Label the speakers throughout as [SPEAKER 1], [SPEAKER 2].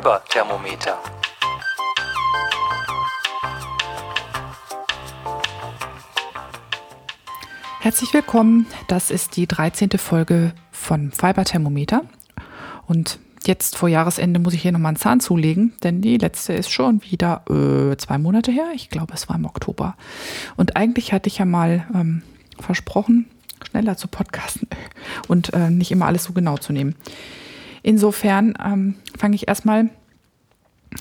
[SPEAKER 1] Fiberthermometer.
[SPEAKER 2] Herzlich willkommen. Das ist die 13. Folge von Fiberthermometer. Und jetzt vor Jahresende muss ich hier nochmal einen Zahn zulegen, denn die letzte ist schon wieder äh, zwei Monate her. Ich glaube, es war im Oktober. Und eigentlich hatte ich ja mal ähm, versprochen, schneller zu podcasten und äh, nicht immer alles so genau zu nehmen. Insofern ähm, fange ich erstmal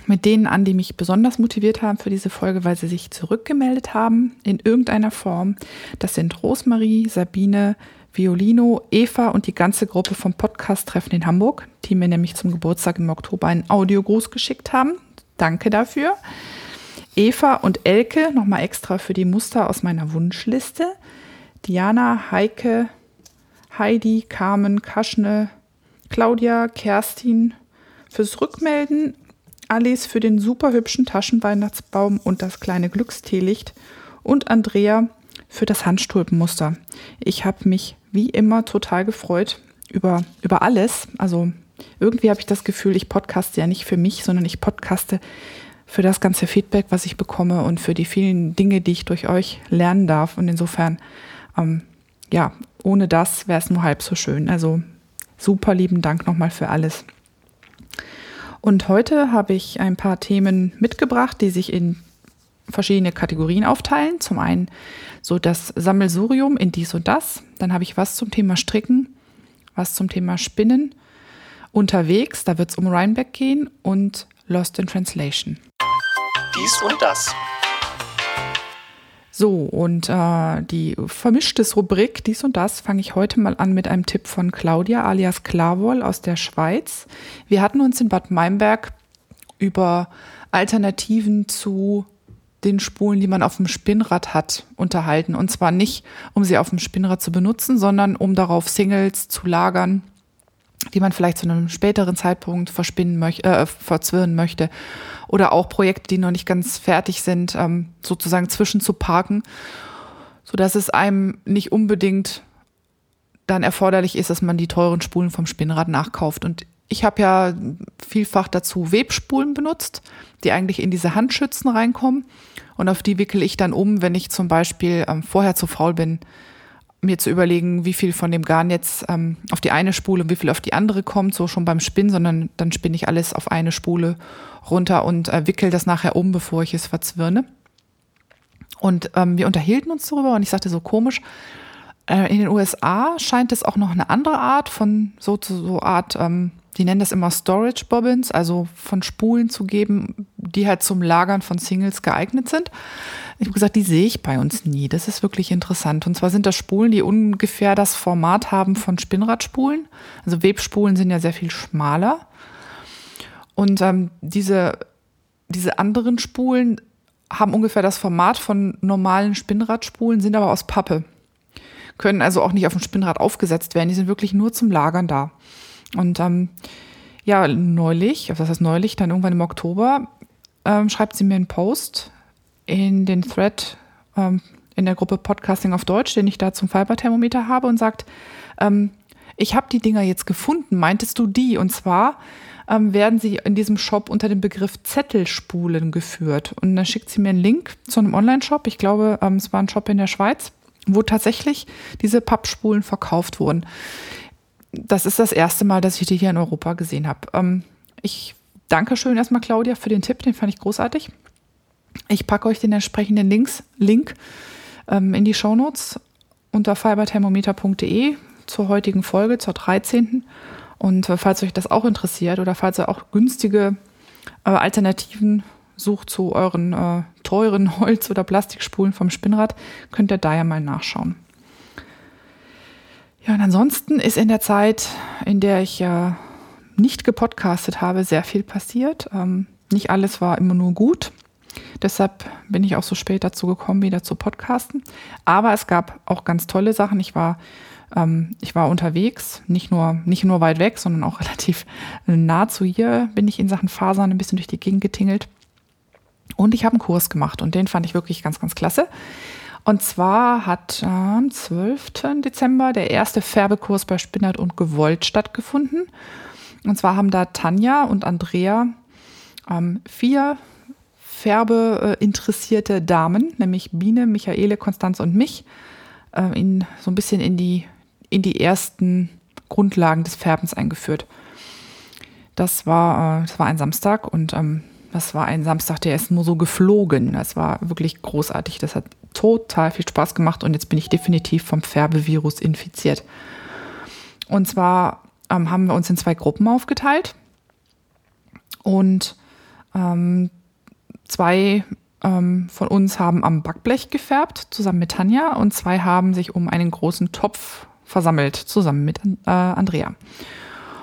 [SPEAKER 2] mit denen an, die mich besonders motiviert haben für diese Folge, weil sie sich zurückgemeldet haben in irgendeiner Form. Das sind Rosmarie, Sabine, Violino, Eva und die ganze Gruppe vom Podcast-Treffen in Hamburg, die mir nämlich zum Geburtstag im Oktober einen Audiogruß geschickt haben. Danke dafür. Eva und Elke, nochmal extra für die Muster aus meiner Wunschliste. Diana, Heike, Heidi, Carmen, Kaschne, Claudia, Kerstin fürs Rückmelden, Alice für den super hübschen Taschenweihnachtsbaum und das kleine Glücksteelicht und Andrea für das Handstulpenmuster. Ich habe mich wie immer total gefreut über, über alles. Also irgendwie habe ich das Gefühl, ich podcaste ja nicht für mich, sondern ich podcaste für das ganze Feedback, was ich bekomme und für die vielen Dinge, die ich durch euch lernen darf. Und insofern, ähm, ja, ohne das wäre es nur halb so schön. Also super lieben Dank nochmal für alles. Und heute habe ich ein paar Themen mitgebracht, die sich in verschiedene Kategorien aufteilen. Zum einen so das Sammelsurium in dies und das. Dann habe ich was zum Thema Stricken, was zum Thema Spinnen. Unterwegs, da wird es um Rhinebeck gehen und Lost in Translation.
[SPEAKER 1] Dies und das.
[SPEAKER 2] So, und äh, die vermischtes Rubrik, dies und das, fange ich heute mal an mit einem Tipp von Claudia alias Klarwoll aus der Schweiz. Wir hatten uns in Bad Meinberg über Alternativen zu den Spulen, die man auf dem Spinnrad hat, unterhalten. Und zwar nicht, um sie auf dem Spinnrad zu benutzen, sondern um darauf Singles zu lagern, die man vielleicht zu einem späteren Zeitpunkt verspinnen möchte, äh, verzwirren möchte oder auch Projekte, die noch nicht ganz fertig sind, ähm, sozusagen zwischen zu parken, so dass es einem nicht unbedingt dann erforderlich ist, dass man die teuren Spulen vom Spinnrad nachkauft. Und ich habe ja vielfach dazu Webspulen benutzt, die eigentlich in diese Handschützen reinkommen. Und auf die wickel ich dann um, wenn ich zum Beispiel ähm, vorher zu faul bin, mir zu überlegen, wie viel von dem Garn jetzt ähm, auf die eine Spule und wie viel auf die andere kommt, so schon beim Spinnen, sondern dann spinne ich alles auf eine Spule runter und äh, wickel das nachher um, bevor ich es verzwirne. Und ähm, wir unterhielten uns darüber und ich sagte so komisch, äh, in den USA scheint es auch noch eine andere Art von so zu so Art, ähm, die nennen das immer Storage Bobbins, also von Spulen zu geben, die halt zum Lagern von Singles geeignet sind. Ich habe gesagt, die sehe ich bei uns nie. Das ist wirklich interessant. Und zwar sind das Spulen, die ungefähr das Format haben von Spinnradspulen. Also Webspulen sind ja sehr viel schmaler. Und ähm, diese, diese anderen Spulen haben ungefähr das Format von normalen Spinnradspulen, sind aber aus Pappe. Können also auch nicht auf dem Spinnrad aufgesetzt werden. Die sind wirklich nur zum Lagern da. Und ähm, ja, neulich, was heißt neulich, dann irgendwann im Oktober, ähm, schreibt sie mir einen Post in den Thread ähm, in der Gruppe Podcasting auf Deutsch, den ich da zum Fiberthermometer habe und sagt, ähm, ich habe die Dinger jetzt gefunden, meintest du die? Und zwar ähm, werden sie in diesem Shop unter dem Begriff Zettelspulen geführt. Und dann schickt sie mir einen Link zu einem Online-Shop. Ich glaube, ähm, es war ein Shop in der Schweiz, wo tatsächlich diese Pappspulen verkauft wurden. Das ist das erste Mal, dass ich die hier in Europa gesehen habe. Ähm, ich danke schön erstmal, Claudia, für den Tipp, den fand ich großartig. Ich packe euch den entsprechenden Links, Link ähm, in die Shownotes unter fiberthermometer.de zur heutigen Folge, zur 13. Und äh, falls euch das auch interessiert oder falls ihr auch günstige äh, Alternativen sucht zu euren äh, teuren Holz- oder Plastikspulen vom Spinnrad, könnt ihr da ja mal nachschauen. Ja, und ansonsten ist in der Zeit, in der ich ja nicht gepodcastet habe, sehr viel passiert. Ähm, nicht alles war immer nur gut. Deshalb bin ich auch so spät dazu gekommen, wieder zu podcasten. Aber es gab auch ganz tolle Sachen. Ich war, ähm, ich war unterwegs, nicht nur, nicht nur weit weg, sondern auch relativ nah zu hier bin ich in Sachen Fasern ein bisschen durch die Gegend getingelt. Und ich habe einen Kurs gemacht und den fand ich wirklich ganz, ganz klasse. Und zwar hat am 12. Dezember der erste Färbekurs bei Spinnert und Gewollt stattgefunden. Und zwar haben da Tanja und Andrea ähm, vier färbeinteressierte Damen, nämlich Biene, Michaele, Konstanze und mich, äh, in, so ein bisschen in die, in die ersten Grundlagen des Färbens eingeführt. Das war, äh, das war ein Samstag und ähm, das war ein Samstag, der ist nur so geflogen. Das war wirklich großartig. Das hat total viel Spaß gemacht und jetzt bin ich definitiv vom Färbevirus infiziert. Und zwar ähm, haben wir uns in zwei Gruppen aufgeteilt und ähm, zwei ähm, von uns haben am Backblech gefärbt, zusammen mit Tanja, und zwei haben sich um einen großen Topf versammelt, zusammen mit äh, Andrea.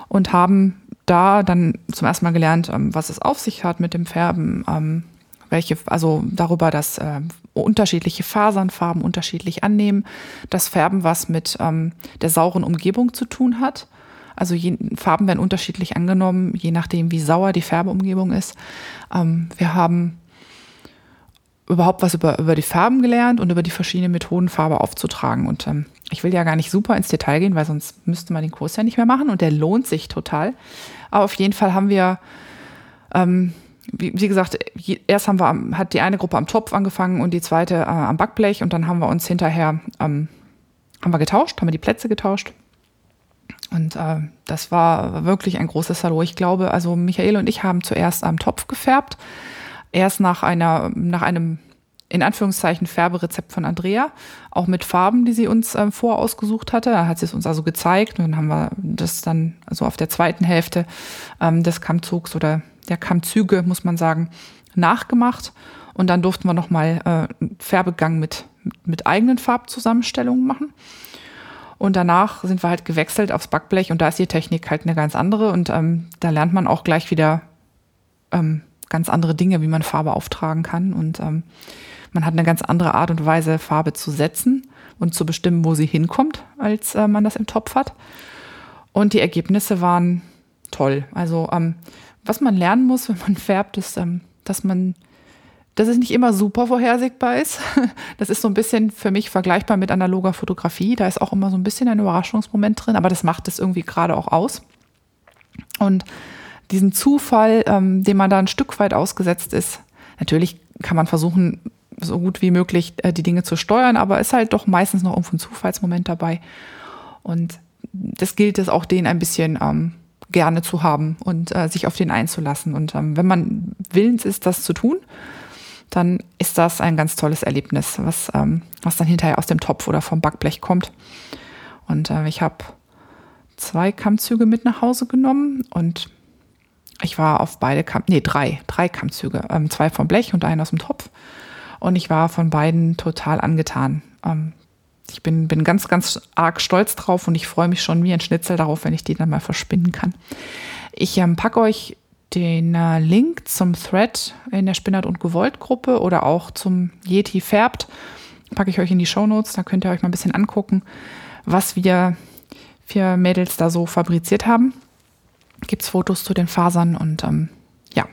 [SPEAKER 2] Und haben da dann zum ersten Mal gelernt, ähm, was es auf sich hat mit dem Färben, ähm, welche, also darüber, dass äh, unterschiedliche Fasernfarben unterschiedlich annehmen, das Färben was mit ähm, der sauren Umgebung zu tun hat. Also je, Farben werden unterschiedlich angenommen, je nachdem, wie sauer die Färbeumgebung ist. Ähm, wir haben überhaupt was über, über die Farben gelernt und über die verschiedenen Methoden, Farbe aufzutragen. Und ähm, ich will ja gar nicht super ins Detail gehen, weil sonst müsste man den Kurs ja nicht mehr machen und der lohnt sich total. Aber auf jeden Fall haben wir, ähm, wie, wie, gesagt, erst haben wir am, hat die eine Gruppe am Topf angefangen und die zweite äh, am Backblech und dann haben wir uns hinterher, ähm, haben wir getauscht, haben wir die Plätze getauscht. Und äh, das war wirklich ein großes Hallo. Ich glaube, also Michael und ich haben zuerst am Topf gefärbt erst nach einer, nach einem in Anführungszeichen Färberezept von Andrea, auch mit Farben, die sie uns ähm, vorausgesucht hatte. Da hat sie es uns also gezeigt und dann haben wir das dann also auf der zweiten Hälfte ähm, des Kammzugs oder der Kammzüge, muss man sagen, nachgemacht. Und dann durften wir nochmal äh, Färbegang mit, mit eigenen Farbzusammenstellungen machen. Und danach sind wir halt gewechselt aufs Backblech und da ist die Technik halt eine ganz andere und ähm, da lernt man auch gleich wieder ähm, ganz andere Dinge, wie man Farbe auftragen kann. Und ähm, man hat eine ganz andere Art und Weise, Farbe zu setzen und zu bestimmen, wo sie hinkommt, als äh, man das im Topf hat. Und die Ergebnisse waren toll. Also ähm, was man lernen muss, wenn man färbt, ist, ähm, dass man, dass es nicht immer super vorhersehbar ist. Das ist so ein bisschen für mich vergleichbar mit analoger Fotografie. Da ist auch immer so ein bisschen ein Überraschungsmoment drin, aber das macht es irgendwie gerade auch aus. Und diesen Zufall, ähm, dem man da ein Stück weit ausgesetzt ist. Natürlich kann man versuchen, so gut wie möglich äh, die Dinge zu steuern, aber ist halt doch meistens noch irgendwo ein Zufallsmoment dabei. Und das gilt es auch, den ein bisschen ähm, gerne zu haben und äh, sich auf den einzulassen. Und ähm, wenn man willens ist, das zu tun, dann ist das ein ganz tolles Erlebnis, was, ähm, was dann hinterher aus dem Topf oder vom Backblech kommt. Und äh, ich habe zwei Kammzüge mit nach Hause genommen und ich war auf beide Kamm, nee, drei, drei Kammzüge, ähm, zwei vom Blech und einen aus dem Topf. Und ich war von beiden total angetan. Ähm, ich bin, bin ganz, ganz arg stolz drauf und ich freue mich schon wie ein Schnitzel darauf, wenn ich die dann mal verspinnen kann. Ich ähm, packe euch den äh, Link zum Thread in der Spinnert und Gewollt Gruppe oder auch zum Yeti färbt, packe ich euch in die Show Notes. Da könnt ihr euch mal ein bisschen angucken, was wir für Mädels da so fabriziert haben gibt es Fotos zu den Fasern und ähm, ja,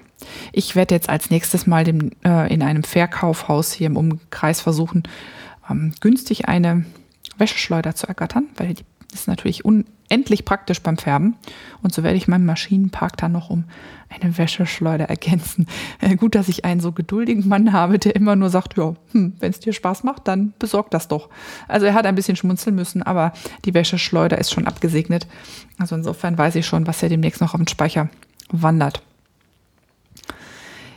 [SPEAKER 2] ich werde jetzt als nächstes mal dem, äh, in einem Verkaufhaus hier im Umkreis versuchen, ähm, günstig eine Wäscheschleuder zu ergattern, weil die ist natürlich unendlich praktisch beim Färben. Und so werde ich meinen Maschinenpark dann noch um eine Wäscheschleuder ergänzen. Äh, gut, dass ich einen so geduldigen Mann habe, der immer nur sagt, ja, hm, wenn es dir Spaß macht, dann besorg das doch. Also er hat ein bisschen schmunzeln müssen, aber die Wäscheschleuder ist schon abgesegnet. Also insofern weiß ich schon, was ja demnächst noch auf den Speicher wandert.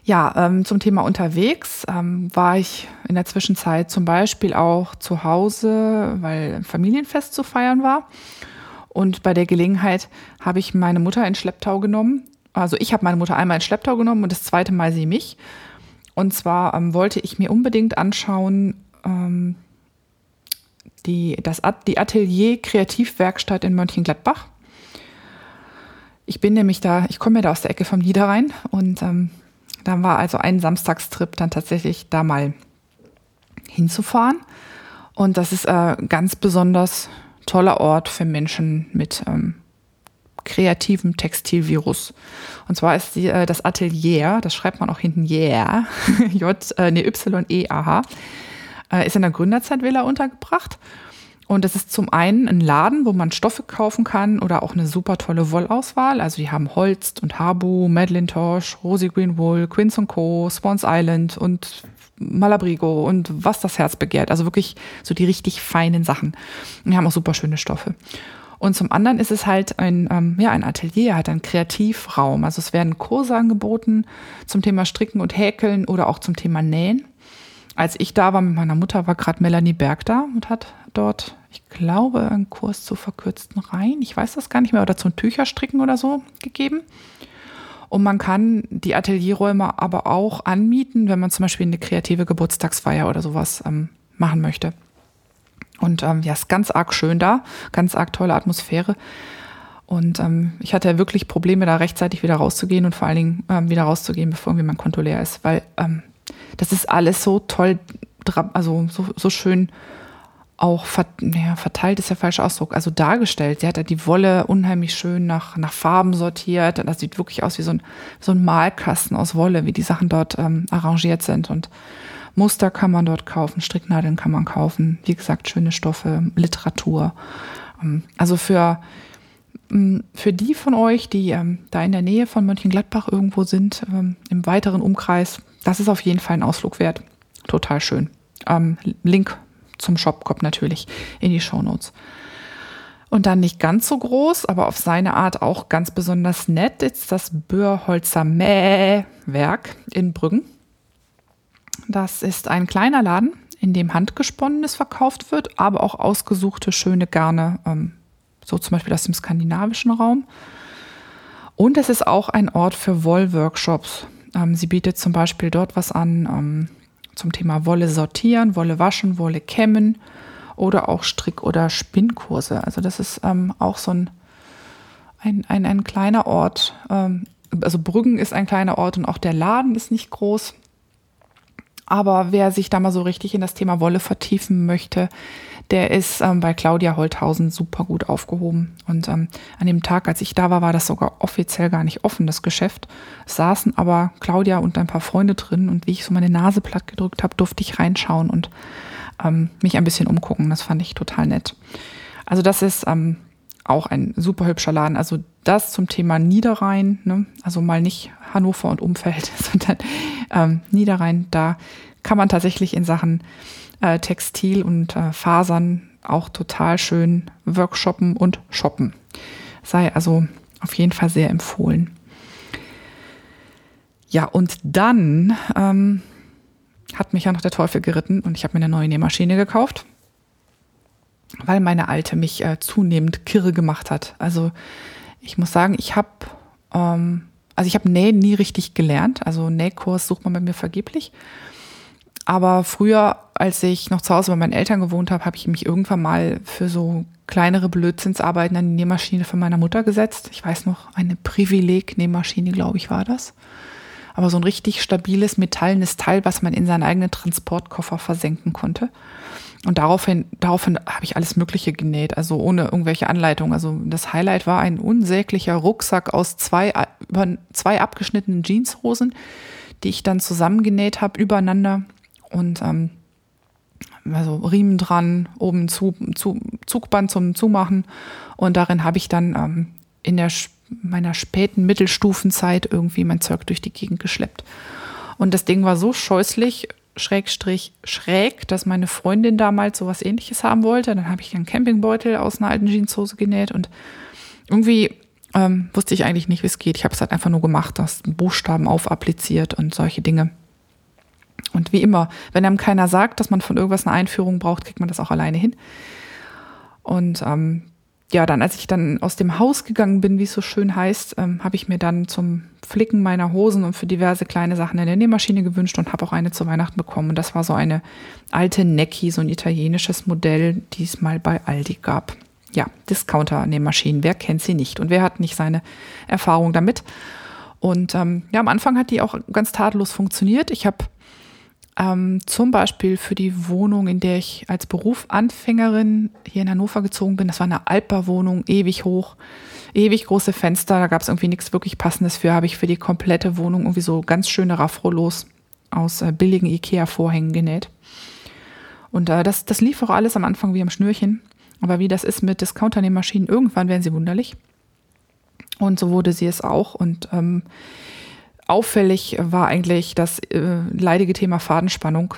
[SPEAKER 2] Ja, ähm, zum Thema unterwegs ähm, war ich in der Zwischenzeit zum Beispiel auch zu Hause, weil Familienfest zu feiern war. Und bei der Gelegenheit habe ich meine Mutter in Schlepptau genommen. Also ich habe meine Mutter einmal in Schlepptau genommen und das zweite Mal sie mich. Und zwar ähm, wollte ich mir unbedingt anschauen, ähm, die, das, die Atelier Kreativwerkstatt in Mönchengladbach. Ich bin nämlich da, ich komme ja da aus der Ecke vom Niederrhein und ähm, dann war also ein Samstagstrip dann tatsächlich da mal hinzufahren. Und das ist äh, ganz besonders toller Ort für Menschen mit ähm, kreativem Textilvirus. Und zwar ist die, äh, das Atelier, das schreibt man auch hinten yeah, J, äh, nee, Y-E-A-H, äh, ist in der Gründerzeitvilla untergebracht. und das ist zum einen ein Laden, wo man Stoffe kaufen kann oder auch eine super tolle Wollauswahl. Also die haben Holst und Habu, Madeline Tosh, Rosie Green Wool, Quince Co., Swans Island und Malabrigo und was das Herz begehrt. Also wirklich so die richtig feinen Sachen. Und die haben auch super schöne Stoffe. Und zum anderen ist es halt ein, ähm, ja, ein Atelier, halt ein Kreativraum. Also es werden Kurse angeboten zum Thema Stricken und Häkeln oder auch zum Thema Nähen. Als ich da war mit meiner Mutter, war gerade Melanie Berg da und hat dort, ich glaube, einen Kurs zu verkürzten Reihen, ich weiß das gar nicht mehr, oder zum Tücherstricken oder so gegeben. Und man kann die Atelierräume aber auch anmieten, wenn man zum Beispiel eine kreative Geburtstagsfeier oder sowas ähm, machen möchte. Und ähm, ja, ist ganz arg schön da, ganz arg tolle Atmosphäre. Und ähm, ich hatte wirklich Probleme, da rechtzeitig wieder rauszugehen und vor allen Dingen ähm, wieder rauszugehen, bevor irgendwie mein Konto leer ist, weil ähm, das ist alles so toll, also so, so schön auch ja, verteilt ist der falsche Ausdruck, also dargestellt. Sie hat ja die Wolle unheimlich schön nach, nach Farben sortiert. Das sieht wirklich aus wie so ein, so ein Malkasten aus Wolle, wie die Sachen dort ähm, arrangiert sind. Und Muster kann man dort kaufen, Stricknadeln kann man kaufen, wie gesagt, schöne Stoffe, Literatur. Ähm, also für, ähm, für die von euch, die ähm, da in der Nähe von Mönchengladbach irgendwo sind, ähm, im weiteren Umkreis, das ist auf jeden Fall ein Ausflug wert. Total schön. Ähm, Link zum Shop kommt natürlich in die Show Notes. Und dann nicht ganz so groß, aber auf seine Art auch ganz besonders nett ist das Böhrholzer Mähwerk in Brüggen. Das ist ein kleiner Laden, in dem Handgesponnenes verkauft wird, aber auch ausgesuchte schöne Garne, ähm, so zum Beispiel aus dem skandinavischen Raum. Und es ist auch ein Ort für Wollworkshops. Ähm, sie bietet zum Beispiel dort was an, ähm, zum Thema Wolle sortieren, Wolle waschen, Wolle kämmen oder auch Strick- oder Spinnkurse. Also das ist ähm, auch so ein, ein, ein, ein kleiner Ort. Ähm, also Brüggen ist ein kleiner Ort und auch der Laden ist nicht groß. Aber wer sich da mal so richtig in das Thema Wolle vertiefen möchte, der ist ähm, bei Claudia Holthausen super gut aufgehoben. Und ähm, an dem Tag, als ich da war, war das sogar offiziell gar nicht offen, das Geschäft. Es saßen aber Claudia und ein paar Freunde drin und wie ich so meine Nase platt gedrückt habe, durfte ich reinschauen und ähm, mich ein bisschen umgucken. Das fand ich total nett. Also das ist ähm, auch ein super hübscher Laden. Also das zum Thema Niederrhein, ne? also mal nicht Hannover und Umfeld, sondern ähm, Niederrhein, da kann man tatsächlich in Sachen äh, Textil und äh, Fasern auch total schön workshoppen und shoppen. Sei also auf jeden Fall sehr empfohlen. Ja, und dann ähm, hat mich ja noch der Teufel geritten und ich habe mir eine neue Nähmaschine gekauft, weil meine alte mich äh, zunehmend kirre gemacht hat. Also ich muss sagen, ich habe ähm, also ich Nähen nie richtig gelernt. Also Nähkurs sucht man bei mir vergeblich. Aber früher, als ich noch zu Hause bei meinen Eltern gewohnt habe, habe ich mich irgendwann mal für so kleinere Blödsinnsarbeiten an die Nähmaschine von meiner Mutter gesetzt. Ich weiß noch, eine Privileg-Nähmaschine, glaube ich, war das. Aber so ein richtig stabiles, metallenes Teil, was man in seinen eigenen Transportkoffer versenken konnte. Und daraufhin, daraufhin habe ich alles Mögliche genäht, also ohne irgendwelche Anleitung. Also das Highlight war ein unsäglicher Rucksack aus zwei, über zwei abgeschnittenen Jeanshosen, die ich dann zusammengenäht habe, übereinander und ähm, also Riemen dran, oben zu, zu, Zugband zum Zumachen. Und darin habe ich dann ähm, in der, meiner späten Mittelstufenzeit irgendwie mein Zeug durch die Gegend geschleppt. Und das Ding war so scheußlich, schrägstrich schräg, dass meine Freundin damals sowas ähnliches haben wollte. Dann habe ich einen Campingbeutel aus einer alten Jeanshose genäht und irgendwie ähm, wusste ich eigentlich nicht, wie es geht. Ich habe es halt einfach nur gemacht, das Buchstaben aufappliziert und solche Dinge. Und wie immer, wenn einem keiner sagt, dass man von irgendwas eine Einführung braucht, kriegt man das auch alleine hin. Und ähm, ja, dann, als ich dann aus dem Haus gegangen bin, wie es so schön heißt, ähm, habe ich mir dann zum Flicken meiner Hosen und für diverse kleine Sachen eine Nähmaschine gewünscht und habe auch eine zu Weihnachten bekommen. Und das war so eine alte Necki, so ein italienisches Modell, die es mal bei Aldi gab. Ja, Discounter-Nähmaschinen. Wer kennt sie nicht? Und wer hat nicht seine Erfahrung damit? Und ähm, ja, am Anfang hat die auch ganz tadellos funktioniert. Ich habe ähm, zum Beispiel für die Wohnung, in der ich als Beruf-Anfängerin hier in Hannover gezogen bin. Das war eine Altbauwohnung, ewig hoch, ewig große Fenster. Da gab es irgendwie nichts wirklich Passendes für. Habe ich für die komplette Wohnung irgendwie so ganz schöne Raffrollos aus äh, billigen Ikea-Vorhängen genäht. Und äh, das, das lief auch alles am Anfang wie am Schnürchen. Aber wie das ist mit Discounternähmaschinen, irgendwann werden sie wunderlich. Und so wurde sie es auch. Und ähm, auffällig war eigentlich das äh, leidige Thema Fadenspannung.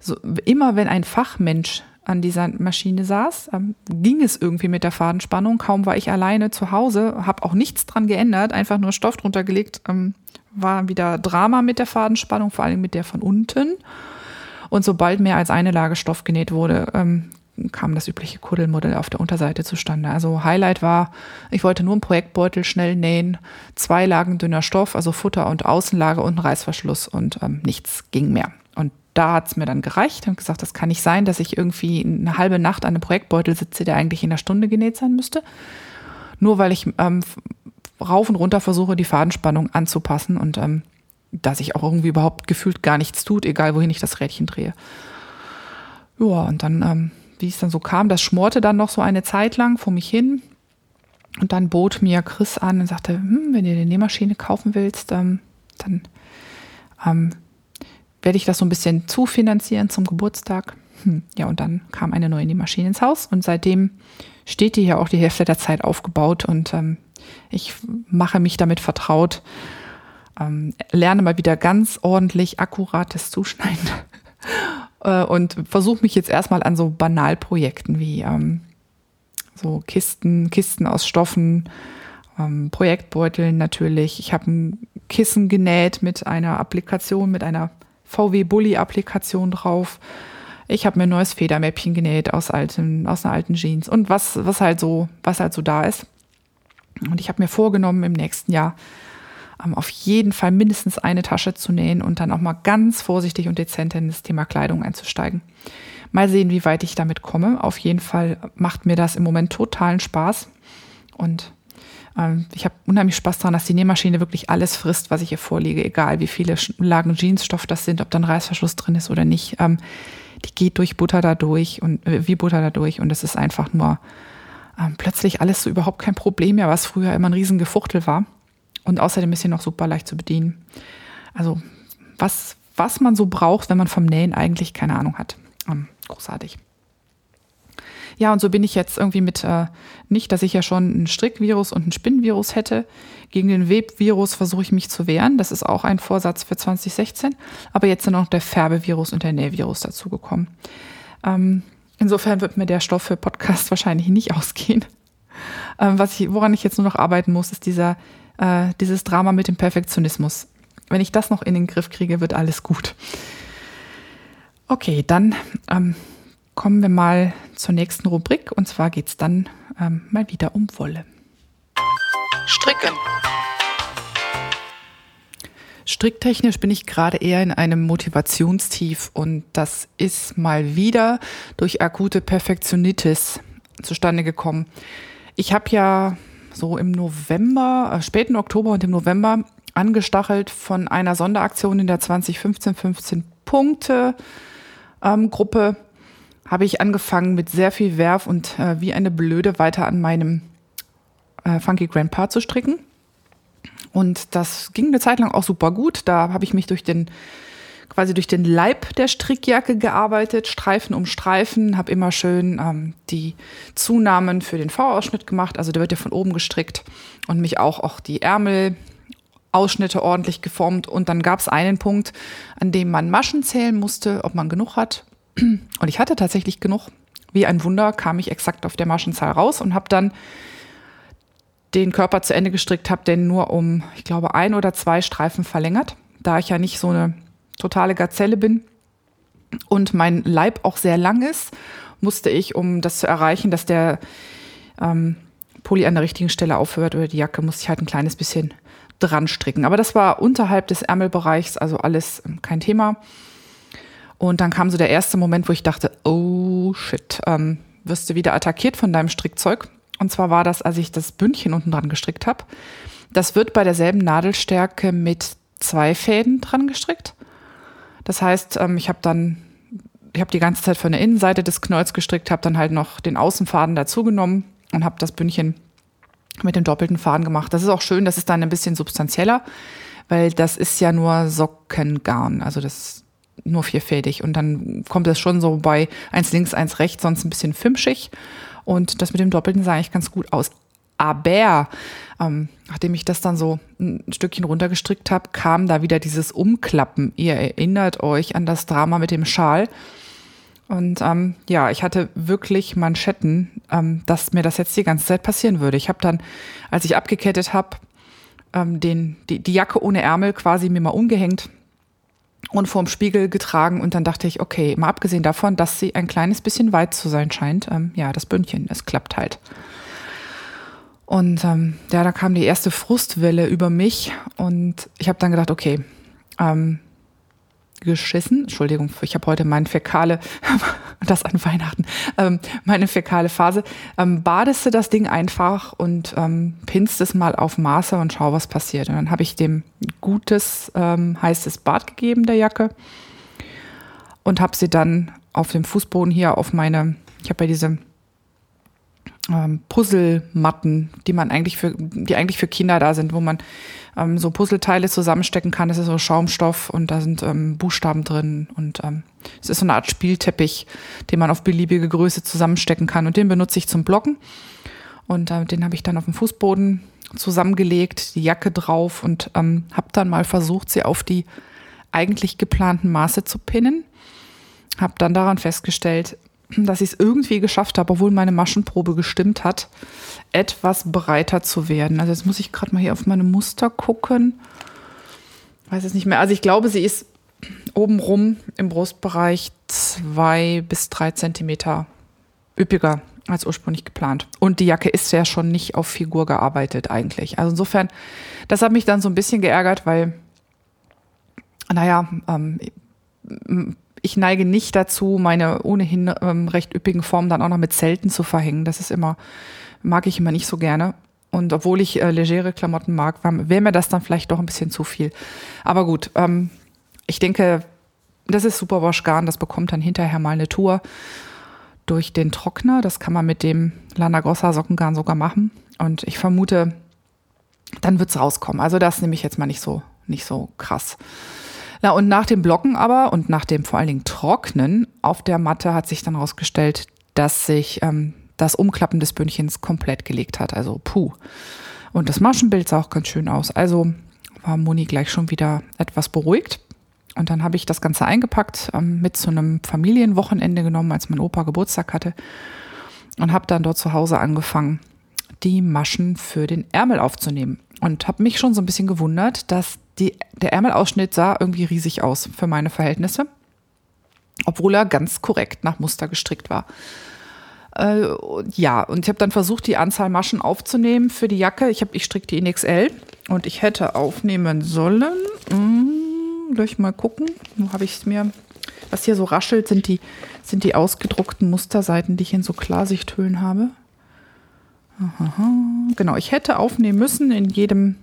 [SPEAKER 2] So, immer wenn ein Fachmensch an dieser Maschine saß, ähm, ging es irgendwie mit der Fadenspannung. Kaum war ich alleine zu Hause, habe auch nichts dran geändert, einfach nur Stoff drunter gelegt. Ähm, war wieder Drama mit der Fadenspannung, vor allem mit der von unten. Und sobald mehr als eine Lage Stoff genäht wurde, ähm, kam das übliche Kuddelmuddel auf der Unterseite zustande. Also Highlight war, ich wollte nur einen Projektbeutel schnell nähen, zwei Lagen dünner Stoff, also Futter und Außenlage und einen Reißverschluss und ähm, nichts ging mehr. Und da hat es mir dann gereicht und gesagt, das kann nicht sein, dass ich irgendwie eine halbe Nacht an einem Projektbeutel sitze, der eigentlich in einer Stunde genäht sein müsste. Nur weil ich ähm, rauf und runter versuche, die Fadenspannung anzupassen und ähm, dass sich auch irgendwie überhaupt gefühlt gar nichts tut, egal wohin ich das Rädchen drehe. Ja, und dann, ähm, wie es dann so kam, das schmorte dann noch so eine Zeit lang vor mich hin. Und dann bot mir Chris an und sagte, hm, wenn du eine Nähmaschine kaufen willst, ähm, dann ähm, werde ich das so ein bisschen zufinanzieren zum Geburtstag. Hm, ja, und dann kam eine neue Nähmaschine ins Haus und seitdem steht die ja auch die Hälfte der Zeit aufgebaut und ähm, ich mache mich damit vertraut, ähm, lerne mal wieder ganz ordentlich akkurates Zuschneiden äh, und versuche mich jetzt erstmal an so Banalprojekten wie ähm, so Kisten, Kisten aus Stoffen, ähm, Projektbeuteln natürlich. Ich habe ein Kissen genäht mit einer Applikation, mit einer VW Bully Applikation drauf. Ich habe mir ein neues Federmäppchen genäht aus alten, aus einer alten Jeans und was, was halt so, was halt so da ist. Und ich habe mir vorgenommen, im nächsten Jahr auf jeden Fall mindestens eine Tasche zu nähen und dann auch mal ganz vorsichtig und dezent in das Thema Kleidung einzusteigen. Mal sehen, wie weit ich damit komme. Auf jeden Fall macht mir das im Moment totalen Spaß. Und ähm, ich habe unheimlich Spaß daran, dass die Nähmaschine wirklich alles frisst, was ich ihr vorlege, egal wie viele Lagen Jeansstoff das sind, ob dann Reißverschluss drin ist oder nicht. Ähm, die geht durch Butter da durch und äh, wie Butter da durch und es ist einfach nur ähm, plötzlich alles so überhaupt kein Problem mehr, was früher immer ein Riesengefuchtel war. Und außerdem ist sie noch super leicht zu bedienen. Also was, was man so braucht, wenn man vom Nähen eigentlich keine Ahnung hat. Ähm, großartig. Ja, und so bin ich jetzt irgendwie mit, äh, nicht, dass ich ja schon ein Strickvirus und ein Spinnenvirus hätte. Gegen den Webvirus versuche ich mich zu wehren. Das ist auch ein Vorsatz für 2016. Aber jetzt sind noch der Färbevirus und der Nähvirus dazugekommen. Ähm, insofern wird mir der Stoff für Podcast wahrscheinlich nicht ausgehen. Ähm, was ich, woran ich jetzt nur noch arbeiten muss, ist dieser äh, dieses Drama mit dem Perfektionismus. Wenn ich das noch in den Griff kriege, wird alles gut. Okay, dann ähm, kommen wir mal zur nächsten Rubrik und zwar geht es dann ähm, mal wieder um Wolle.
[SPEAKER 1] Stricken.
[SPEAKER 2] Stricktechnisch bin ich gerade eher in einem Motivationstief und das ist mal wieder durch akute Perfektionitis zustande gekommen. Ich habe ja so im November, äh, späten Oktober und im November angestachelt von einer Sonderaktion in der 2015 15 Punkte ähm, Gruppe habe ich angefangen mit sehr viel Werf und äh, wie eine Blöde weiter an meinem äh, Funky Grandpa zu stricken. Und das ging eine Zeit lang auch super gut. Da habe ich mich durch den quasi durch den Leib der Strickjacke gearbeitet, Streifen um Streifen, habe immer schön ähm, die Zunahmen für den V-Ausschnitt gemacht. Also der wird ja von oben gestrickt und mich auch, auch die Ärmelausschnitte ordentlich geformt. Und dann gab es einen Punkt, an dem man Maschen zählen musste, ob man genug hat. Und ich hatte tatsächlich genug. Wie ein Wunder kam ich exakt auf der Maschenzahl raus und habe dann den Körper zu Ende gestrickt, habe den nur um, ich glaube, ein oder zwei Streifen verlängert, da ich ja nicht so eine totale Gazelle bin und mein Leib auch sehr lang ist, musste ich, um das zu erreichen, dass der ähm, Pulli an der richtigen Stelle aufhört oder die Jacke, musste ich halt ein kleines bisschen dran stricken. Aber das war unterhalb des Ärmelbereichs, also alles ähm, kein Thema. Und dann kam so der erste Moment, wo ich dachte, oh shit, ähm, wirst du wieder attackiert von deinem Strickzeug. Und zwar war das, als ich das Bündchen unten dran gestrickt habe. Das wird bei derselben Nadelstärke mit zwei Fäden dran gestrickt. Das heißt, ähm, ich habe dann, ich habe die ganze Zeit von der Innenseite des Knolls gestrickt, habe dann halt noch den Außenfaden dazugenommen und habe das Bündchen mit dem doppelten Faden gemacht. Das ist auch schön, das ist dann ein bisschen substanzieller, weil das ist ja nur Sockengarn. Also das nur vierfädig. Und dann kommt es schon so bei eins links, eins rechts, sonst ein bisschen fimschig. Und das mit dem Doppelten sah eigentlich ganz gut aus. Aber ähm, nachdem ich das dann so ein Stückchen runtergestrickt habe, kam da wieder dieses Umklappen. Ihr erinnert euch an das Drama mit dem Schal. Und ähm, ja, ich hatte wirklich Manschetten, ähm, dass mir das jetzt die ganze Zeit passieren würde. Ich habe dann, als ich abgekettet habe, ähm, den, die, die Jacke ohne Ärmel quasi mir mal umgehängt und vorm Spiegel getragen und dann dachte ich, okay, mal abgesehen davon, dass sie ein kleines bisschen weit zu sein scheint, ähm, ja, das Bündchen, es klappt halt. Und ähm, ja, da kam die erste Frustwelle über mich und ich habe dann gedacht, okay, ähm, geschissen. Entschuldigung, ich habe heute meine fäkale, das an Weihnachten, ähm, meine fäkale Phase. Ähm, badest das Ding einfach und ähm, pinst es mal auf Maße und schau, was passiert. Und dann habe ich dem gutes, ähm, heißes Bad gegeben, der Jacke. Und habe sie dann auf dem Fußboden hier auf meine, ich habe ja diese ähm, Puzzlematten, die man eigentlich für, die eigentlich für Kinder da sind, wo man ähm, so Puzzleteile zusammenstecken kann. Das ist so Schaumstoff und da sind ähm, Buchstaben drin und ähm, es ist so eine Art Spielteppich, den man auf beliebige Größe zusammenstecken kann und den benutze ich zum Blocken und äh, den habe ich dann auf dem Fußboden zusammengelegt, die Jacke drauf und ähm, habe dann mal versucht, sie auf die eigentlich geplanten Maße zu pinnen. Habe dann daran festgestellt, dass ich es irgendwie geschafft habe, obwohl meine Maschenprobe gestimmt hat, etwas breiter zu werden. Also jetzt muss ich gerade mal hier auf meine Muster gucken. Weiß es nicht mehr. Also ich glaube, sie ist obenrum im Brustbereich zwei bis drei Zentimeter üppiger als ursprünglich geplant. Und die Jacke ist ja schon nicht auf Figur gearbeitet eigentlich. Also insofern, das hat mich dann so ein bisschen geärgert, weil, naja, ähm, ich neige nicht dazu, meine ohnehin ähm, recht üppigen Formen dann auch noch mit Zelten zu verhängen. Das ist immer, mag ich immer nicht so gerne. Und obwohl ich äh, legere Klamotten mag, wäre mir das dann vielleicht doch ein bisschen zu viel. Aber gut, ähm, ich denke, das ist Superwash Garn, das bekommt dann hinterher mal eine Tour durch den Trockner. Das kann man mit dem Lana Grossa Sockengarn sogar machen. Und ich vermute, dann wird es rauskommen. Also das nehme ich jetzt mal nicht so, nicht so krass. Na, und nach dem Blocken aber und nach dem vor allen Dingen Trocknen auf der Matte hat sich dann herausgestellt, dass sich ähm, das Umklappen des Bündchens komplett gelegt hat. Also puh. Und das Maschenbild sah auch ganz schön aus. Also war Moni gleich schon wieder etwas beruhigt. Und dann habe ich das Ganze eingepackt, ähm, mit zu einem Familienwochenende genommen, als mein Opa Geburtstag hatte. Und habe dann dort zu Hause angefangen, die Maschen für den Ärmel aufzunehmen. Und habe mich schon so ein bisschen gewundert, dass die, der Ärmelausschnitt sah irgendwie riesig aus für meine Verhältnisse, obwohl er ganz korrekt nach Muster gestrickt war. Äh, ja, und ich habe dann versucht, die Anzahl Maschen aufzunehmen für die Jacke. Ich, ich stricke die in XL und ich hätte aufnehmen sollen. Hm, durch mal gucken. Wo habe ich es mir? Was hier so raschelt, sind die, sind die ausgedruckten Musterseiten, die ich in so Klarsichthüllen habe. Aha, genau, ich hätte aufnehmen müssen in jedem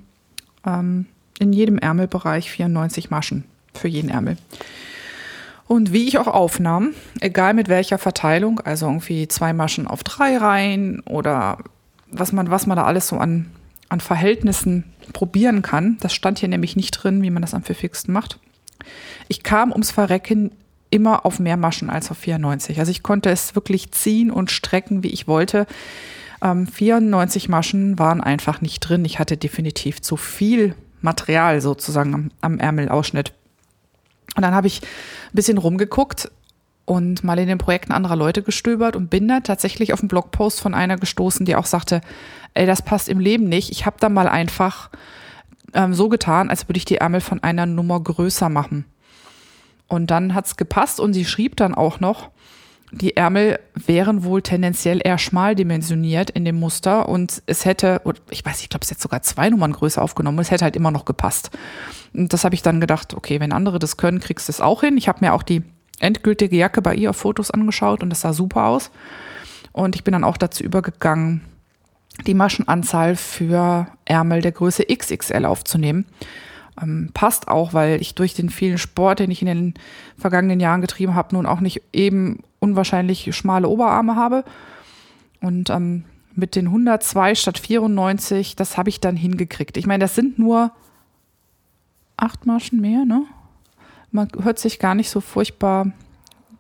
[SPEAKER 2] ähm, in jedem Ärmelbereich 94 Maschen für jeden Ärmel. Und wie ich auch aufnahm, egal mit welcher Verteilung, also irgendwie zwei Maschen auf drei Reihen oder was man, was man da alles so an, an Verhältnissen probieren kann, das stand hier nämlich nicht drin, wie man das am verfixten macht. Ich kam ums Verrecken immer auf mehr Maschen als auf 94. Also ich konnte es wirklich ziehen und strecken, wie ich wollte. Ähm, 94 Maschen waren einfach nicht drin. Ich hatte definitiv zu viel Material sozusagen am, am Ärmelausschnitt. Und dann habe ich ein bisschen rumgeguckt und mal in den Projekten anderer Leute gestöbert und bin da tatsächlich auf einen Blogpost von einer gestoßen, die auch sagte, ey, das passt im Leben nicht. Ich habe da mal einfach ähm, so getan, als würde ich die Ärmel von einer Nummer größer machen. Und dann hat's gepasst und sie schrieb dann auch noch, die Ärmel wären wohl tendenziell eher schmal dimensioniert in dem Muster und es hätte, ich weiß, ich glaube, es hätte sogar zwei Nummern größer aufgenommen, es hätte halt immer noch gepasst. Und das habe ich dann gedacht, okay, wenn andere das können, kriegst du es auch hin. Ich habe mir auch die endgültige Jacke bei ihr auf Fotos angeschaut und das sah super aus. Und ich bin dann auch dazu übergegangen, die Maschenanzahl für Ärmel der Größe XXL aufzunehmen. Ähm, passt auch, weil ich durch den vielen Sport, den ich in den vergangenen Jahren getrieben habe, nun auch nicht eben unwahrscheinlich schmale Oberarme habe. Und ähm, mit den 102 statt 94, das habe ich dann hingekriegt. Ich meine, das sind nur acht Maschen mehr, ne? Man hört sich gar nicht so furchtbar,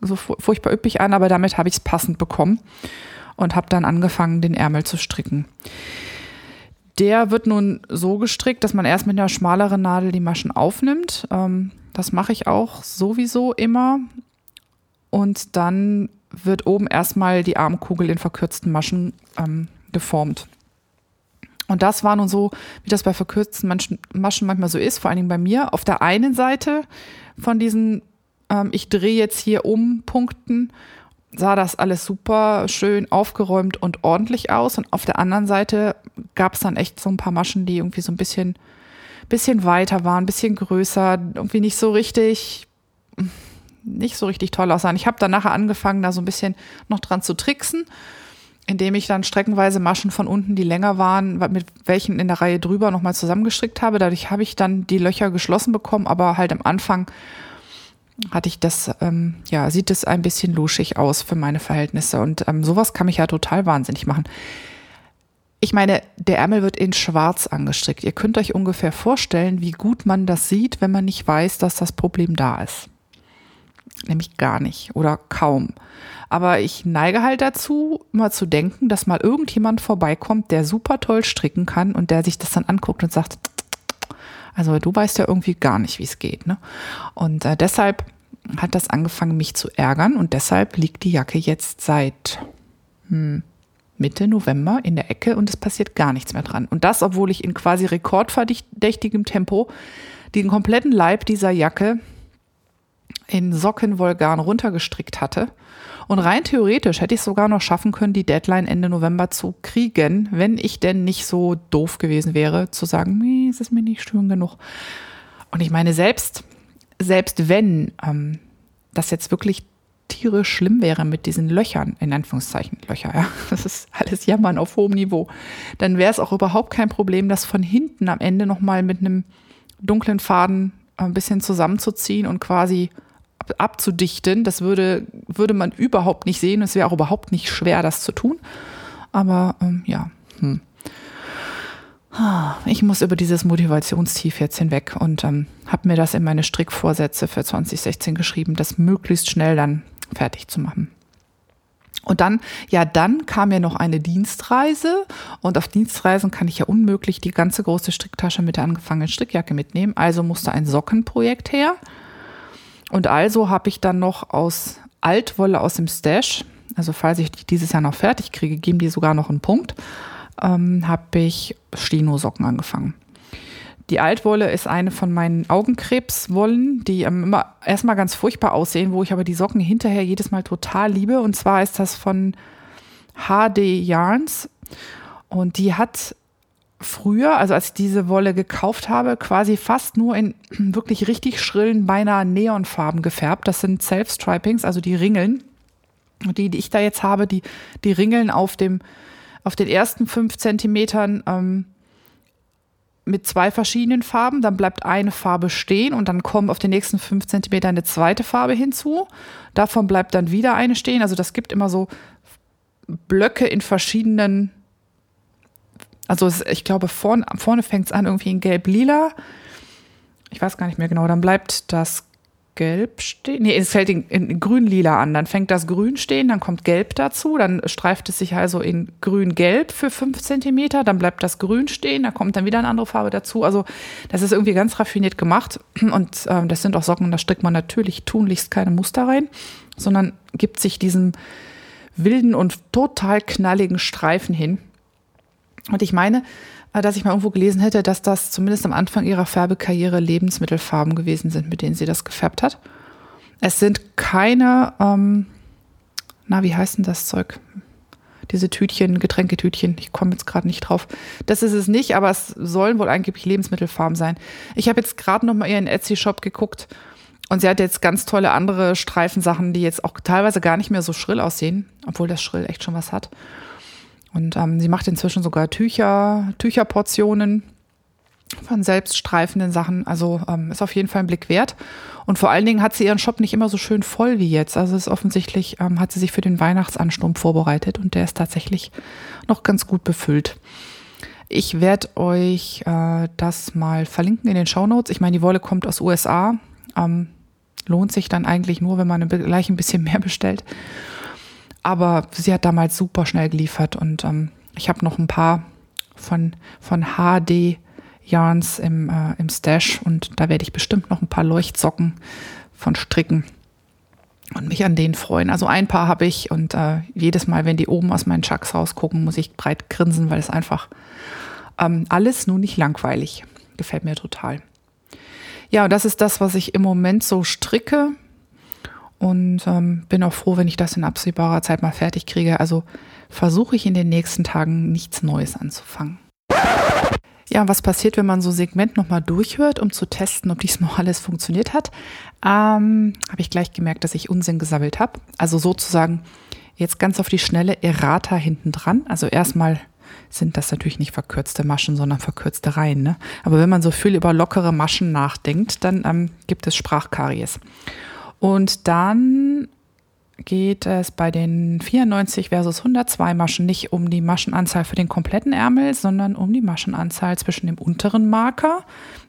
[SPEAKER 2] so furchtbar üppig an, aber damit habe ich es passend bekommen und habe dann angefangen, den Ärmel zu stricken. Der wird nun so gestrickt, dass man erst mit einer schmaleren Nadel die Maschen aufnimmt. Ähm, das mache ich auch sowieso immer. Und dann wird oben erstmal die Armkugel in verkürzten Maschen ähm, geformt. Und das war nun so, wie das bei verkürzten Maschen manchmal so ist, vor allen Dingen bei mir. Auf der einen Seite von diesen, ähm, ich drehe jetzt hier um Punkten, sah das alles super schön aufgeräumt und ordentlich aus. Und auf der anderen Seite gab es dann echt so ein paar Maschen, die irgendwie so ein bisschen, bisschen weiter waren, ein bisschen größer, irgendwie nicht so richtig, nicht so richtig toll aussahen. Ich habe dann nachher angefangen, da so ein bisschen noch dran zu tricksen indem ich dann streckenweise Maschen von unten, die länger waren, mit welchen in der Reihe drüber nochmal zusammengestrickt habe. Dadurch habe ich dann die Löcher geschlossen bekommen, aber halt am Anfang hatte ich das, ähm, ja, sieht es ein bisschen luschig aus für meine Verhältnisse. Und ähm, sowas kann mich ja total wahnsinnig machen. Ich meine, der Ärmel wird in schwarz angestrickt. Ihr könnt euch ungefähr vorstellen, wie gut man das sieht, wenn man nicht weiß, dass das Problem da ist. Nämlich gar nicht oder kaum. Aber ich neige halt dazu, mal zu denken, dass mal irgendjemand vorbeikommt, der super toll stricken kann und der sich das dann anguckt und sagt, also du weißt ja irgendwie gar nicht, wie es geht. Ne? Und äh, deshalb hat das angefangen, mich zu ärgern und deshalb liegt die Jacke jetzt seit hm, Mitte November in der Ecke und es passiert gar nichts mehr dran. Und das, obwohl ich in quasi rekordverdächtigem Tempo den kompletten Leib dieser Jacke in Sockenwollgarn runtergestrickt hatte und rein theoretisch hätte ich es sogar noch schaffen können, die Deadline Ende November zu kriegen, wenn ich denn nicht so doof gewesen wäre, zu sagen, nee, es ist mir nicht schön genug. Und ich meine, selbst, selbst wenn ähm, das jetzt wirklich tierisch schlimm wäre mit diesen Löchern, in Anführungszeichen Löcher, ja, das ist alles Jammern auf hohem Niveau, dann wäre es auch überhaupt kein Problem, das von hinten am Ende nochmal mit einem dunklen Faden ein bisschen zusammenzuziehen und quasi abzudichten. Das würde, würde man überhaupt nicht sehen. Es wäre auch überhaupt nicht schwer, das zu tun. Aber ähm, ja, hm. ich muss über dieses Motivationstief jetzt hinweg und ähm, habe mir das in meine Strickvorsätze für 2016 geschrieben, das möglichst schnell dann fertig zu machen. Und dann, ja, dann kam ja noch eine Dienstreise und auf Dienstreisen kann ich ja unmöglich die ganze große Stricktasche mit der angefangenen Strickjacke mitnehmen. Also musste ein Sockenprojekt her. Und also habe ich dann noch aus Altwolle aus dem Stash, also falls ich die dieses Jahr noch fertig kriege, geben die sogar noch einen Punkt, ähm, habe ich Stino-Socken angefangen. Die Altwolle ist eine von meinen Augenkrebswollen, die immer erstmal ganz furchtbar aussehen, wo ich aber die Socken hinterher jedes Mal total liebe. Und zwar ist das von HD Yarns. Und die hat früher, also als ich diese Wolle gekauft habe, quasi fast nur in wirklich richtig schrillen, beinahe Neonfarben gefärbt. Das sind Self-Stripings, also die Ringeln. Und die, die ich da jetzt habe, die, die Ringeln auf dem, auf den ersten fünf Zentimetern ähm, mit zwei verschiedenen Farben. Dann bleibt eine Farbe stehen und dann kommt auf den nächsten fünf Zentimetern eine zweite Farbe hinzu. Davon bleibt dann wieder eine stehen. Also das gibt immer so Blöcke in verschiedenen also es, ich glaube, vorn, vorne fängt es an irgendwie in gelb-lila. Ich weiß gar nicht mehr genau. Dann bleibt das Gelb stehen. Nee, es fällt in, in grün-lila an. Dann fängt das Grün stehen, dann kommt Gelb dazu. Dann streift es sich also in grün-gelb für fünf Zentimeter. Dann bleibt das Grün stehen, da kommt dann wieder eine andere Farbe dazu. Also das ist irgendwie ganz raffiniert gemacht. Und ähm, das sind auch Socken, da strickt man natürlich tunlichst keine Muster rein, sondern gibt sich diesem wilden und total knalligen Streifen hin. Und ich meine, dass ich mal irgendwo gelesen hätte, dass das zumindest am Anfang ihrer Färbekarriere Lebensmittelfarben gewesen sind, mit denen sie das gefärbt hat. Es sind keine, ähm, na, wie heißt denn das Zeug? Diese Tütchen, Getränketütchen, ich komme jetzt gerade nicht drauf. Das ist es nicht, aber es sollen wohl angeblich Lebensmittelfarben sein. Ich habe jetzt gerade noch mal ihren Etsy-Shop geguckt und sie hat jetzt ganz tolle andere Streifensachen, die jetzt auch teilweise gar nicht mehr so schrill aussehen, obwohl das Schrill echt schon was hat. Und ähm, sie macht inzwischen sogar Tücher, Tücherportionen von selbststreifenden Sachen. Also ähm, ist auf jeden Fall ein Blick wert. Und vor allen Dingen hat sie ihren Shop nicht immer so schön voll wie jetzt. Also ist offensichtlich, ähm, hat sie sich für den Weihnachtsansturm vorbereitet und der ist tatsächlich noch ganz gut befüllt. Ich werde euch äh, das mal verlinken in den Show Notes. Ich meine, die Wolle kommt aus USA. Ähm, lohnt sich dann eigentlich nur, wenn man gleich ein bisschen mehr bestellt. Aber sie hat damals super schnell geliefert und ähm, ich habe noch ein paar von, von HD Yarns im, äh, im Stash und da werde ich bestimmt noch ein paar Leuchtsocken von stricken und mich an denen freuen. Also ein paar habe ich und äh, jedes Mal, wenn die oben aus meinen Chucks rausgucken, muss ich breit grinsen, weil es einfach ähm, alles nur nicht langweilig. Gefällt mir total. Ja, und das ist das, was ich im Moment so stricke und ähm, bin auch froh, wenn ich das in absehbarer Zeit mal fertig kriege. Also versuche ich in den nächsten Tagen nichts Neues anzufangen. Ja, was passiert, wenn man so Segment nochmal durchhört, um zu testen, ob diesmal alles funktioniert hat? Ähm, habe ich gleich gemerkt, dass ich Unsinn gesammelt habe. Also sozusagen jetzt ganz auf die schnelle Errata hinten dran. Also erstmal sind das natürlich nicht verkürzte Maschen, sondern verkürzte Reihen. Ne? Aber wenn man so viel über lockere Maschen nachdenkt, dann ähm, gibt es Sprachkaries. Und dann geht es bei den 94 versus 102 Maschen nicht um die Maschenanzahl für den kompletten Ärmel, sondern um die Maschenanzahl zwischen dem unteren Marker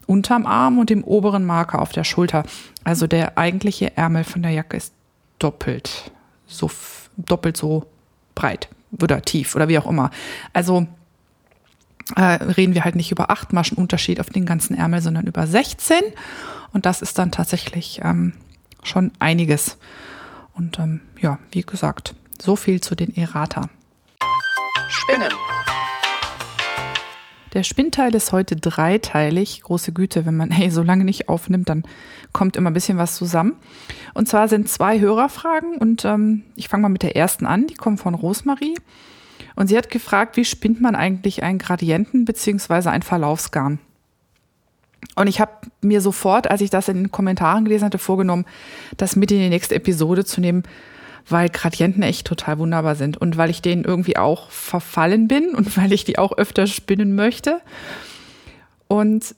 [SPEAKER 2] unterm Arm und dem oberen Marker auf der Schulter. Also der eigentliche Ärmel von der Jacke ist doppelt so doppelt so breit oder tief oder wie auch immer. Also äh, reden wir halt nicht über acht Maschen Unterschied auf den ganzen Ärmel, sondern über 16. Und das ist dann tatsächlich ähm, schon einiges. Und ähm, ja, wie gesagt, so viel zu den Errata.
[SPEAKER 1] Spinnen.
[SPEAKER 2] Der Spinnteil ist heute dreiteilig. Große Güte, wenn man hey, so lange nicht aufnimmt, dann kommt immer ein bisschen was zusammen. Und zwar sind zwei Hörerfragen und ähm, ich fange mal mit der ersten an. Die kommt von Rosmarie. Und sie hat gefragt, wie spinnt man eigentlich einen Gradienten bzw. ein Verlaufsgarn? Und ich habe mir sofort, als ich das in den Kommentaren gelesen hatte, vorgenommen, das mit in die nächste Episode zu nehmen, weil Gradienten echt total wunderbar sind und weil ich denen irgendwie auch verfallen bin und weil ich die auch öfter spinnen möchte. Und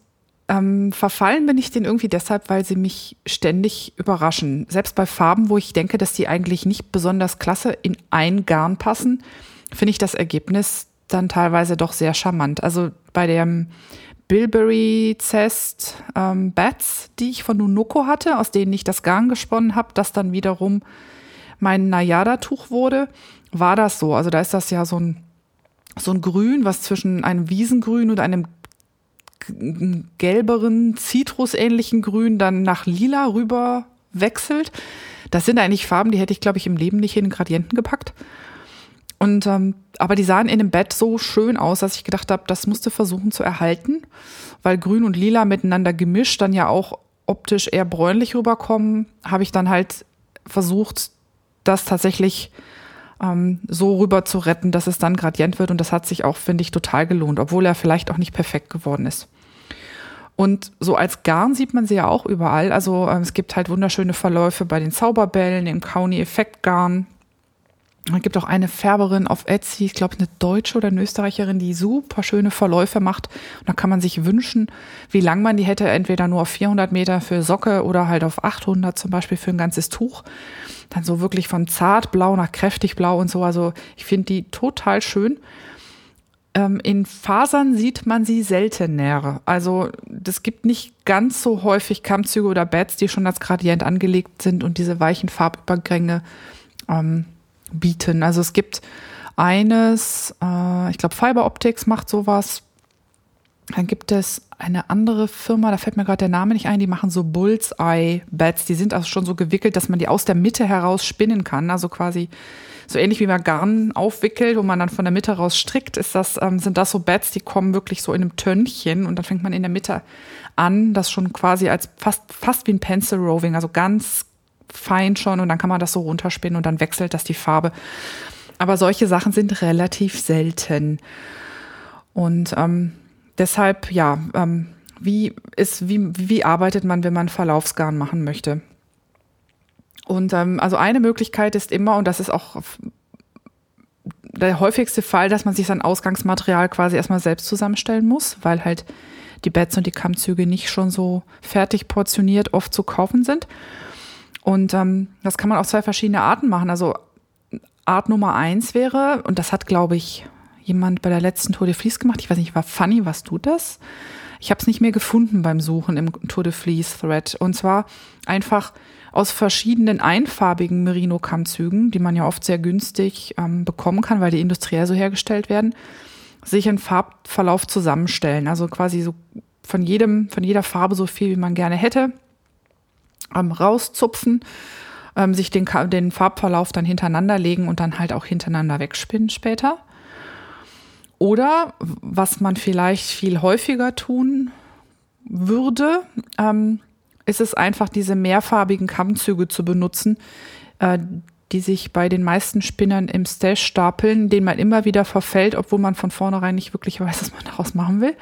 [SPEAKER 2] ähm, verfallen bin ich denen irgendwie deshalb, weil sie mich ständig überraschen. Selbst bei Farben, wo ich denke, dass die eigentlich nicht besonders klasse in ein Garn passen, finde ich das Ergebnis dann teilweise doch sehr charmant. Also bei dem Bilberry Zest ähm, Bats, die ich von Nunoko hatte, aus denen ich das Garn gesponnen habe, das dann wiederum mein Nayada-Tuch wurde, war das so. Also da ist das ja so ein, so ein Grün, was zwischen einem Wiesengrün und einem gelberen, zitrusähnlichen Grün dann nach lila rüber wechselt. Das sind eigentlich Farben, die hätte ich, glaube ich, im Leben nicht in den Gradienten gepackt. Und ähm, aber die sahen in dem Bett so schön aus, dass ich gedacht habe, das musste versuchen zu erhalten, weil Grün und Lila miteinander gemischt dann ja auch optisch eher bräunlich rüberkommen. Habe ich dann halt versucht, das tatsächlich ähm, so rüber zu retten, dass es dann gradient wird. Und das hat sich auch, finde ich, total gelohnt, obwohl er vielleicht auch nicht perfekt geworden ist. Und so als Garn sieht man sie ja auch überall. Also äh, es gibt halt wunderschöne Verläufe bei den Zauberbällen, im Kauni Effekt Garn, es gibt auch eine Färberin auf Etsy, ich glaube eine Deutsche oder eine Österreicherin, die super schöne Verläufe macht. Und da kann man sich wünschen, wie lang man die hätte, entweder nur auf 400 Meter für Socke oder halt auf 800 zum Beispiel für ein ganzes Tuch. Dann so wirklich von zartblau nach kräftig blau und so. Also ich finde die total schön. Ähm, in Fasern sieht man sie seltener. Also es gibt nicht ganz so häufig Kammzüge oder Beds, die schon als Gradient angelegt sind und diese weichen Farbübergänge. Ähm, bieten. Also es gibt eines, äh, ich glaube Fiber Optics macht sowas. Dann gibt es eine andere Firma, da fällt mir gerade der Name nicht ein, die machen so Bullseye-Beds. Die sind also schon so gewickelt, dass man die aus der Mitte heraus spinnen kann. Also quasi so ähnlich wie man Garn aufwickelt, wo man dann von der Mitte raus strickt, ist das, ähm, sind das so Beds, die kommen wirklich so in einem Tönnchen und dann fängt man in der Mitte an, das schon quasi als fast, fast wie ein Pencil Roving, also ganz fein schon und dann kann man das so runterspinnen und dann wechselt das die Farbe. Aber solche Sachen sind relativ selten. Und ähm, deshalb, ja, ähm, wie, ist, wie, wie arbeitet man, wenn man Verlaufsgarn machen möchte? Und ähm, also eine Möglichkeit ist immer, und das ist auch der häufigste Fall, dass man sich sein Ausgangsmaterial quasi erstmal selbst zusammenstellen muss, weil halt die Beds und die Kammzüge nicht schon so fertig portioniert oft zu kaufen sind. Und ähm, das kann man auf zwei verschiedene Arten machen. Also Art Nummer eins wäre, und das hat, glaube ich, jemand bei der letzten Tour de Vlies gemacht. Ich weiß nicht, war funny, was tut das? ich habe es nicht mehr gefunden beim Suchen im Tour de Fleece Thread. Und zwar einfach aus verschiedenen einfarbigen Merino-Kammzügen, die man ja oft sehr günstig ähm, bekommen kann, weil die industriell so hergestellt werden, sich einen Farbverlauf zusammenstellen. Also quasi so von jedem, von jeder Farbe so viel, wie man gerne hätte, ähm, rauszupfen, ähm, sich den, den Farbverlauf dann hintereinander legen und dann halt auch hintereinander wegspinnen später. Oder was man vielleicht viel häufiger tun würde, ähm, ist es einfach, diese mehrfarbigen Kammzüge zu benutzen, äh, die sich bei den meisten Spinnern im Stash stapeln, den man immer wieder verfällt, obwohl man von vornherein nicht wirklich weiß, was man daraus machen will.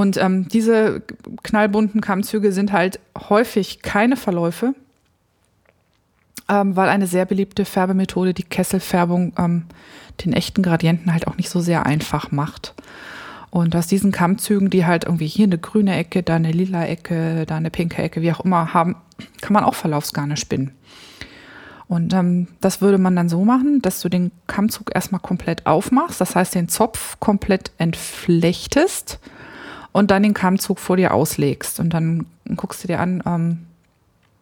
[SPEAKER 2] Und ähm, diese knallbunten Kammzüge sind halt häufig keine Verläufe, ähm, weil eine sehr beliebte Färbemethode die Kesselfärbung ähm, den echten Gradienten halt auch nicht so sehr einfach macht. Und aus diesen Kammzügen, die halt irgendwie hier eine grüne Ecke, da eine lila Ecke, da eine pinke Ecke, wie auch immer haben, kann man auch Verlaufsgarne spinnen. Und ähm, das würde man dann so machen, dass du den Kammzug erstmal komplett aufmachst, das heißt den Zopf komplett entflechtest und dann den Kammzug vor dir auslegst. Und dann guckst du dir an, ähm,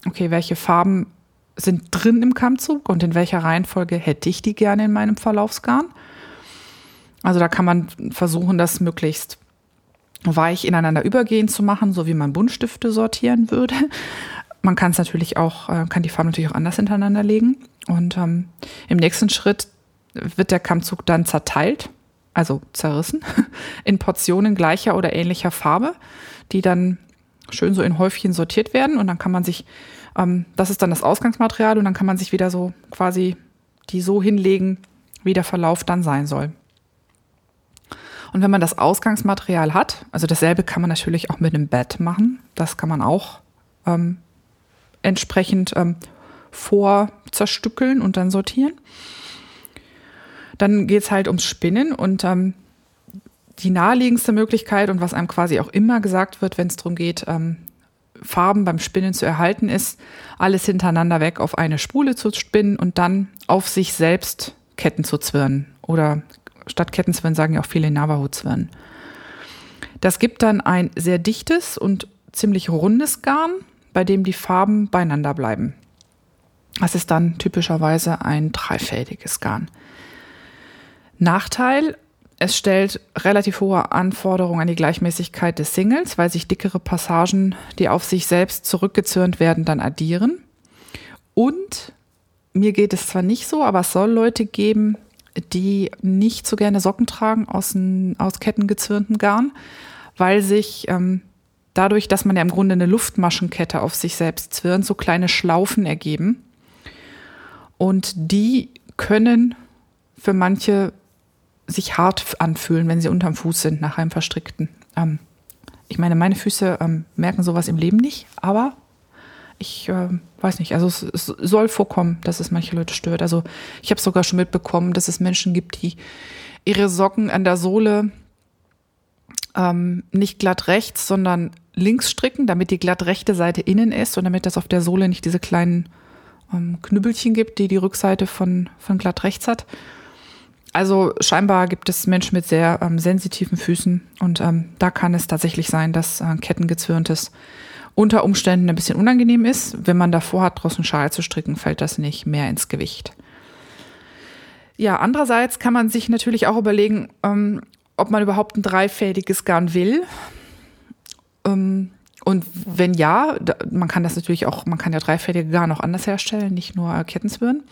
[SPEAKER 2] okay, welche Farben sind drin im Kammzug und in welcher Reihenfolge hätte ich die gerne in meinem Verlaufsgarn. Also da kann man versuchen, das möglichst weich ineinander übergehend zu machen, so wie man Buntstifte sortieren würde. Man kann es natürlich auch, äh, kann die Farben natürlich auch anders hintereinander legen. Und ähm, im nächsten Schritt wird der Kammzug dann zerteilt, also zerrissen, in Portionen gleicher oder ähnlicher Farbe, die dann schön so in Häufchen sortiert werden. Und dann kann man sich, ähm, das ist dann das Ausgangsmaterial, und dann kann man sich wieder so quasi die so hinlegen, wie der Verlauf dann sein soll. Und wenn man das Ausgangsmaterial hat, also dasselbe kann man natürlich auch mit einem Bett machen. Das kann man auch ähm, entsprechend ähm, vorzerstückeln und dann sortieren. Dann geht es halt ums Spinnen und ähm, die naheliegendste Möglichkeit und was einem quasi auch immer gesagt wird, wenn es darum geht, ähm, Farben beim Spinnen zu erhalten, ist, alles hintereinander weg auf eine Spule zu spinnen und dann auf sich selbst Ketten zu zwirnen oder statt Kettenzwirn sagen ja auch viele Navajo-Zwirn. Das gibt dann ein sehr dichtes und ziemlich rundes Garn, bei dem die Farben beieinander bleiben. Das ist dann typischerweise ein dreifädiges Garn. Nachteil, es stellt relativ hohe Anforderungen an die Gleichmäßigkeit des Singles, weil sich dickere Passagen, die auf sich selbst zurückgezürnt werden, dann addieren. Und mir geht es zwar nicht so, aber es soll Leute geben, die nicht so gerne Socken tragen aus, ein, aus kettengezwirntem Garn, weil sich ähm, dadurch, dass man ja im Grunde eine Luftmaschenkette auf sich selbst zwirnt, so kleine Schlaufen ergeben. Und die können für manche sich hart anfühlen, wenn sie unterm Fuß sind nach einem verstrickten. Ähm, ich meine, meine Füße ähm, merken sowas im Leben nicht, aber ich äh, weiß nicht, also es, es, soll vorkommen, dass es manche Leute stört. Also ich habe sogar schon mitbekommen, dass es Menschen gibt, die ihre Socken an der Sohle ähm, nicht glatt rechts, sondern links stricken, damit die glatt rechte Seite innen ist und damit das auf der Sohle nicht diese kleinen ähm, Knüppelchen gibt, die die Rückseite von, von glatt rechts hat. Also scheinbar gibt es Menschen mit sehr ähm, sensitiven Füßen und ähm, da kann es tatsächlich sein, dass äh, kettengezwirntes unter Umständen ein bisschen unangenehm ist. Wenn man davor hat, draußen Schal zu stricken, fällt das nicht mehr ins Gewicht. Ja, andererseits kann man sich natürlich auch überlegen, ähm, ob man überhaupt ein dreifädiges Garn will. Ähm, und wenn ja, man kann das natürlich auch, man kann ja dreifädige Garn auch anders herstellen, nicht nur Kettenzwirn.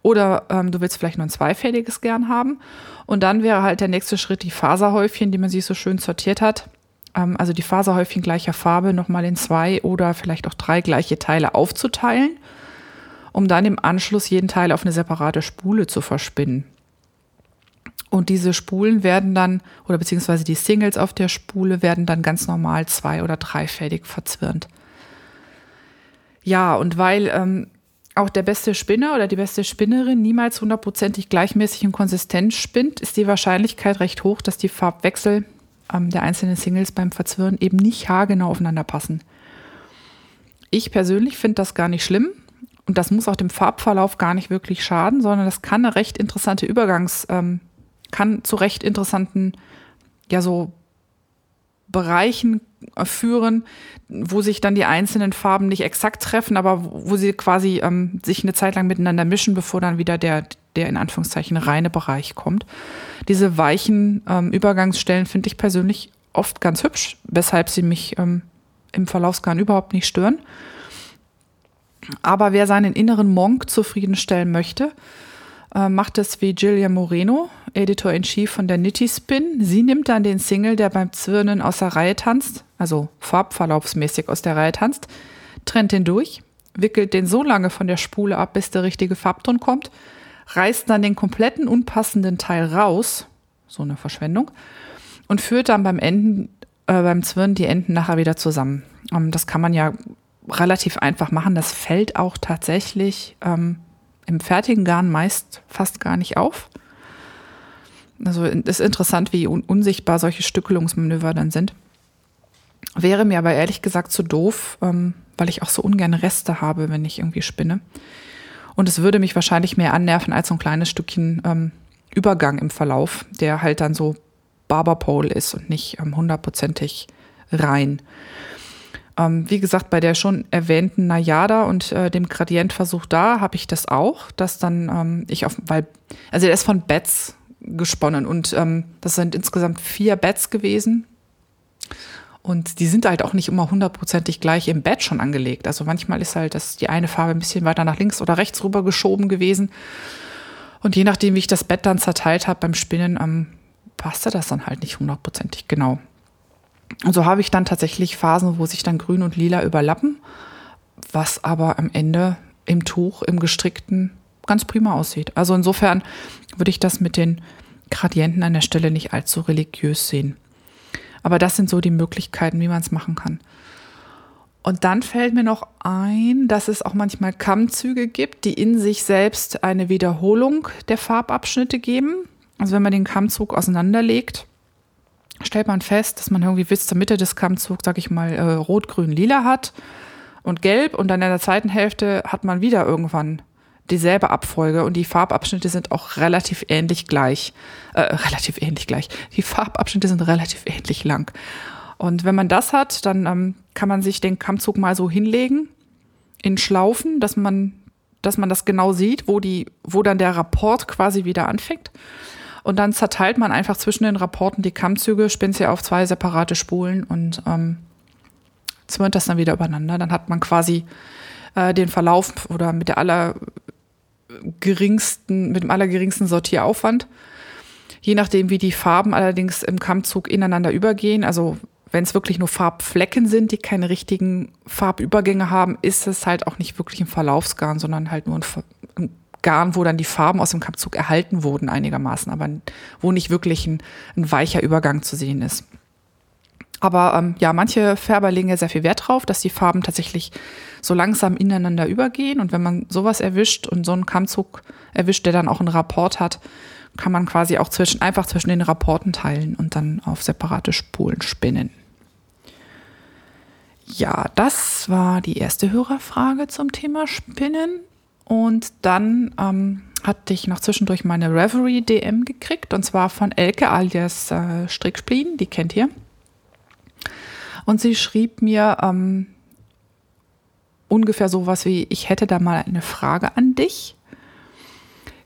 [SPEAKER 2] Oder ähm, du willst vielleicht nur ein zweifädiges Garn haben. Und dann wäre halt der nächste Schritt die Faserhäufchen, die man sich so schön sortiert hat ähm, also die Faserhäufchen gleicher Farbe nochmal in zwei oder vielleicht auch drei gleiche Teile aufzuteilen, um dann im Anschluss jeden Teil auf eine separate Spule zu verspinnen. Und diese Spulen werden dann, oder beziehungsweise die Singles auf der Spule werden dann ganz normal zwei- oder dreifädig verzwirnt. Ja, und weil ähm, auch der beste Spinner oder die beste Spinnerin niemals hundertprozentig gleichmäßig und konsistent spinnt, ist die Wahrscheinlichkeit recht hoch, dass die Farbwechsel ähm, der einzelnen Singles beim Verzwirren eben nicht haargenau aufeinander passen. Ich persönlich finde das gar nicht schlimm und das muss auch dem Farbverlauf gar nicht wirklich schaden, sondern das kann eine recht interessante Übergangs, ähm, kann zu recht interessanten, ja so Bereichen äh, führen, wo sich dann die einzelnen Farben nicht exakt treffen, aber wo sie quasi ähm, sich eine Zeit lang miteinander mischen, bevor dann wieder der, der in Anführungszeichen reine Bereich kommt. Diese weichen ähm, Übergangsstellen finde ich persönlich oft ganz hübsch, weshalb sie mich ähm, im Verlaufsgarn überhaupt nicht stören. Aber wer seinen inneren Monk zufriedenstellen möchte, äh, macht es wie Gillian Moreno, Editor-in-Chief von der Nitty Spin. Sie nimmt dann den Single, der beim Zwirnen aus der Reihe tanzt, also farbverlaufsmäßig aus der Reihe tanzt, trennt den durch, wickelt den so lange von der Spule ab, bis der richtige Farbton kommt, reißt dann den kompletten unpassenden Teil raus, so eine Verschwendung, und führt dann beim Enden, äh, beim Zwirnen die Enden nachher wieder zusammen. Ähm, das kann man ja relativ einfach machen. Das fällt auch tatsächlich ähm, im fertigen Garn meist fast gar nicht auf. Also ist interessant, wie un unsichtbar solche Stückelungsmanöver dann sind. Wäre mir aber ehrlich gesagt zu doof, ähm, weil ich auch so ungern Reste habe, wenn ich irgendwie spinne. Und es würde mich wahrscheinlich mehr annerven als so ein kleines Stückchen ähm, Übergang im Verlauf, der halt dann so Barberpole ist und nicht ähm, hundertprozentig rein. Ähm, wie gesagt, bei der schon erwähnten Najada und äh, dem Gradientversuch da habe ich das auch, dass dann ähm, ich auf, weil, also der ist von Bets gesponnen und ähm, das sind insgesamt vier Bets gewesen. Und die sind halt auch nicht immer hundertprozentig gleich im Bett schon angelegt. Also manchmal ist halt das, die eine Farbe ein bisschen weiter nach links oder rechts rüber geschoben gewesen. Und je nachdem, wie ich das Bett dann zerteilt habe beim Spinnen, ähm, passte das dann halt nicht hundertprozentig genau. Und so habe ich dann tatsächlich Phasen, wo sich dann grün und lila überlappen, was aber am Ende im Tuch, im gestrickten ganz prima aussieht. Also insofern würde ich das mit den Gradienten an der Stelle nicht allzu religiös sehen. Aber das sind so die Möglichkeiten, wie man es machen kann. Und dann fällt mir noch ein, dass es auch manchmal Kammzüge gibt, die in sich selbst eine Wiederholung der Farbabschnitte geben. Also wenn man den Kammzug auseinanderlegt, stellt man fest, dass man irgendwie bis zur Mitte des Kammzugs, sag ich mal, äh, rot, grün, lila hat und gelb und dann in der zweiten Hälfte hat man wieder irgendwann dieselbe Abfolge und die Farbabschnitte sind auch relativ ähnlich gleich. Äh, relativ ähnlich gleich. Die Farbabschnitte sind relativ ähnlich lang. Und wenn man das hat, dann ähm, kann man sich den Kammzug mal so hinlegen in Schlaufen, dass man, dass man das genau sieht, wo die, wo dann der Rapport quasi wieder anfängt. Und dann zerteilt man einfach zwischen den Rapporten die Kammzüge, spinnt sie auf zwei separate Spulen und ähm, zwirnt das dann wieder übereinander. Dann hat man quasi äh, den Verlauf oder mit der allergeringsten, mit dem allergeringsten Sortieraufwand. Je nachdem, wie die Farben allerdings im Kammzug ineinander übergehen, also wenn es wirklich nur Farbflecken sind, die keine richtigen Farbübergänge haben, ist es halt auch nicht wirklich ein Verlaufsgarn, sondern halt nur ein Garn, wo dann die Farben aus dem Kappzug erhalten wurden einigermaßen, aber wo nicht wirklich ein, ein weicher Übergang zu sehen ist. Aber ähm, ja, manche Färber legen ja sehr viel Wert drauf, dass die Farben tatsächlich so langsam ineinander übergehen. Und wenn man sowas erwischt und so einen Kammzug erwischt, der dann auch einen Rapport hat, kann man quasi auch zwischen, einfach zwischen den Rapporten teilen und dann auf separate Spulen spinnen. Ja, das war die erste Hörerfrage zum Thema Spinnen. Und dann ähm, hatte ich noch zwischendurch meine Reverie DM gekriegt und zwar von Elke alias äh, Strickspleen, die kennt ihr. Und sie schrieb mir ähm, ungefähr sowas wie: Ich hätte da mal eine Frage an dich.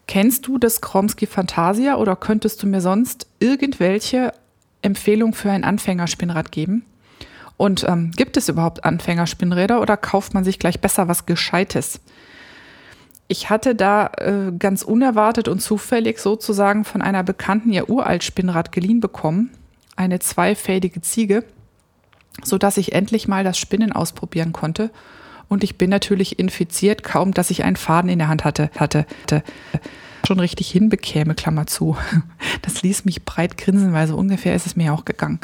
[SPEAKER 2] Kennst du das Kromsky Fantasia oder könntest du mir sonst irgendwelche Empfehlungen für ein Anfängerspinnrad geben? Und ähm, gibt es überhaupt Anfängerspinnräder oder kauft man sich gleich besser was Gescheites? Ich hatte da äh, ganz unerwartet und zufällig sozusagen von einer Bekannten ihr Uralt-Spinnrad geliehen bekommen, eine zweifädige Ziege, so dass ich endlich mal das Spinnen ausprobieren konnte. Und ich bin natürlich infiziert, kaum dass ich einen Faden in der Hand hatte, hatte, hatte schon richtig hinbekäme, Klammer zu. Das ließ mich breit grinsen, weil so ungefähr ist es mir auch gegangen.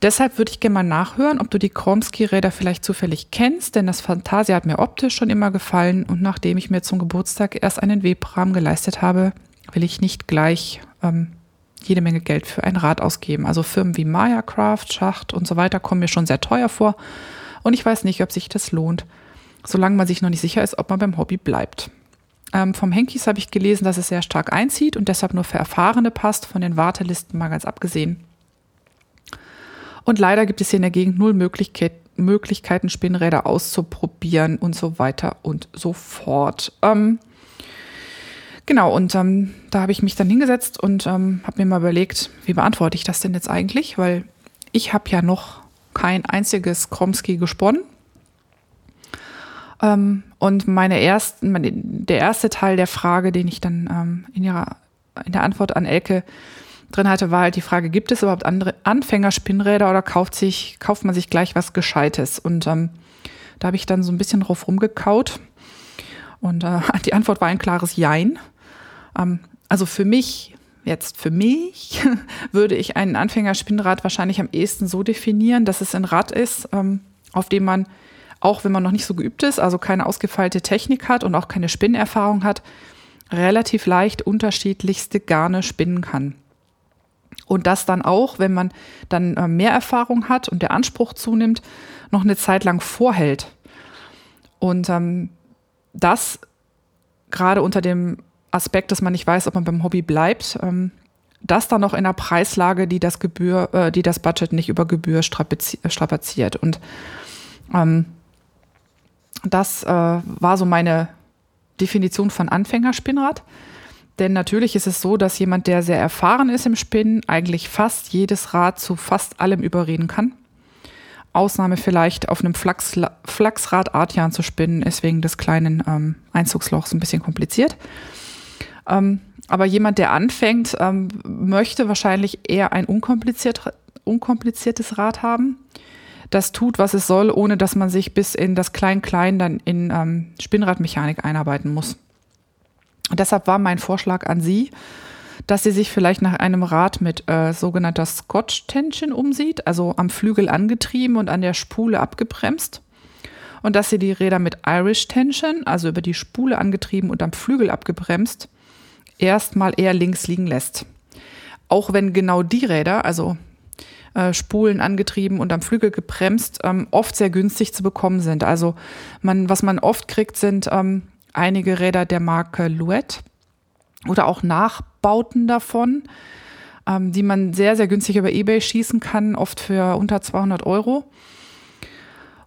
[SPEAKER 2] Deshalb würde ich gerne mal nachhören, ob du die Kromsky-Räder vielleicht zufällig kennst, denn das Fantasia hat mir optisch schon immer gefallen und nachdem ich mir zum Geburtstag erst einen Webrahmen geleistet habe, will ich nicht gleich ähm, jede Menge Geld für ein Rad ausgeben. Also Firmen wie Maya Craft, Schacht und so weiter kommen mir schon sehr teuer vor und ich weiß nicht, ob sich das lohnt, solange man sich noch nicht sicher ist, ob man beim Hobby bleibt. Ähm, vom Henkis habe ich gelesen, dass es sehr stark einzieht und deshalb nur für Erfahrene passt, von den Wartelisten mal ganz abgesehen. Und leider gibt es hier in der Gegend null Möglichkeit, Möglichkeiten, Spinnräder auszuprobieren und so weiter und so fort. Ähm, genau, und ähm, da habe ich mich dann hingesetzt und ähm, habe mir mal überlegt, wie beantworte ich das denn jetzt eigentlich? Weil ich habe ja noch kein einziges Kromski gesponnen. Ähm, und meine ersten, meine, der erste Teil der Frage, den ich dann ähm, in, ihrer, in der Antwort an Elke drin hatte, war halt die Frage, gibt es überhaupt andere Anfängerspinnräder oder kauft, sich, kauft man sich gleich was Gescheites? Und ähm, da habe ich dann so ein bisschen drauf rumgekaut. Und äh, die Antwort war ein klares Jein. Ähm, also für mich, jetzt für mich, würde ich einen Anfängerspinnrad wahrscheinlich am ehesten so definieren, dass es ein Rad ist, ähm, auf dem man, auch wenn man noch nicht so geübt ist, also keine ausgefeilte Technik hat und auch keine Spinnerfahrung hat, relativ leicht unterschiedlichste Garne spinnen kann. Und das dann auch, wenn man dann äh, mehr Erfahrung hat und der Anspruch zunimmt, noch eine Zeit lang vorhält. Und ähm, das gerade unter dem Aspekt, dass man nicht weiß, ob man beim Hobby bleibt, ähm, das dann noch in einer Preislage, die das Gebühr, äh, die das Budget nicht über Gebühr strapaziert. Und ähm, das äh, war so meine Definition von Anfängerspinnrad. Denn natürlich ist es so, dass jemand, der sehr erfahren ist im Spinnen, eigentlich fast jedes Rad zu fast allem überreden kann. Ausnahme vielleicht auf einem Flachs, Flachsrad Artian zu spinnen, ist wegen des kleinen ähm, Einzugslochs ein bisschen kompliziert. Ähm, aber jemand, der anfängt, ähm, möchte wahrscheinlich eher ein unkompliziert, unkompliziertes Rad haben. Das tut, was es soll, ohne dass man sich bis in das Klein-Klein dann in ähm, Spinnradmechanik einarbeiten muss. Und deshalb war mein Vorschlag an Sie, dass sie sich vielleicht nach einem Rad mit äh, sogenannter Scotch Tension umsieht, also am Flügel angetrieben und an der Spule abgebremst. Und dass sie die Räder mit Irish Tension, also über die Spule angetrieben und am Flügel abgebremst, erstmal eher links liegen lässt. Auch wenn genau die Räder, also äh, Spulen angetrieben und am Flügel gebremst, ähm, oft sehr günstig zu bekommen sind. Also man, was man oft kriegt, sind ähm, einige Räder der Marke Louette oder auch Nachbauten davon, ähm, die man sehr, sehr günstig über eBay schießen kann, oft für unter 200 Euro.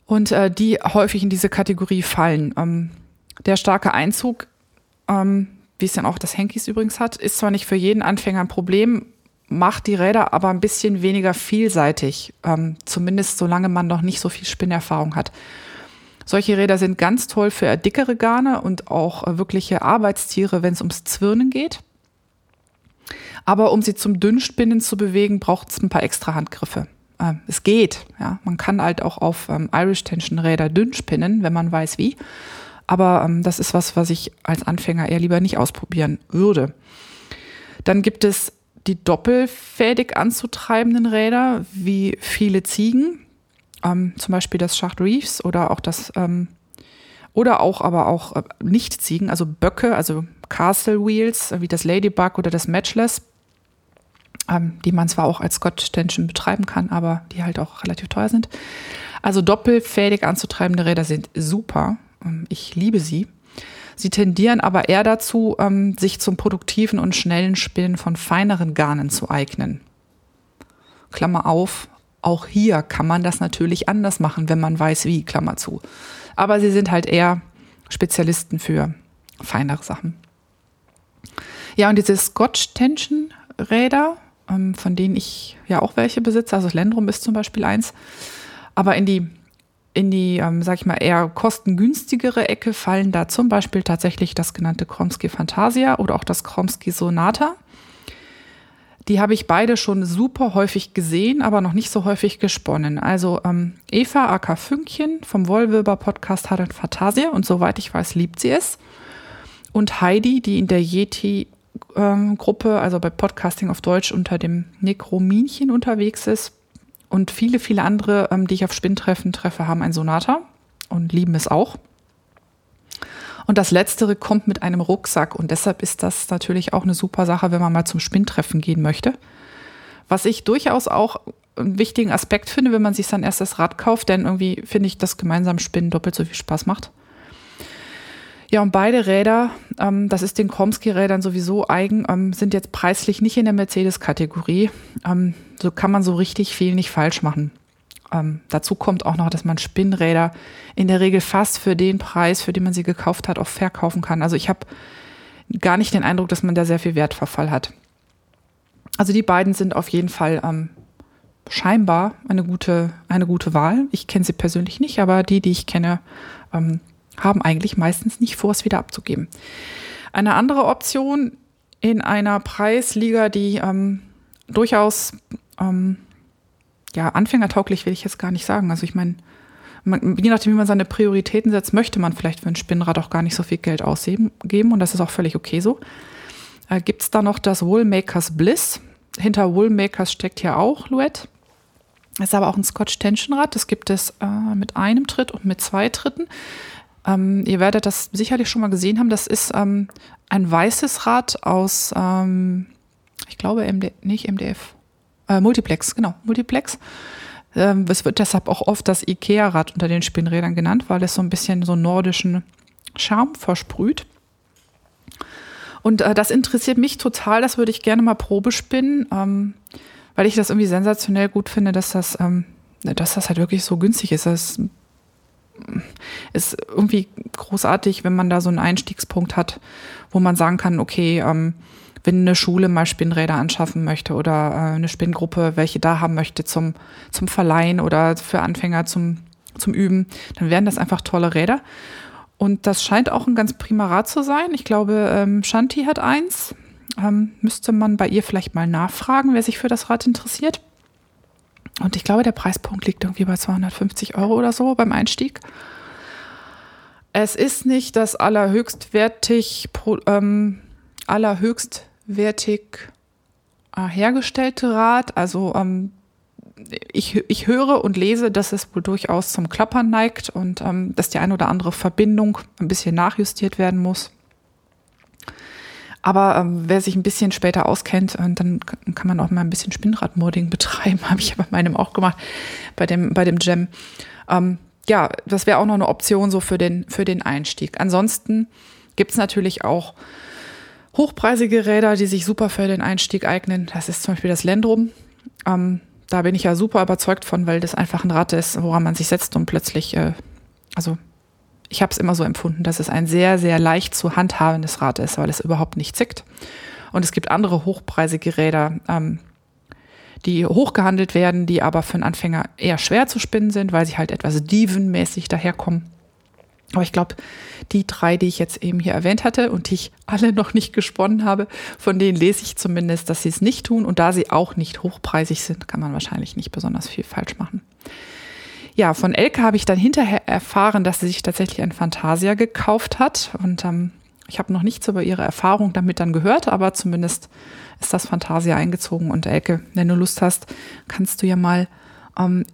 [SPEAKER 2] Und äh, die häufig in diese Kategorie fallen. Ähm, der starke Einzug, ähm, wie es dann auch das Henkis übrigens hat, ist zwar nicht für jeden Anfänger ein Problem, macht die Räder aber ein bisschen weniger vielseitig, ähm, zumindest solange man noch nicht so viel Spinnerfahrung hat. Solche Räder sind ganz toll für dickere Garne und auch äh, wirkliche Arbeitstiere, wenn es ums Zwirnen geht. Aber um sie zum Dünnspinnen zu bewegen, braucht es ein paar extra Handgriffe. Äh, es geht, ja. Man kann halt auch auf ähm, Irish Tension Räder dünn spinnen, wenn man weiß wie. Aber ähm, das ist was, was ich als Anfänger eher lieber nicht ausprobieren würde. Dann gibt es die doppelfädig anzutreibenden Räder, wie viele Ziegen ähm, zum Beispiel das Schacht Reefs oder auch das ähm, oder auch aber auch äh, Nicht-Ziegen, also Böcke, also Castle Wheels, wie das Ladybug oder das Matchless, ähm, die man zwar auch als Scotch Tension betreiben kann, aber die halt auch relativ teuer sind. Also doppelfädig anzutreibende Räder sind super. Ähm, ich liebe sie. Sie tendieren aber eher dazu, ähm, sich zum produktiven und schnellen Spinnen von feineren Garnen zu eignen. Klammer auf, auch hier kann man das natürlich anders machen, wenn man weiß wie, Klammer zu. Aber sie sind halt eher Spezialisten für feinere Sachen. Ja, und diese Scotch Tension Räder, ähm, von denen ich ja auch welche besitze, also Lendrum ist zum Beispiel eins, aber in die in die, ähm, sag ich mal, eher kostengünstigere Ecke fallen da zum Beispiel tatsächlich das genannte Kromsky Fantasia oder auch das Kromsky Sonata. Die habe ich beide schon super häufig gesehen, aber noch nicht so häufig gesponnen. Also ähm, Eva AK Fünkchen vom Wollwilber Podcast hat ein Fantasia und soweit ich weiß, liebt sie es. Und Heidi, die in der Yeti-Gruppe, ähm, also bei Podcasting auf Deutsch unter dem Nekrominchen unterwegs ist. Und viele, viele andere, ähm, die ich auf Spinntreffen treffe, haben ein Sonata und lieben es auch. Und das Letztere kommt mit einem Rucksack und deshalb ist das natürlich auch eine super Sache, wenn man mal zum Spinntreffen gehen möchte. Was ich durchaus auch einen wichtigen Aspekt finde, wenn man sich sein erstes Rad kauft, denn irgendwie finde ich, dass gemeinsam Spinnen doppelt so viel Spaß macht. Ja, und beide Räder, ähm, das ist den Kromsky-Rädern sowieso eigen, ähm, sind jetzt preislich nicht in der Mercedes-Kategorie. Ähm, so kann man so richtig viel nicht falsch machen. Ähm, dazu kommt auch noch, dass man Spinnräder in der Regel fast für den Preis, für den man sie gekauft hat, auch verkaufen kann. Also ich habe gar nicht den Eindruck, dass man da sehr viel Wertverfall hat. Also die beiden sind auf jeden Fall ähm, scheinbar eine gute, eine gute Wahl. Ich kenne sie persönlich nicht, aber die, die ich kenne, ähm, haben eigentlich meistens nicht vor, es wieder abzugeben. Eine andere Option in einer Preisliga, die ähm, durchaus ähm, ja, anfängertauglich will ich jetzt gar nicht sagen. Also ich meine, je nachdem, wie man seine Prioritäten setzt, möchte man vielleicht für ein Spinnrad auch gar nicht so viel Geld ausgeben und das ist auch völlig okay so. Äh, Gibt es da noch das Woolmakers Bliss? Hinter Woolmakers steckt hier auch Luet. Ist aber auch ein Scotch Tensionrad. Das gibt es äh, mit einem Tritt und mit zwei Tritten. Ähm, ihr werdet das sicherlich schon mal gesehen haben. Das ist ähm, ein weißes Rad aus, ähm, ich glaube, MD, nicht MDF, äh, Multiplex, genau, Multiplex. Ähm, es wird deshalb auch oft das IKEA-Rad unter den Spinnrädern genannt, weil es so ein bisschen so nordischen Charme versprüht. Und äh, das interessiert mich total, das würde ich gerne mal Probe spinnen, ähm, weil ich das irgendwie sensationell gut finde, dass das, ähm, dass das halt wirklich so günstig ist. Das ist irgendwie großartig, wenn man da so einen Einstiegspunkt hat, wo man sagen kann, okay, ähm, wenn eine Schule mal Spinnräder anschaffen möchte oder äh, eine Spinngruppe welche da haben möchte zum, zum Verleihen oder für Anfänger zum, zum Üben, dann wären das einfach tolle Räder. Und das scheint auch ein ganz prima Rad zu sein. Ich glaube, ähm, Shanti hat eins. Ähm, müsste man bei ihr vielleicht mal nachfragen, wer sich für das Rad interessiert. Und ich glaube, der Preispunkt liegt irgendwie bei 250 Euro oder so beim Einstieg. Es ist nicht das allerhöchstwertig, ähm, allerhöchstwertig äh, hergestellte Rad. Also ähm, ich, ich höre und lese, dass es wohl durchaus zum Klappern neigt und ähm, dass die eine oder andere Verbindung ein bisschen nachjustiert werden muss. Aber ähm, wer sich ein bisschen später auskennt, äh, dann kann man auch mal ein bisschen Spinnradmodding betreiben. Habe ich bei meinem auch gemacht, bei dem, bei dem Gem. Ähm, ja, das wäre auch noch eine Option so für den, für den Einstieg. Ansonsten gibt es natürlich auch hochpreisige Räder, die sich super für den Einstieg eignen. Das ist zum Beispiel das Lendrum. Ähm, da bin ich ja super überzeugt von, weil das einfach ein Rad ist, woran man sich setzt und plötzlich, äh, also ich habe es immer so empfunden, dass es ein sehr, sehr leicht zu handhabendes Rad ist, weil es überhaupt nicht zickt. Und es gibt andere hochpreisige Räder, ähm, die hochgehandelt werden, die aber für einen Anfänger eher schwer zu spinnen sind, weil sie halt etwas dievenmäßig daherkommen. Aber ich glaube, die drei, die ich jetzt eben hier erwähnt hatte und die ich alle noch nicht gesponnen habe, von denen lese ich zumindest, dass sie es nicht tun. Und da sie auch nicht hochpreisig sind, kann man wahrscheinlich nicht besonders viel falsch machen. Ja, von Elke habe ich dann hinterher erfahren, dass sie sich tatsächlich ein Fantasia gekauft hat. Und ähm, ich habe noch nichts über ihre Erfahrung damit dann gehört, aber zumindest ist das Fantasia eingezogen. Und Elke, wenn du Lust hast, kannst du ja mal ähm,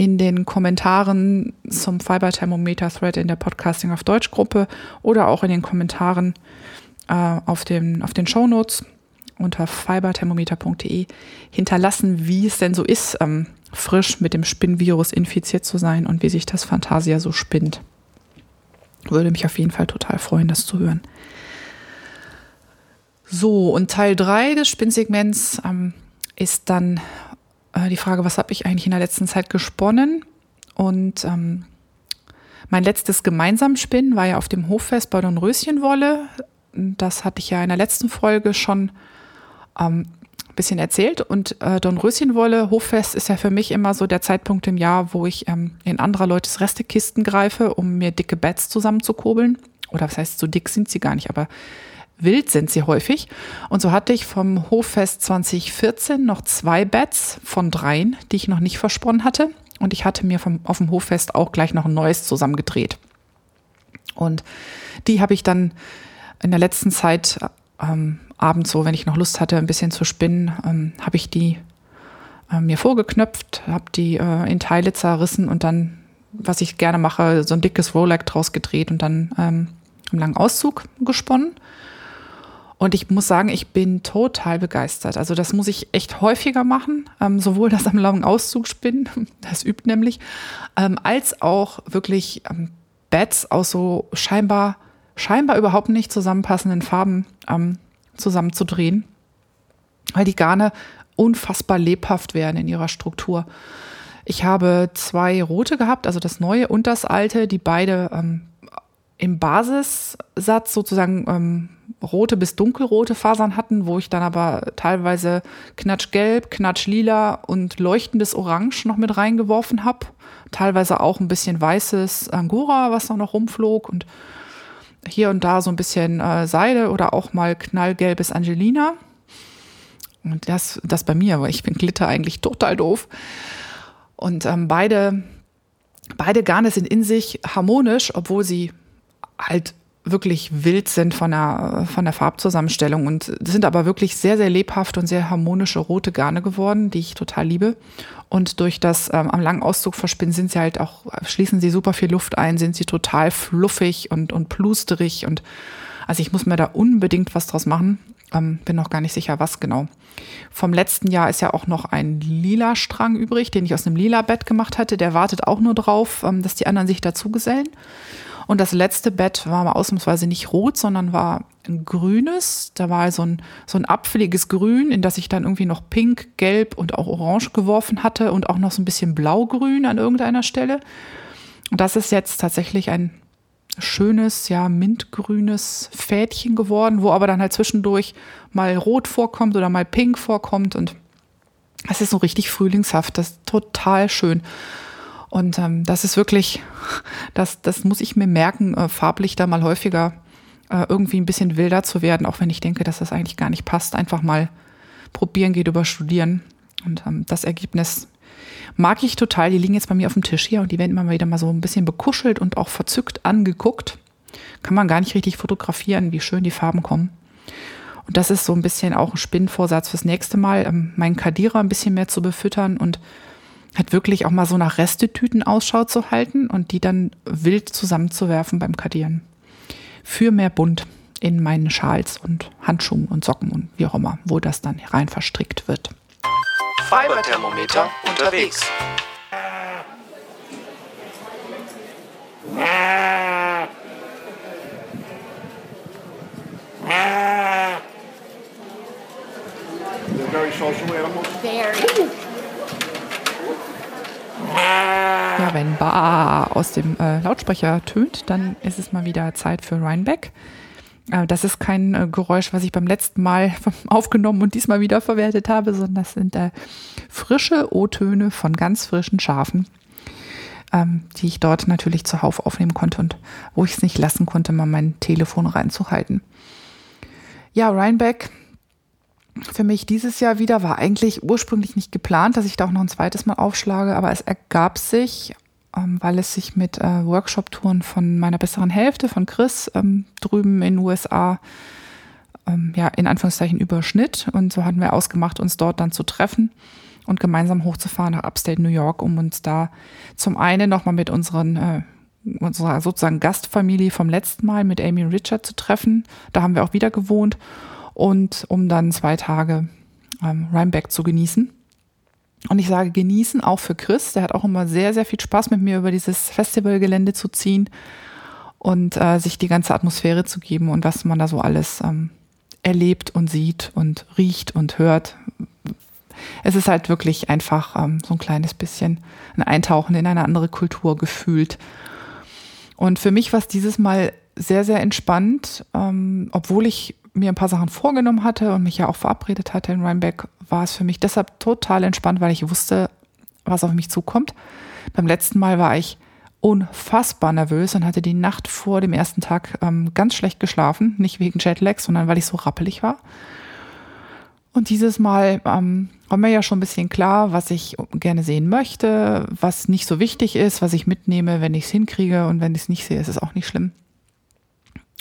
[SPEAKER 2] in den Kommentaren zum Fiber-Thermometer-Thread in der Podcasting auf Deutsch Gruppe oder auch in den Kommentaren äh, auf, den, auf den Shownotes unter fiberthermometer.de hinterlassen, wie es denn so ist, ähm, frisch mit dem Spinnvirus infiziert zu sein und wie sich das Fantasia so spinnt. Würde mich auf jeden Fall total freuen, das zu hören. So, und Teil 3 des Spinnsegments ähm, ist dann äh, die Frage, was habe ich eigentlich in der letzten Zeit gesponnen? Und ähm, mein letztes Gemeinsamspinnen war ja auf dem Hoffest bei Dornröschenwolle. Das hatte ich ja in der letzten Folge schon ähm, ein bisschen erzählt. Und äh, Dornröschenwolle, Hoffest ist ja für mich immer so der Zeitpunkt im Jahr, wo ich ähm, in anderer Leutes Restekisten greife, um mir dicke Bats zusammenzukurbeln. Oder was heißt, so dick sind sie gar nicht, aber wild sind sie häufig. Und so hatte ich vom Hoffest 2014 noch zwei Bats von dreien, die ich noch nicht versponnen hatte. Und ich hatte mir vom, auf dem Hoffest auch gleich noch ein neues zusammengedreht. Und die habe ich dann in der letzten Zeit ähm, abends so, wenn ich noch Lust hatte, ein bisschen zu spinnen, ähm, habe ich die äh, mir vorgeknöpft, habe die äh, in Teile zerrissen und dann, was ich gerne mache, so ein dickes Rolex draus gedreht und dann ähm, im langen Auszug gesponnen. Und ich muss sagen, ich bin total begeistert. Also das muss ich echt häufiger machen, ähm, sowohl das am langen Auszug spinnen, das übt nämlich, ähm, als auch wirklich ähm, Bats aus so scheinbar scheinbar überhaupt nicht zusammenpassenden Farben ähm, zusammenzudrehen, weil die Garne unfassbar lebhaft werden in ihrer Struktur. Ich habe zwei rote gehabt, also das neue und das alte, die beide ähm, im Basissatz sozusagen ähm, rote bis dunkelrote Fasern hatten, wo ich dann aber teilweise knatschgelb, knatschlila und leuchtendes Orange noch mit reingeworfen habe. Teilweise auch ein bisschen weißes Angora, was noch rumflog und hier und da so ein bisschen äh, Seide oder auch mal knallgelbes Angelina. Und das, das bei mir, weil ich bin Glitter eigentlich total doof. Und ähm, beide, beide Garne sind in sich harmonisch, obwohl sie halt wirklich wild sind von der, von der Farbzusammenstellung und sind aber wirklich sehr, sehr lebhaft und sehr harmonische rote Garne geworden, die ich total liebe. Und durch das ähm, am langen Auszug verspinnen sind sie halt auch, schließen sie super viel Luft ein, sind sie total fluffig und, und plusterig und also ich muss mir da unbedingt was draus machen. Ähm, bin noch gar nicht sicher, was genau. Vom letzten Jahr ist ja auch noch ein lila Strang übrig, den ich aus einem lila Bett gemacht hatte. Der wartet auch nur drauf, ähm, dass die anderen sich dazugesellen. Und das letzte Bett war ausnahmsweise nicht rot, sondern war ein grünes. Da war so ein, so ein apfeliges Grün, in das ich dann irgendwie noch pink, gelb und auch orange geworfen hatte und auch noch so ein bisschen blaugrün an irgendeiner Stelle. Und das ist jetzt tatsächlich ein schönes, ja, mintgrünes Fädchen geworden, wo aber dann halt zwischendurch mal rot vorkommt oder mal pink vorkommt und es ist so richtig frühlingshaft, das ist total schön. Und ähm, das ist wirklich, das, das muss ich mir merken, äh, farblich da mal häufiger äh, irgendwie ein bisschen wilder zu werden, auch wenn ich denke, dass das eigentlich gar nicht passt. Einfach mal probieren geht über studieren. Und ähm, das Ergebnis mag ich total. Die liegen jetzt bei mir auf dem Tisch hier und die werden immer wieder mal so ein bisschen bekuschelt und auch verzückt angeguckt. Kann man gar nicht richtig fotografieren, wie schön die Farben kommen. Und das ist so ein bisschen auch ein Spinnenvorsatz fürs nächste Mal, ähm, meinen Kadierer ein bisschen mehr zu befüttern und halt wirklich auch mal so nach Restetüten Ausschau zu halten und die dann wild zusammenzuwerfen beim Kadieren. Für mehr Bunt in meinen Schals und Handschuhen und Socken und wie auch immer, wo das dann rein verstrickt wird.
[SPEAKER 1] Fiberthermometer unterwegs.
[SPEAKER 2] Very social animal. Very. Ja, wenn Ba aus dem äh, Lautsprecher tönt, dann ist es mal wieder Zeit für Rhinebeck. Äh, das ist kein äh, Geräusch, was ich beim letzten Mal aufgenommen und diesmal wieder verwertet habe, sondern das sind äh, frische O-Töne von ganz frischen Schafen, ähm, die ich dort natürlich zuhauf aufnehmen konnte und wo ich es nicht lassen konnte, mal mein Telefon reinzuhalten. Ja, Rhinebeck für mich dieses Jahr wieder war eigentlich ursprünglich nicht geplant, dass ich da auch noch ein zweites Mal aufschlage, aber es ergab sich, ähm, weil es sich mit äh, Workshop-Touren von meiner besseren Hälfte, von Chris, ähm, drüben in den USA, ähm, ja, in Anführungszeichen überschnitt. Und so hatten wir ausgemacht, uns dort dann zu treffen und gemeinsam hochzufahren nach Upstate New York, um uns da zum einen nochmal mit unseren äh, unserer sozusagen Gastfamilie vom letzten Mal mit Amy und Richard zu treffen. Da haben wir auch wieder gewohnt und um dann zwei Tage ähm, Rhinebeck zu genießen. Und ich sage genießen auch für Chris, der hat auch immer sehr, sehr viel Spaß mit mir über dieses Festivalgelände zu ziehen und äh, sich die ganze Atmosphäre zu geben und was man da so alles ähm, erlebt und sieht und riecht und hört. Es ist halt wirklich einfach ähm, so ein kleines bisschen ein Eintauchen in eine andere Kultur gefühlt. Und für mich war es dieses Mal sehr, sehr entspannt, ähm, obwohl ich mir ein paar Sachen vorgenommen hatte und mich ja auch verabredet hatte in Rhinebeck, war es für mich deshalb total entspannt, weil ich wusste, was auf mich zukommt. Beim letzten Mal war ich unfassbar nervös und hatte die Nacht vor dem ersten Tag ähm, ganz schlecht geschlafen. Nicht wegen Jetlag, sondern weil ich so rappelig war. Und dieses Mal ähm, war mir ja schon ein bisschen klar, was ich gerne sehen möchte, was nicht so wichtig ist, was ich mitnehme, wenn ich es hinkriege. Und wenn ich es nicht sehe, ist es auch nicht schlimm.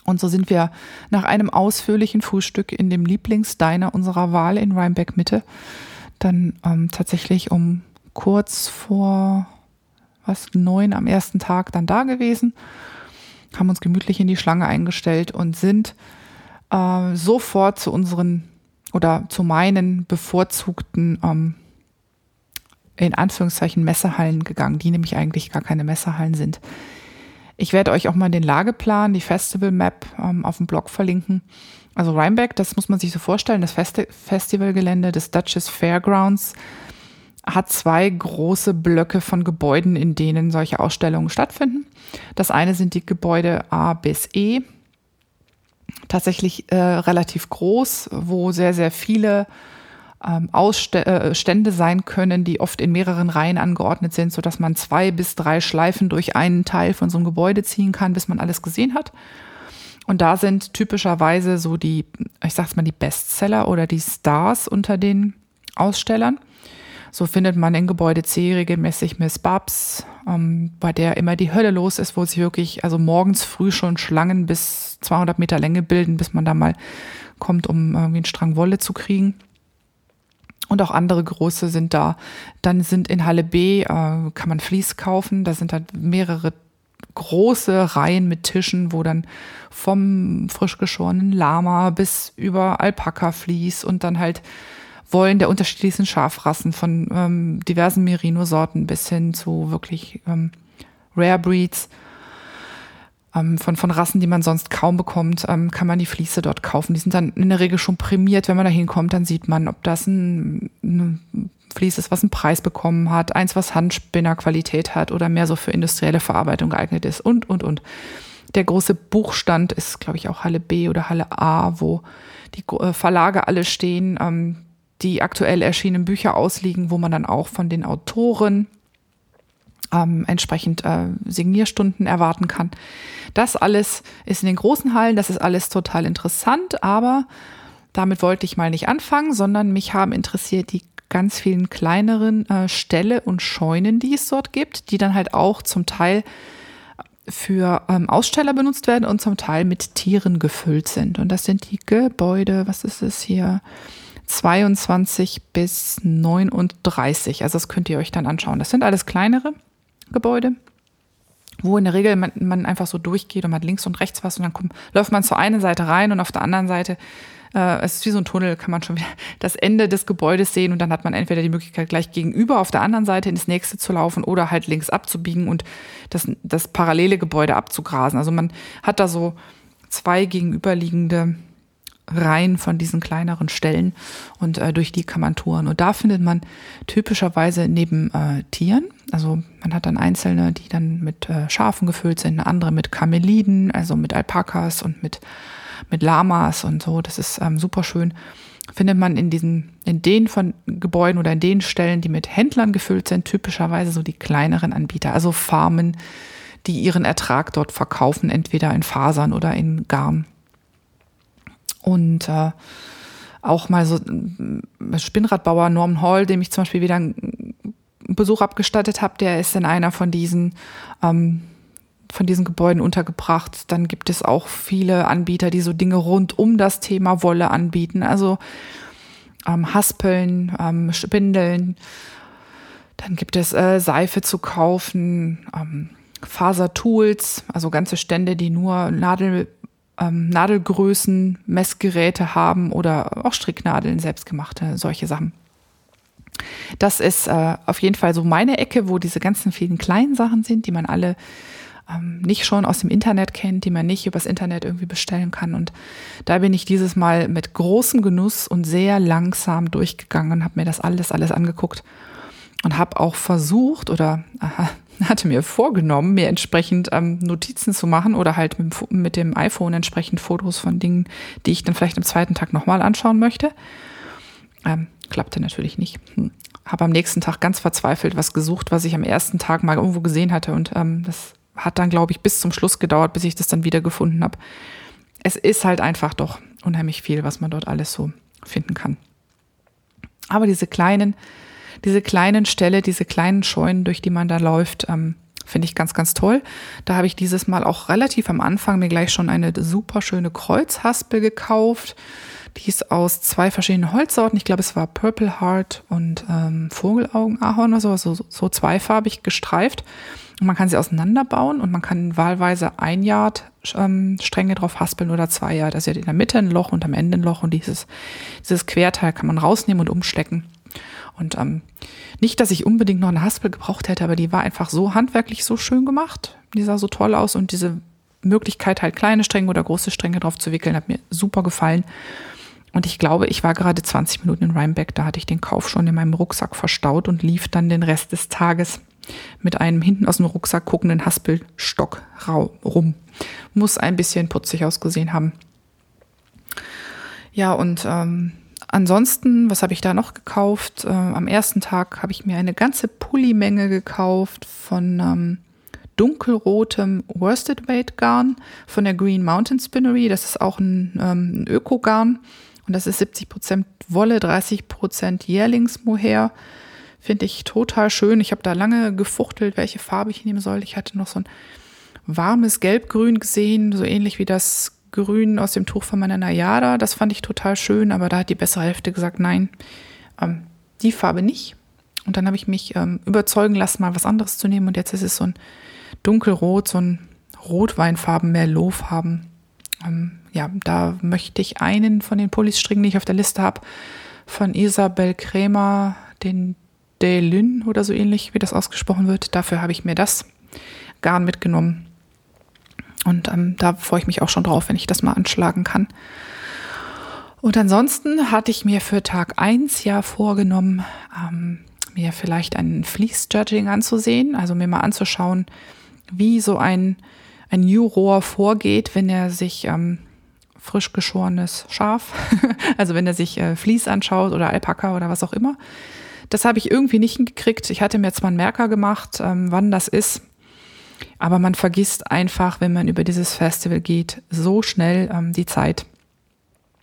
[SPEAKER 2] Und so sind wir nach einem ausführlichen Frühstück in dem Lieblingsdiner unserer Wahl in Rhinebeck Mitte dann ähm, tatsächlich um kurz vor was neun am ersten Tag dann da gewesen, haben uns gemütlich in die Schlange eingestellt und sind äh, sofort zu unseren oder zu meinen bevorzugten ähm, in Anführungszeichen Messehallen gegangen, die nämlich eigentlich gar keine Messehallen sind. Ich werde euch auch mal den Lageplan, die Festival Map ähm, auf dem Blog verlinken. Also Rhinebeck, das muss man sich so vorstellen, das Festi Festivalgelände des Duchess Fairgrounds hat zwei große Blöcke von Gebäuden, in denen solche Ausstellungen stattfinden. Das eine sind die Gebäude A bis E, tatsächlich äh, relativ groß, wo sehr, sehr viele ähm, Ausstände äh, sein können, die oft in mehreren Reihen angeordnet sind, sodass man zwei bis drei Schleifen durch einen Teil von so einem Gebäude ziehen kann, bis man alles gesehen hat. Und da sind typischerweise so die, ich sag's mal, die Bestseller oder die Stars unter den Ausstellern. So findet man in Gebäude C regelmäßig Miss Babs, ähm, bei der immer die Hölle los ist, wo sich wirklich, also morgens früh schon Schlangen bis 200 Meter Länge bilden, bis man da mal kommt, um irgendwie einen Strang Wolle zu kriegen. Und auch andere große sind da. Dann sind in Halle B, äh, kann man Vlies kaufen. Da sind halt mehrere große Reihen mit Tischen, wo dann vom frisch geschorenen Lama bis über Alpaka-Vlies und dann halt Wollen der unterschiedlichsten Schafrassen von ähm, diversen Merino-Sorten bis hin zu wirklich ähm, Rare Breeds von, von Rassen, die man sonst kaum bekommt, ähm, kann man die Fliese dort kaufen. Die sind dann in der Regel schon prämiert. Wenn man da hinkommt, dann sieht man, ob das ein, ein Vlies ist, was einen Preis bekommen hat, eins, was Handspinnerqualität hat oder mehr so für industrielle Verarbeitung geeignet ist und, und, und. Der große Buchstand ist, glaube ich, auch Halle B oder Halle A, wo die äh, Verlage alle stehen. Ähm, die aktuell erschienenen Bücher ausliegen, wo man dann auch von den Autoren ähm, entsprechend äh, Signierstunden erwarten kann. Das alles ist in den großen Hallen, das ist alles total interessant, aber damit wollte ich mal nicht anfangen, sondern mich haben interessiert die ganz vielen kleineren äh, Ställe und Scheunen, die es dort gibt, die dann halt auch zum Teil für ähm, Aussteller benutzt werden und zum Teil mit Tieren gefüllt sind. Und das sind die Gebäude, was ist es hier? 22 bis 39. Also das könnt ihr euch dann anschauen. Das sind alles kleinere Gebäude, wo in der Regel man, man einfach so durchgeht und man hat links und rechts was und dann kommt, läuft man zur einen Seite rein und auf der anderen Seite äh, es ist wie so ein Tunnel, kann man schon wieder das Ende des Gebäudes sehen und dann hat man entweder die Möglichkeit, gleich gegenüber auf der anderen Seite ins nächste zu laufen oder halt links abzubiegen und das, das parallele Gebäude abzugrasen. Also man hat da so zwei gegenüberliegende Reihen von diesen kleineren Stellen und äh, durch die kann man touren. Und da findet man typischerweise neben äh, Tieren, also man hat dann einzelne, die dann mit äh, Schafen gefüllt sind, andere mit Kameliden, also mit Alpakas und mit, mit Lamas und so. Das ist ähm, super schön. Findet man in diesen, in den von Gebäuden oder in den Stellen, die mit Händlern gefüllt sind, typischerweise so die kleineren Anbieter, also Farmen, die ihren Ertrag dort verkaufen, entweder in Fasern oder in Garn und äh, auch mal so äh, Spinnradbauer Norman Hall, dem ich zum Beispiel wieder einen Besuch abgestattet habe, der ist in einer von diesen ähm, von diesen Gebäuden untergebracht. Dann gibt es auch viele Anbieter, die so Dinge rund um das Thema Wolle anbieten. Also ähm, Haspeln, ähm, Spindeln. Dann gibt es äh, Seife zu kaufen, ähm, Fasertools, also ganze Stände, die nur Nadel ähm, Nadelgrößen, Messgeräte haben oder auch Stricknadeln, selbstgemachte, solche Sachen. Das ist äh, auf jeden Fall so meine Ecke, wo diese ganzen vielen kleinen Sachen sind, die man alle ähm, nicht schon aus dem Internet kennt, die man nicht übers Internet irgendwie bestellen kann. Und da bin ich dieses Mal mit großem Genuss und sehr langsam durchgegangen und habe mir das alles, alles angeguckt und habe auch versucht oder aha, hatte mir vorgenommen, mir entsprechend ähm, Notizen zu machen oder halt mit, mit, dem iPhone entsprechend Fotos von Dingen, die ich dann vielleicht am zweiten Tag nochmal anschauen möchte. Ähm, klappte natürlich nicht. Hm. Habe am nächsten Tag ganz verzweifelt was gesucht, was ich am ersten Tag mal irgendwo gesehen hatte und ähm, das hat dann, glaube ich, bis zum Schluss gedauert, bis ich das dann wieder gefunden habe. Es ist halt einfach doch unheimlich viel, was man dort alles so finden kann. Aber diese kleinen diese kleinen Ställe, diese kleinen Scheunen, durch die man da läuft, ähm, finde ich ganz, ganz toll. Da habe ich dieses Mal auch relativ am Anfang mir gleich schon eine super schöne Kreuzhaspel gekauft. Die ist aus zwei verschiedenen Holzsorten. Ich glaube, es war Purple Heart und ähm, Vogelaugenahorn oder so, also so zweifarbig gestreift. Man kann sie auseinanderbauen und man kann wahlweise ein Yard ähm, Stränge drauf haspeln oder zwei Yard. Also in der Mitte ein Loch und am Ende ein Loch und dieses, dieses Querteil kann man rausnehmen und umschlecken. Und ähm, nicht, dass ich unbedingt noch eine Haspel gebraucht hätte, aber die war einfach so handwerklich so schön gemacht. Die sah so toll aus und diese Möglichkeit, halt kleine Stränge oder große Stränge drauf zu wickeln, hat mir super gefallen. Und ich glaube, ich war gerade 20 Minuten in Rhinebeck, da hatte ich den Kauf schon in meinem Rucksack verstaut und lief dann den Rest des Tages mit einem hinten aus dem Rucksack guckenden Haspelstock rum. Muss ein bisschen putzig ausgesehen haben. Ja, und ähm, ansonsten, was habe ich da noch gekauft? Äh, am ersten Tag habe ich mir eine ganze Pullimenge gekauft von ähm, dunkelrotem Worsted Weight Garn von der Green Mountain Spinnery. Das ist auch ein, ähm, ein Öko-Garn und das ist 70% Wolle, 30% Jährlingsmohair. Finde ich total schön. Ich habe da lange gefuchtelt, welche Farbe ich nehmen soll. Ich hatte noch so ein warmes Gelbgrün gesehen, so ähnlich wie das Grün aus dem Tuch von meiner Nayada. Das fand ich total schön, aber da hat die bessere Hälfte gesagt, nein, ähm, die Farbe nicht. Und dann habe ich mich ähm, überzeugen lassen, mal was anderes zu nehmen. Und jetzt ist es so ein dunkelrot, so ein Rotweinfarben, Merlot-Farben. Ähm, ja, da möchte ich einen von den Pullis stricken, die ich auf der Liste habe, von Isabel Krämer, den Delyn oder so ähnlich, wie das ausgesprochen wird. Dafür habe ich mir das Garn mitgenommen. Und ähm, da freue ich mich auch schon drauf, wenn ich das mal anschlagen kann. Und ansonsten hatte ich mir für Tag 1 ja vorgenommen, ähm, mir vielleicht ein Fleece-Judging anzusehen, also mir mal anzuschauen, wie so ein, ein New-Rohr vorgeht, wenn er sich ähm, frisch geschorenes Schaf, also wenn er sich äh, anschaut oder Alpaka oder was auch immer. Das habe ich irgendwie nicht hingekriegt. Ich hatte mir mal einen Merker gemacht, ähm, wann das ist. Aber man vergisst einfach, wenn man über dieses Festival geht, so schnell ähm, die Zeit.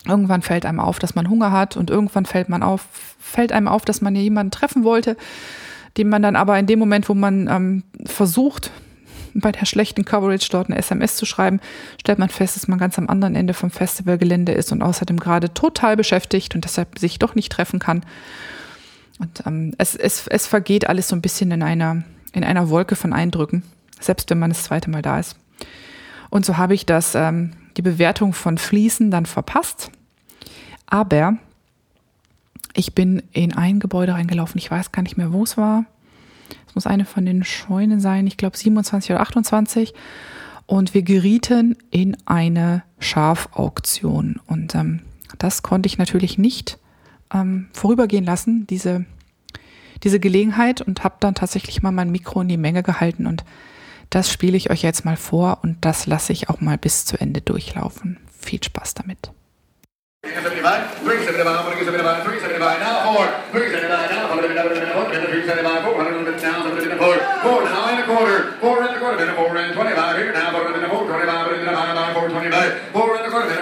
[SPEAKER 2] Irgendwann fällt einem auf, dass man Hunger hat und irgendwann fällt man auf, fällt einem auf, dass man jemanden treffen wollte, den man dann aber in dem Moment, wo man ähm, versucht, bei der schlechten Coverage dort eine SMS zu schreiben, stellt man fest, dass man ganz am anderen Ende vom Festivalgelände ist und außerdem gerade total beschäftigt und deshalb sich doch nicht treffen kann. Und ähm, es, es, es vergeht alles so ein bisschen in einer, in einer Wolke von Eindrücken, selbst wenn man das zweite Mal da ist. Und so habe ich das, ähm, die Bewertung von Fließen dann verpasst. Aber ich bin in ein Gebäude reingelaufen, ich weiß gar nicht mehr, wo es war muss eine von den Scheunen sein, ich glaube 27 oder 28. Und wir gerieten in eine Schafauktion. Und ähm, das konnte ich natürlich nicht ähm, vorübergehen lassen, diese, diese Gelegenheit, und habe dann tatsächlich mal mein Mikro in die Menge gehalten. Und das spiele ich euch jetzt mal vor und das lasse ich auch mal bis zu Ende durchlaufen. Viel Spaß damit. 375, 375, 375, 375, now four,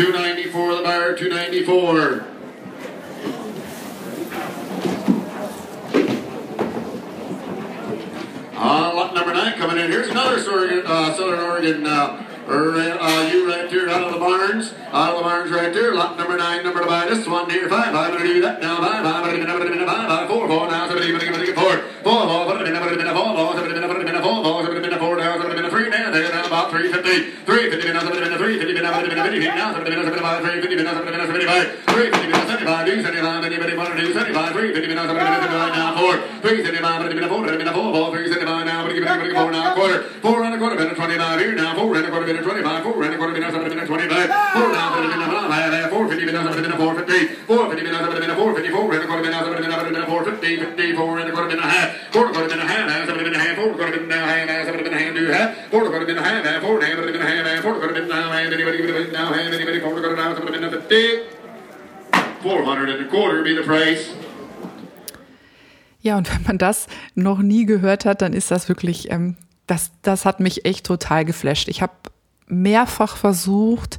[SPEAKER 3] 294 the buyer, 294. Uh, lot number nine coming in. Here's another uh, Southern Oregon uh, uh, you right there out of the barns. Out of the barns right there. Lot number nine, number to buy this one here. Five, five, do that now. Five, five, five, five, five, five, four, four now. Somebody, somebody, somebody, four. Four, four, four, somebody, somebody, somebody, four, four, somebody, somebody, somebody, four, four, somebody, somebody, four now. Somebody, somebody, three now. There now about three fifty. Three fifty now. Somebody, now. Somebody, somebody, now. Five, three fifty now. Somebody, somebody, five. Three fifty now. Seventy-five. Do seventy-five. Anybody want to do seventy-five? Three fifty now. Somebody, seventy-five now. Four. Three seventy-five. Somebody, four. Somebody, four, four. Three seventy-five now. Somebody, somebody, four now. Quarter. Four and a quarter. Minute twenty-five here now. Four and a quarter. Minute twenty-five. Four and a quarter. Minute seven. Minute twenty-five. Four now. Somebody, minute five. Four fifty minutes. Somebody, minute four fifty. Four fifty minutes. Somebody, minute four fifty. Four and a quarter. Minute somebody, minute minute four fifty. Fifty. Four and a quarter. Minute half. Four and a quarter. Minute half. Somebody, minute half. Four and a quarter. Minute half. Somebody, minute half. Do half. Four and a quarter. Minute half. Four and a half. Somebody, minute half. Four and a quarter. Minute now. Hand. Anybody, anybody now. Hand. Anybody. Four and a quarter now. Somebody, minute fifty. Four hundred and a quarter be the price. Ja, und wenn man das noch nie gehört hat, dann ist das wirklich ähm,
[SPEAKER 2] das, das hat mich echt total geflasht. Ich habe mehrfach versucht,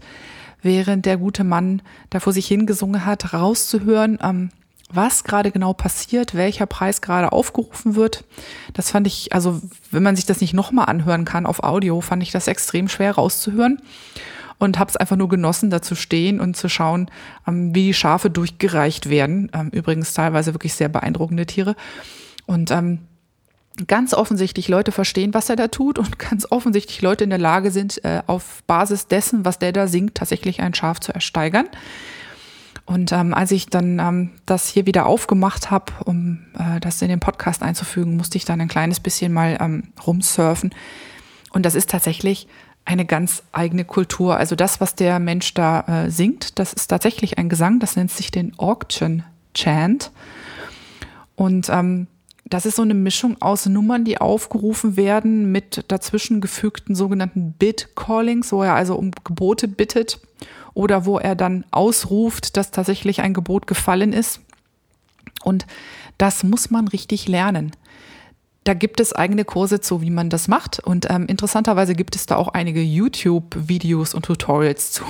[SPEAKER 2] während der gute Mann da vor sich hingesungen hat, rauszuhören, ähm, was gerade genau passiert, welcher Preis gerade aufgerufen wird. Das fand ich, also wenn man sich das nicht nochmal anhören kann auf Audio, fand ich das extrem schwer rauszuhören und habe es einfach nur genossen, da zu stehen und zu schauen, ähm, wie die Schafe durchgereicht werden. Ähm, übrigens teilweise wirklich sehr beeindruckende Tiere. Und ähm, ganz offensichtlich Leute verstehen, was er da tut und ganz offensichtlich Leute in der Lage sind, äh, auf Basis dessen, was der da singt, tatsächlich ein Schaf zu ersteigern. Und ähm, als ich dann ähm, das hier wieder aufgemacht habe, um äh, das in den Podcast einzufügen, musste ich dann ein kleines bisschen mal ähm, rumsurfen. Und das ist tatsächlich eine ganz eigene Kultur. Also das, was der Mensch da äh, singt, das ist tatsächlich ein Gesang, das nennt sich den Auction Chant. Und ähm, das ist so eine Mischung aus Nummern, die aufgerufen werden mit dazwischen gefügten sogenannten Bid-Callings, wo er also um Gebote bittet oder wo er dann ausruft, dass tatsächlich ein Gebot gefallen ist. Und das muss man richtig lernen. Da gibt es eigene Kurse zu, wie man das macht. Und ähm, interessanterweise gibt es da auch einige YouTube-Videos und Tutorials zu.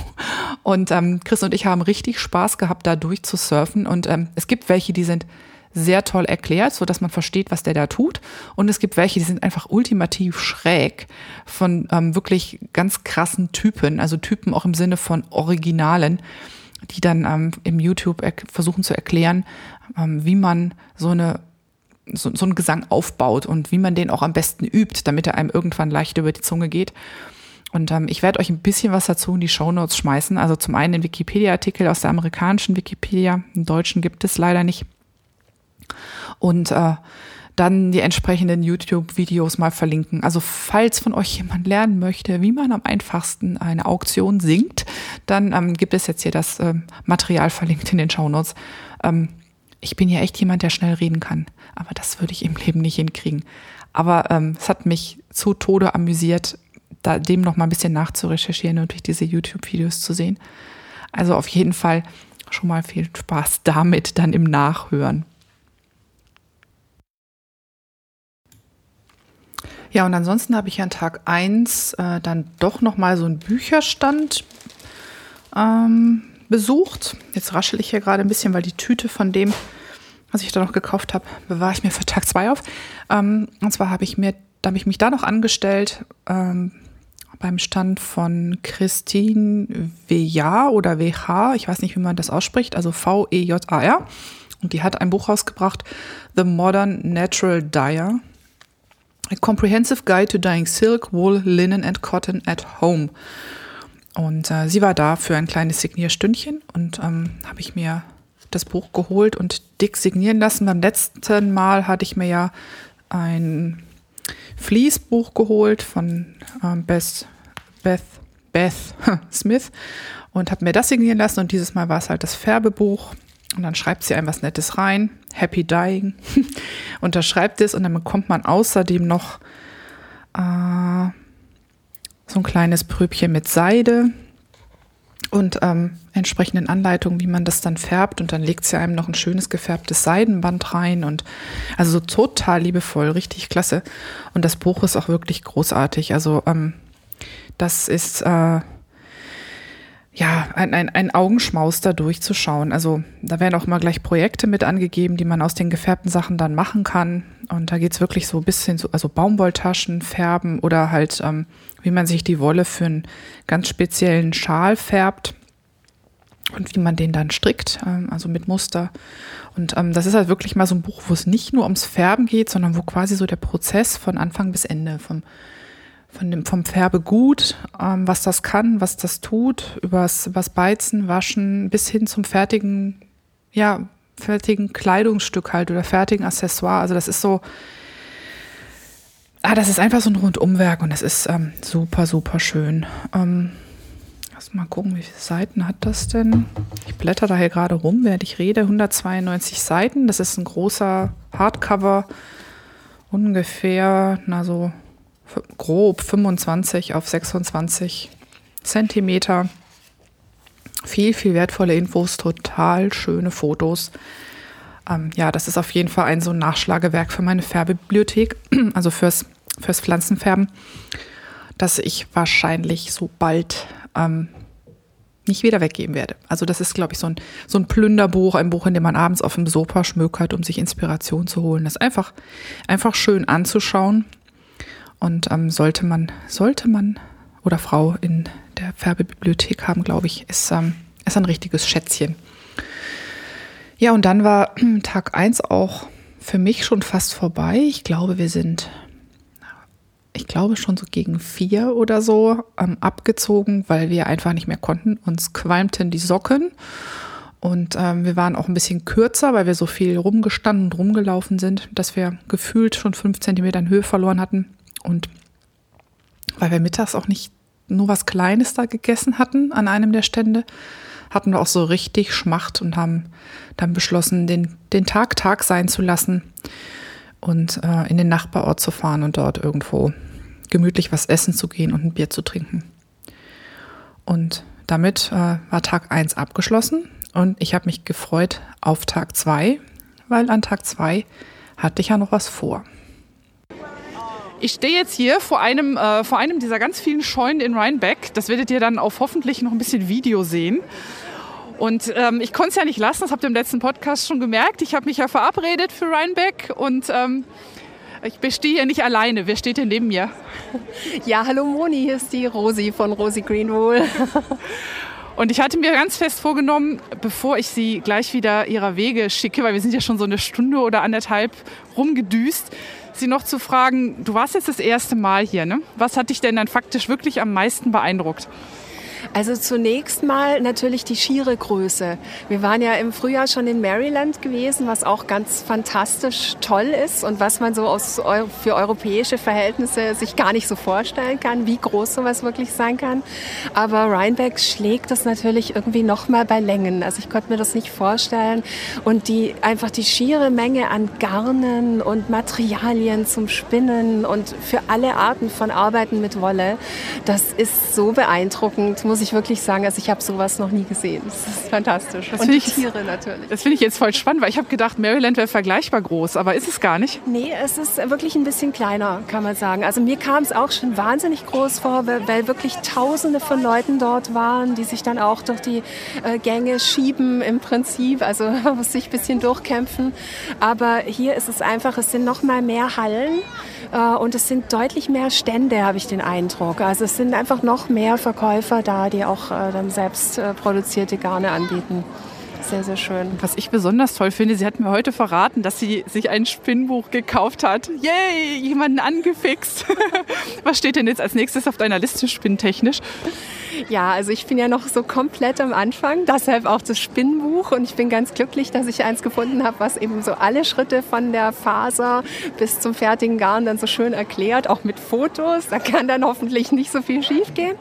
[SPEAKER 2] Und ähm, Chris und ich haben richtig Spaß gehabt, da durchzusurfen. Und ähm, es gibt welche, die sind sehr toll erklärt, so dass man versteht, was der da tut. Und es gibt welche, die sind einfach ultimativ schräg von ähm, wirklich ganz krassen Typen, also Typen auch im Sinne von Originalen, die dann ähm, im YouTube versuchen zu erklären, ähm, wie man so eine so, so einen Gesang aufbaut und wie man den auch am besten übt, damit er einem irgendwann leicht über die Zunge geht. Und ähm, ich werde euch ein bisschen was dazu in die Show Notes schmeißen. Also zum einen den Wikipedia-Artikel aus der amerikanischen Wikipedia. Im Deutschen gibt es leider nicht und äh, dann die entsprechenden YouTube-Videos mal verlinken. Also falls von euch jemand lernen möchte, wie man am einfachsten eine Auktion singt, dann ähm, gibt es jetzt hier das äh, Material verlinkt in den Shownotes. Ähm, ich bin ja echt jemand, der schnell reden kann, aber das würde ich im Leben nicht hinkriegen. Aber ähm, es hat mich zu Tode amüsiert, da dem noch mal ein bisschen nachzurecherchieren und durch diese YouTube-Videos zu sehen. Also auf jeden Fall schon mal viel Spaß damit dann im Nachhören. Ja, und ansonsten habe ich an Tag 1 äh, dann doch nochmal so einen Bücherstand ähm, besucht. Jetzt raschel ich hier gerade ein bisschen, weil die Tüte von dem, was ich da noch gekauft habe, bewahre ich mir für Tag 2 auf. Ähm, und zwar habe ich mir, da habe ich mich da noch angestellt ähm, beim Stand von Christine WJ oder WH, ich weiß nicht, wie man das ausspricht, also V-E-J-A-R. Und die hat ein Buch rausgebracht, The Modern Natural Dyer. A Comprehensive Guide to Dyeing Silk, Wool, Linen and Cotton at Home. Und äh, sie war da für ein kleines Signierstündchen und ähm, habe ich mir das Buch geholt und dick signieren lassen. Beim letzten Mal hatte ich mir ja ein Fließbuch geholt von ähm, Beth, Beth, Beth Smith und habe mir das signieren lassen und dieses Mal war es halt das Färbebuch und dann schreibt sie einem was Nettes rein. Happy Dying. Unterschreibt es und dann bekommt man außerdem noch äh, so ein kleines Pröbchen mit Seide und ähm, entsprechenden Anleitungen, wie man das dann färbt. Und dann legt sie einem noch ein schönes gefärbtes Seidenband rein und also so total liebevoll, richtig klasse. Und das Buch ist auch wirklich großartig. Also ähm, das ist äh, ja, ein, ein, ein Augenschmaus da durchzuschauen. Also da werden auch mal gleich Projekte mit angegeben, die man aus den gefärbten Sachen dann machen kann. Und da geht's wirklich so ein bisschen so, also Baumwolltaschen färben oder halt, ähm, wie man sich die Wolle für einen ganz speziellen Schal färbt und wie man den dann strickt, ähm, also mit Muster. Und ähm, das ist halt wirklich mal so ein Buch, wo es nicht nur ums Färben geht, sondern wo quasi so der Prozess von Anfang bis Ende, vom von dem, vom Färbegut, ähm, was das kann, was das tut, übers, übers Beizen, Waschen bis hin zum fertigen, ja, fertigen Kleidungsstück halt oder fertigen Accessoire. Also das ist so, ah, das ist einfach so ein Rundumwerk und das ist ähm, super, super schön. Ähm, lass mal gucken, wie viele Seiten hat das denn? Ich blätter da hier gerade rum, während ich rede. 192 Seiten. Das ist ein großer Hardcover. Ungefähr, na so grob 25 auf 26 Zentimeter. Viel, viel wertvolle Infos, total schöne Fotos. Ähm, ja, das ist auf jeden Fall ein so ein Nachschlagewerk für meine Färbebibliothek, also fürs fürs Pflanzenfärben, dass ich wahrscheinlich so bald ähm, nicht wieder weggeben werde. Also das ist, glaube ich, so ein, so ein Plünderbuch, ein Buch, in dem man abends auf dem Sofa schmökert, um sich Inspiration zu holen. Das ist einfach, einfach schön anzuschauen. Und ähm, sollte man, sollte man oder Frau in der Färbebibliothek haben, glaube ich, ist, ähm, ist ein richtiges Schätzchen. Ja, und dann war Tag 1 auch für mich schon fast vorbei. Ich glaube, wir sind ich glaube schon so gegen vier oder so ähm, abgezogen, weil wir einfach nicht mehr konnten. Uns qualmten die Socken und ähm, wir waren auch ein bisschen kürzer, weil wir so viel rumgestanden und rumgelaufen sind, dass wir gefühlt schon fünf Zentimeter in Höhe verloren hatten und weil wir mittags auch nicht nur was Kleines da gegessen hatten an einem der Stände, hatten wir auch so richtig Schmacht und haben dann beschlossen, den, den Tag Tag sein zu lassen und äh, in den Nachbarort zu fahren und dort irgendwo gemütlich was essen zu gehen und ein Bier zu trinken. Und damit äh, war Tag 1 abgeschlossen und ich habe mich gefreut auf Tag 2, weil an Tag 2 hatte ich ja noch was vor. Ich stehe jetzt hier vor einem, äh, vor einem dieser ganz vielen Scheunen in Rheinbeck. Das werdet ihr dann auf hoffentlich noch ein bisschen Video sehen. Und ähm, ich konnte es ja nicht lassen, das habt ihr im letzten Podcast schon gemerkt. Ich habe mich ja verabredet für Rheinbeck und ähm, ich stehe hier nicht alleine. Wer steht denn neben mir?
[SPEAKER 4] Ja, hallo Moni, hier ist die Rosi von Rosi Greenwool.
[SPEAKER 2] Und ich hatte mir ganz fest vorgenommen, bevor ich sie gleich wieder ihrer Wege schicke, weil wir sind ja schon so eine Stunde oder anderthalb rumgedüst, sie noch zu fragen, du warst jetzt das erste Mal hier, ne? Was hat dich denn dann faktisch wirklich am meisten beeindruckt?
[SPEAKER 4] Also zunächst mal natürlich die schiere Größe. Wir waren ja im Frühjahr schon in Maryland gewesen, was auch ganz fantastisch toll ist und was man so aus, für europäische Verhältnisse sich gar nicht so vorstellen kann, wie groß sowas wirklich sein kann. Aber Rhinebeck schlägt das natürlich irgendwie nochmal bei Längen. Also ich konnte mir das nicht vorstellen. Und die, einfach die schiere Menge an Garnen und Materialien zum Spinnen und für alle Arten von Arbeiten mit Wolle, das ist so beeindruckend, muss ich wirklich sagen. Also ich habe sowas noch nie gesehen. Das ist fantastisch.
[SPEAKER 2] Das Und die ich, Tiere natürlich. Das finde ich jetzt voll spannend, weil ich habe gedacht, Maryland wäre vergleichbar groß, aber ist es gar nicht?
[SPEAKER 4] Nee, es ist wirklich ein bisschen kleiner, kann man sagen. Also mir kam es auch schon wahnsinnig groß vor, weil wirklich tausende von Leuten dort waren, die sich dann auch durch die äh, Gänge schieben im Prinzip. Also man muss sich ein bisschen durchkämpfen. Aber hier ist es einfach, es sind noch mal mehr Hallen äh, und es sind deutlich mehr Stände, habe ich den Eindruck. Also es sind einfach noch mehr Verkäufer da, die auch äh, dann selbst äh, produzierte Garne anbieten. Sehr, sehr schön.
[SPEAKER 2] Was ich besonders toll finde, sie hat mir heute verraten, dass sie sich ein Spinnbuch gekauft hat. Yay, jemanden angefixt. Was steht denn jetzt als nächstes auf deiner Liste spinntechnisch?
[SPEAKER 4] Ja, also ich bin ja noch so komplett am Anfang, deshalb auch das Spinnbuch und ich bin ganz glücklich, dass ich eins gefunden habe, was eben so alle Schritte von der Faser bis zum fertigen Garn dann so schön erklärt, auch mit Fotos. Da kann dann hoffentlich nicht so viel schief gehen.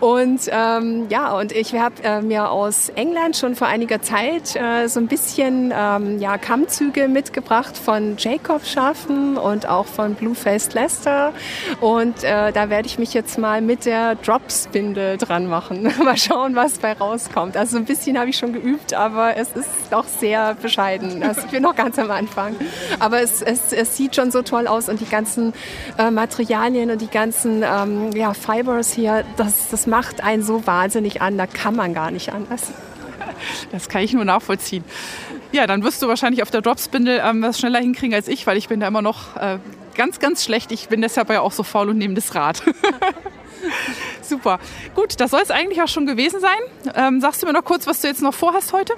[SPEAKER 4] Und ähm, ja, und ich habe äh, mir aus England schon vor einiger Zeit äh, so ein bisschen ähm, ja, Kammzüge mitgebracht von Jacob Schaffen und auch von Bluefaced Leicester. Und äh, da werde ich mich jetzt mal mit der Dropspindel dran machen. Mal schauen, was bei rauskommt. Also ein bisschen habe ich schon geübt, aber es ist doch sehr bescheiden. Also ich bin noch ganz am Anfang. Aber es, es, es sieht schon so toll aus und die ganzen äh, Materialien und die ganzen ähm, ja, Fibers hier, das, das macht einen so wahnsinnig an. Da kann man gar nicht anders.
[SPEAKER 2] Das kann ich nur nachvollziehen. Ja, dann wirst du wahrscheinlich auf der Dropspindel ähm, was schneller hinkriegen als ich, weil ich bin da immer noch äh, ganz, ganz schlecht. Ich bin deshalb ja auch so faul und nehme das Rad. Super. Gut, das soll es eigentlich auch schon gewesen sein. Ähm, sagst du mir noch kurz, was du jetzt noch vorhast heute?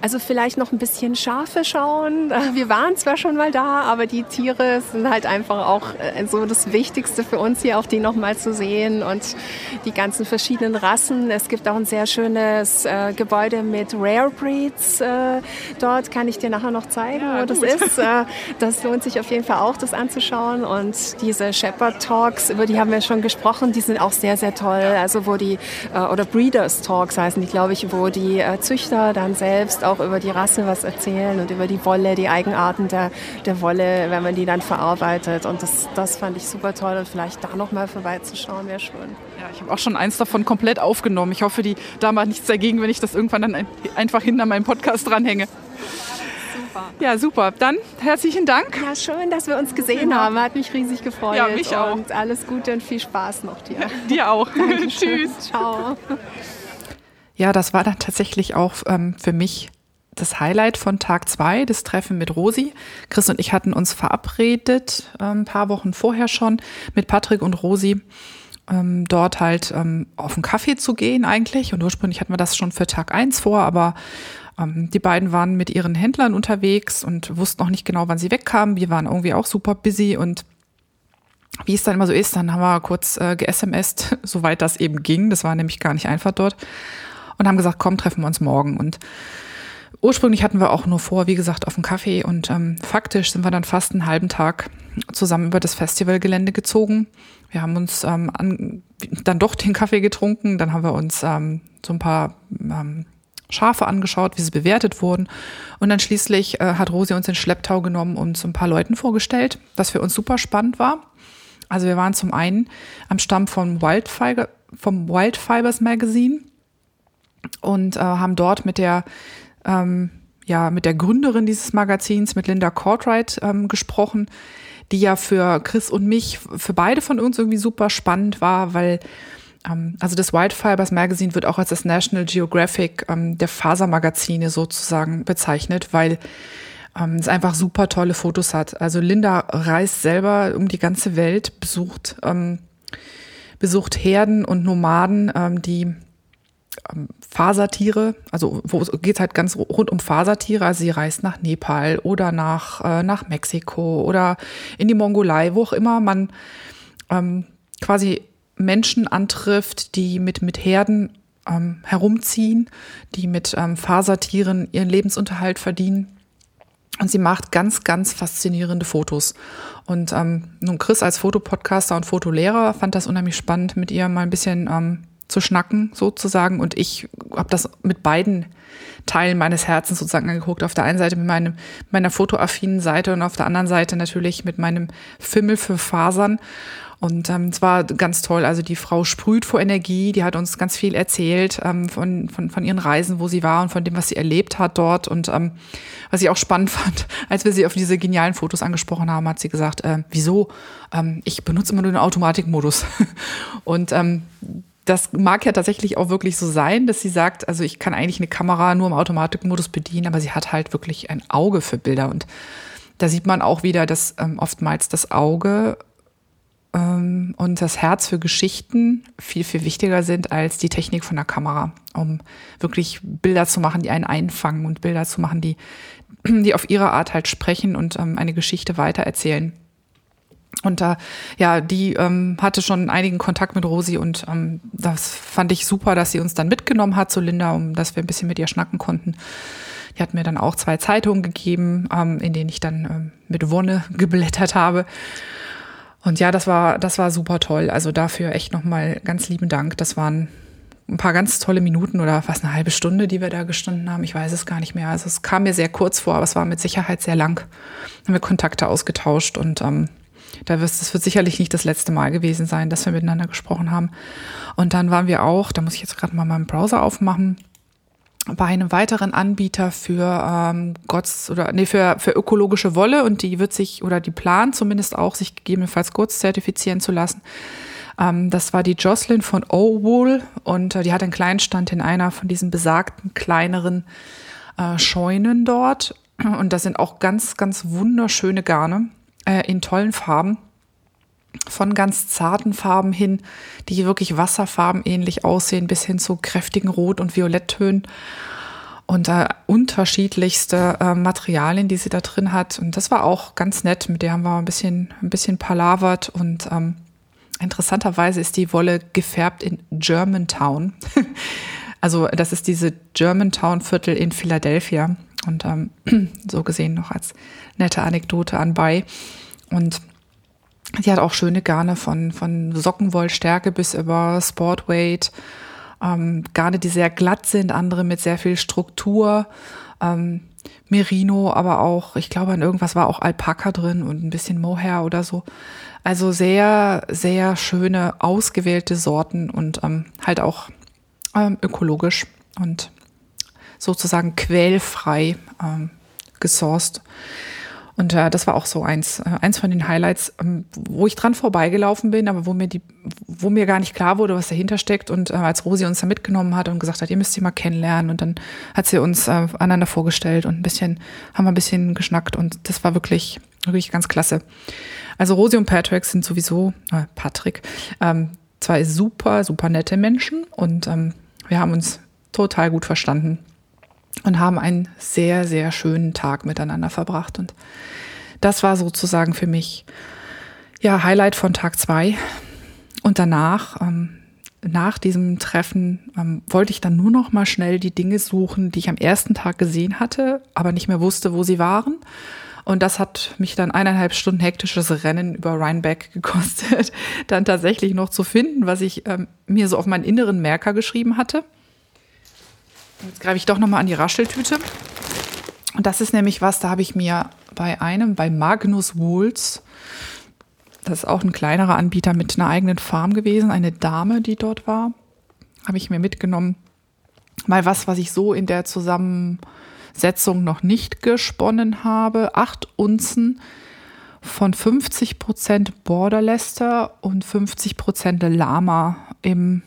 [SPEAKER 4] Also vielleicht noch ein bisschen Schafe schauen. Wir waren zwar schon mal da, aber die Tiere sind halt einfach auch äh, so das Wichtigste für uns hier, auch die nochmal zu sehen und die ganzen verschiedenen Rassen. Es gibt auch ein sehr schönes äh, Gebäude mit Rare Breeds. Äh, dort kann ich dir nachher noch zeigen, ja, wo das ist. Äh, das lohnt sich auf jeden Fall auch, das anzuschauen. Und diese Shepherd Talks, über die haben wir schon gesprochen, die sind auch sehr, sehr toll. Also wo die, äh, oder Breeders Talks heißen die, glaube ich, wo die Züchter dann selbst auch über die Rasse was erzählen und über die Wolle, die Eigenarten der, der Wolle, wenn man die dann verarbeitet. Und das, das fand ich super toll und vielleicht da noch mal vorbeizuschauen wäre schön.
[SPEAKER 2] Ja, ich habe auch schon eins davon komplett aufgenommen. Ich hoffe, die Dame hat nichts dagegen, wenn ich das irgendwann dann einfach hinter meinem Podcast dranhänge.
[SPEAKER 4] super.
[SPEAKER 2] Ja, super. Dann herzlichen Dank.
[SPEAKER 4] Ja, schön, dass wir uns gesehen
[SPEAKER 2] Genau.
[SPEAKER 4] haben. Hat mich riesig gefreut.
[SPEAKER 2] Ja, mich auch.
[SPEAKER 4] Und alles Gute und viel Spaß noch dir.
[SPEAKER 2] Dir auch.
[SPEAKER 4] Tschüss. Ciao.
[SPEAKER 2] Ja, das war dann tatsächlich auch ähm, für mich das Highlight von Tag zwei, das Treffen mit Rosi. Chris und ich hatten uns verabredet, ähm, ein paar Wochen vorher schon, mit Patrick und Rosi, ähm, dort halt ähm, auf einen Kaffee zu gehen eigentlich. Und ursprünglich hatten wir das schon für Tag eins vor, aber ähm, die beiden waren mit ihren Händlern unterwegs und wussten noch nicht genau, wann sie wegkamen. Wir waren irgendwie auch super busy und wie es dann immer so ist, dann haben wir kurz äh, ge-SMSt, soweit das eben ging. Das war nämlich gar nicht einfach dort. Und haben gesagt, komm, treffen wir uns morgen. Und ursprünglich hatten wir auch nur vor, wie gesagt, auf einen Kaffee. Und ähm, faktisch sind wir dann fast einen halben Tag zusammen über das Festivalgelände gezogen. Wir haben uns ähm, an, dann doch den Kaffee getrunken. Dann haben wir uns ähm, so ein paar ähm, Schafe angeschaut, wie sie bewertet wurden. Und dann schließlich äh, hat Rosi uns in Schlepptau genommen und so ein paar Leuten vorgestellt, was für uns super spannend war. Also wir waren zum einen am Stamm vom Wildfiber, vom Wildfibers Magazine und äh, haben dort mit der ähm, ja mit der Gründerin dieses Magazins, mit Linda Cartwright ähm, gesprochen, die ja für Chris und mich, für beide von uns irgendwie super spannend war, weil ähm, also das Wildfibers Magazine wird auch als das National Geographic ähm, der Fasermagazine sozusagen bezeichnet, weil ähm, es einfach super tolle Fotos hat. Also Linda reist selber um die ganze Welt, besucht ähm, besucht Herden und Nomaden, ähm, die Fasertiere, also wo es halt ganz rund um Fasertiere. Also sie reist nach Nepal oder nach, äh, nach Mexiko oder in die Mongolei, wo auch immer man ähm, quasi Menschen antrifft, die mit, mit Herden ähm, herumziehen, die mit ähm, Fasertieren ihren Lebensunterhalt verdienen. Und sie macht ganz, ganz faszinierende Fotos. Und ähm, nun Chris als Fotopodcaster und Fotolehrer fand das unheimlich spannend, mit ihr mal ein bisschen ähm, zu schnacken sozusagen. Und ich habe das mit beiden Teilen meines Herzens sozusagen angeguckt. Auf der einen Seite mit meinem, meiner fotoaffinen Seite und auf der anderen Seite natürlich mit meinem Fimmel für Fasern. Und ähm, es war ganz toll. Also die Frau sprüht vor Energie, die hat uns ganz viel erzählt ähm, von, von, von ihren Reisen, wo sie war und von dem, was sie erlebt hat dort. Und ähm, was ich auch spannend fand, als wir sie auf diese genialen Fotos angesprochen haben, hat sie gesagt, äh, wieso? Ähm, ich benutze immer nur den Automatikmodus. und ähm, das mag ja tatsächlich auch wirklich so sein, dass sie sagt, also ich kann eigentlich eine Kamera nur im Automatikmodus bedienen, aber sie hat halt wirklich ein Auge für Bilder. Und da sieht man auch wieder, dass ähm, oftmals das Auge ähm, und das Herz für Geschichten viel, viel wichtiger sind als die Technik von der Kamera, um wirklich Bilder zu machen, die einen einfangen und Bilder zu machen, die, die auf ihre Art halt sprechen und ähm, eine Geschichte weitererzählen. Und da, ja, die ähm, hatte schon einigen Kontakt mit Rosi und ähm, das fand ich super, dass sie uns dann mitgenommen hat zu Linda, um dass wir ein bisschen mit ihr schnacken konnten. Die hat mir dann auch zwei Zeitungen gegeben, ähm, in denen ich dann ähm, mit Wonne geblättert habe. Und ja, das war, das war super toll. Also dafür echt nochmal ganz lieben Dank. Das waren ein paar ganz tolle Minuten oder fast eine halbe Stunde, die wir da gestanden haben. Ich weiß es gar nicht mehr. Also es kam mir sehr kurz vor, aber es war mit Sicherheit sehr lang. Haben wir Kontakte ausgetauscht und ähm, da wird, das wird sicherlich nicht das letzte Mal gewesen sein, dass wir miteinander gesprochen haben. Und dann waren wir auch, da muss ich jetzt gerade mal meinen Browser aufmachen, bei einem weiteren Anbieter für ähm, Gotts oder nee, für, für ökologische Wolle und die wird sich oder die plant zumindest auch, sich gegebenenfalls Gotts zertifizieren zu lassen. Ähm, das war die Jocelyn von O-Wool und äh, die hat einen kleinen Stand in einer von diesen besagten kleineren äh, Scheunen dort. Und das sind auch ganz, ganz wunderschöne Garne äh, in tollen Farben. Von ganz zarten Farben hin, die wirklich Wasserfarben ähnlich aussehen, bis hin zu kräftigen Rot- und Violetttönen. Und äh, unterschiedlichste äh, Materialien, die sie da drin hat. Und das war auch ganz nett. Mit der haben wir ein bisschen, ein bisschen palavert. Und ähm, interessanterweise ist die Wolle gefärbt in Germantown. also das ist diese Germantown-Viertel in Philadelphia. Und ähm, so gesehen noch als nette Anekdote anbei. Und sie hat auch schöne Garne von, von Sockenwollstärke bis über Sportweight. Ähm, Garne, die sehr glatt sind, andere mit sehr viel Struktur. Ähm, Merino, aber auch, ich glaube, an irgendwas war auch Alpaka drin und ein bisschen Mohair oder so. Also sehr, sehr schöne, ausgewählte Sorten und ähm, halt auch ähm, ökologisch und sozusagen quälfrei ähm, gesourced. Und äh, das war auch so eins, äh, eins von den Highlights, ähm, wo ich dran vorbeigelaufen bin, aber wo mir die, wo mir gar nicht klar wurde, was dahinter steckt. Und äh, als Rosi uns da mitgenommen hat und gesagt hat, ihr müsst sie mal kennenlernen, und dann hat sie uns äh, einander vorgestellt und ein bisschen, haben wir ein bisschen geschnackt und das war wirklich, wirklich ganz klasse. Also Rosi und Patrick sind sowieso, äh, Patrick, ähm, zwei super, super nette Menschen und ähm, wir haben uns total gut verstanden und haben einen sehr, sehr schönen Tag miteinander verbracht. Und das war sozusagen für mich ja Highlight von Tag zwei. Und danach, ähm, nach diesem Treffen, ähm, wollte ich dann nur noch mal schnell die Dinge suchen, die ich am ersten Tag gesehen hatte, aber nicht mehr wusste, wo sie waren. Und das hat mich dann eineinhalb Stunden hektisches Rennen über Rhinebeck gekostet, dann tatsächlich noch zu finden, was ich ähm, mir so auf meinen inneren Merker geschrieben hatte. Jetzt greife ich doch nochmal an die Rascheltüte. Und das ist nämlich was, da habe ich mir bei einem, bei Magnus Wools, das ist auch ein kleinerer Anbieter mit einer eigenen Farm gewesen, eine Dame, die dort war, habe ich mir mitgenommen. Mal was, was ich so in der Zusammensetzung noch nicht gesponnen habe. Acht Unzen von 50 Prozent Border Leicester und 50 Prozent Lama im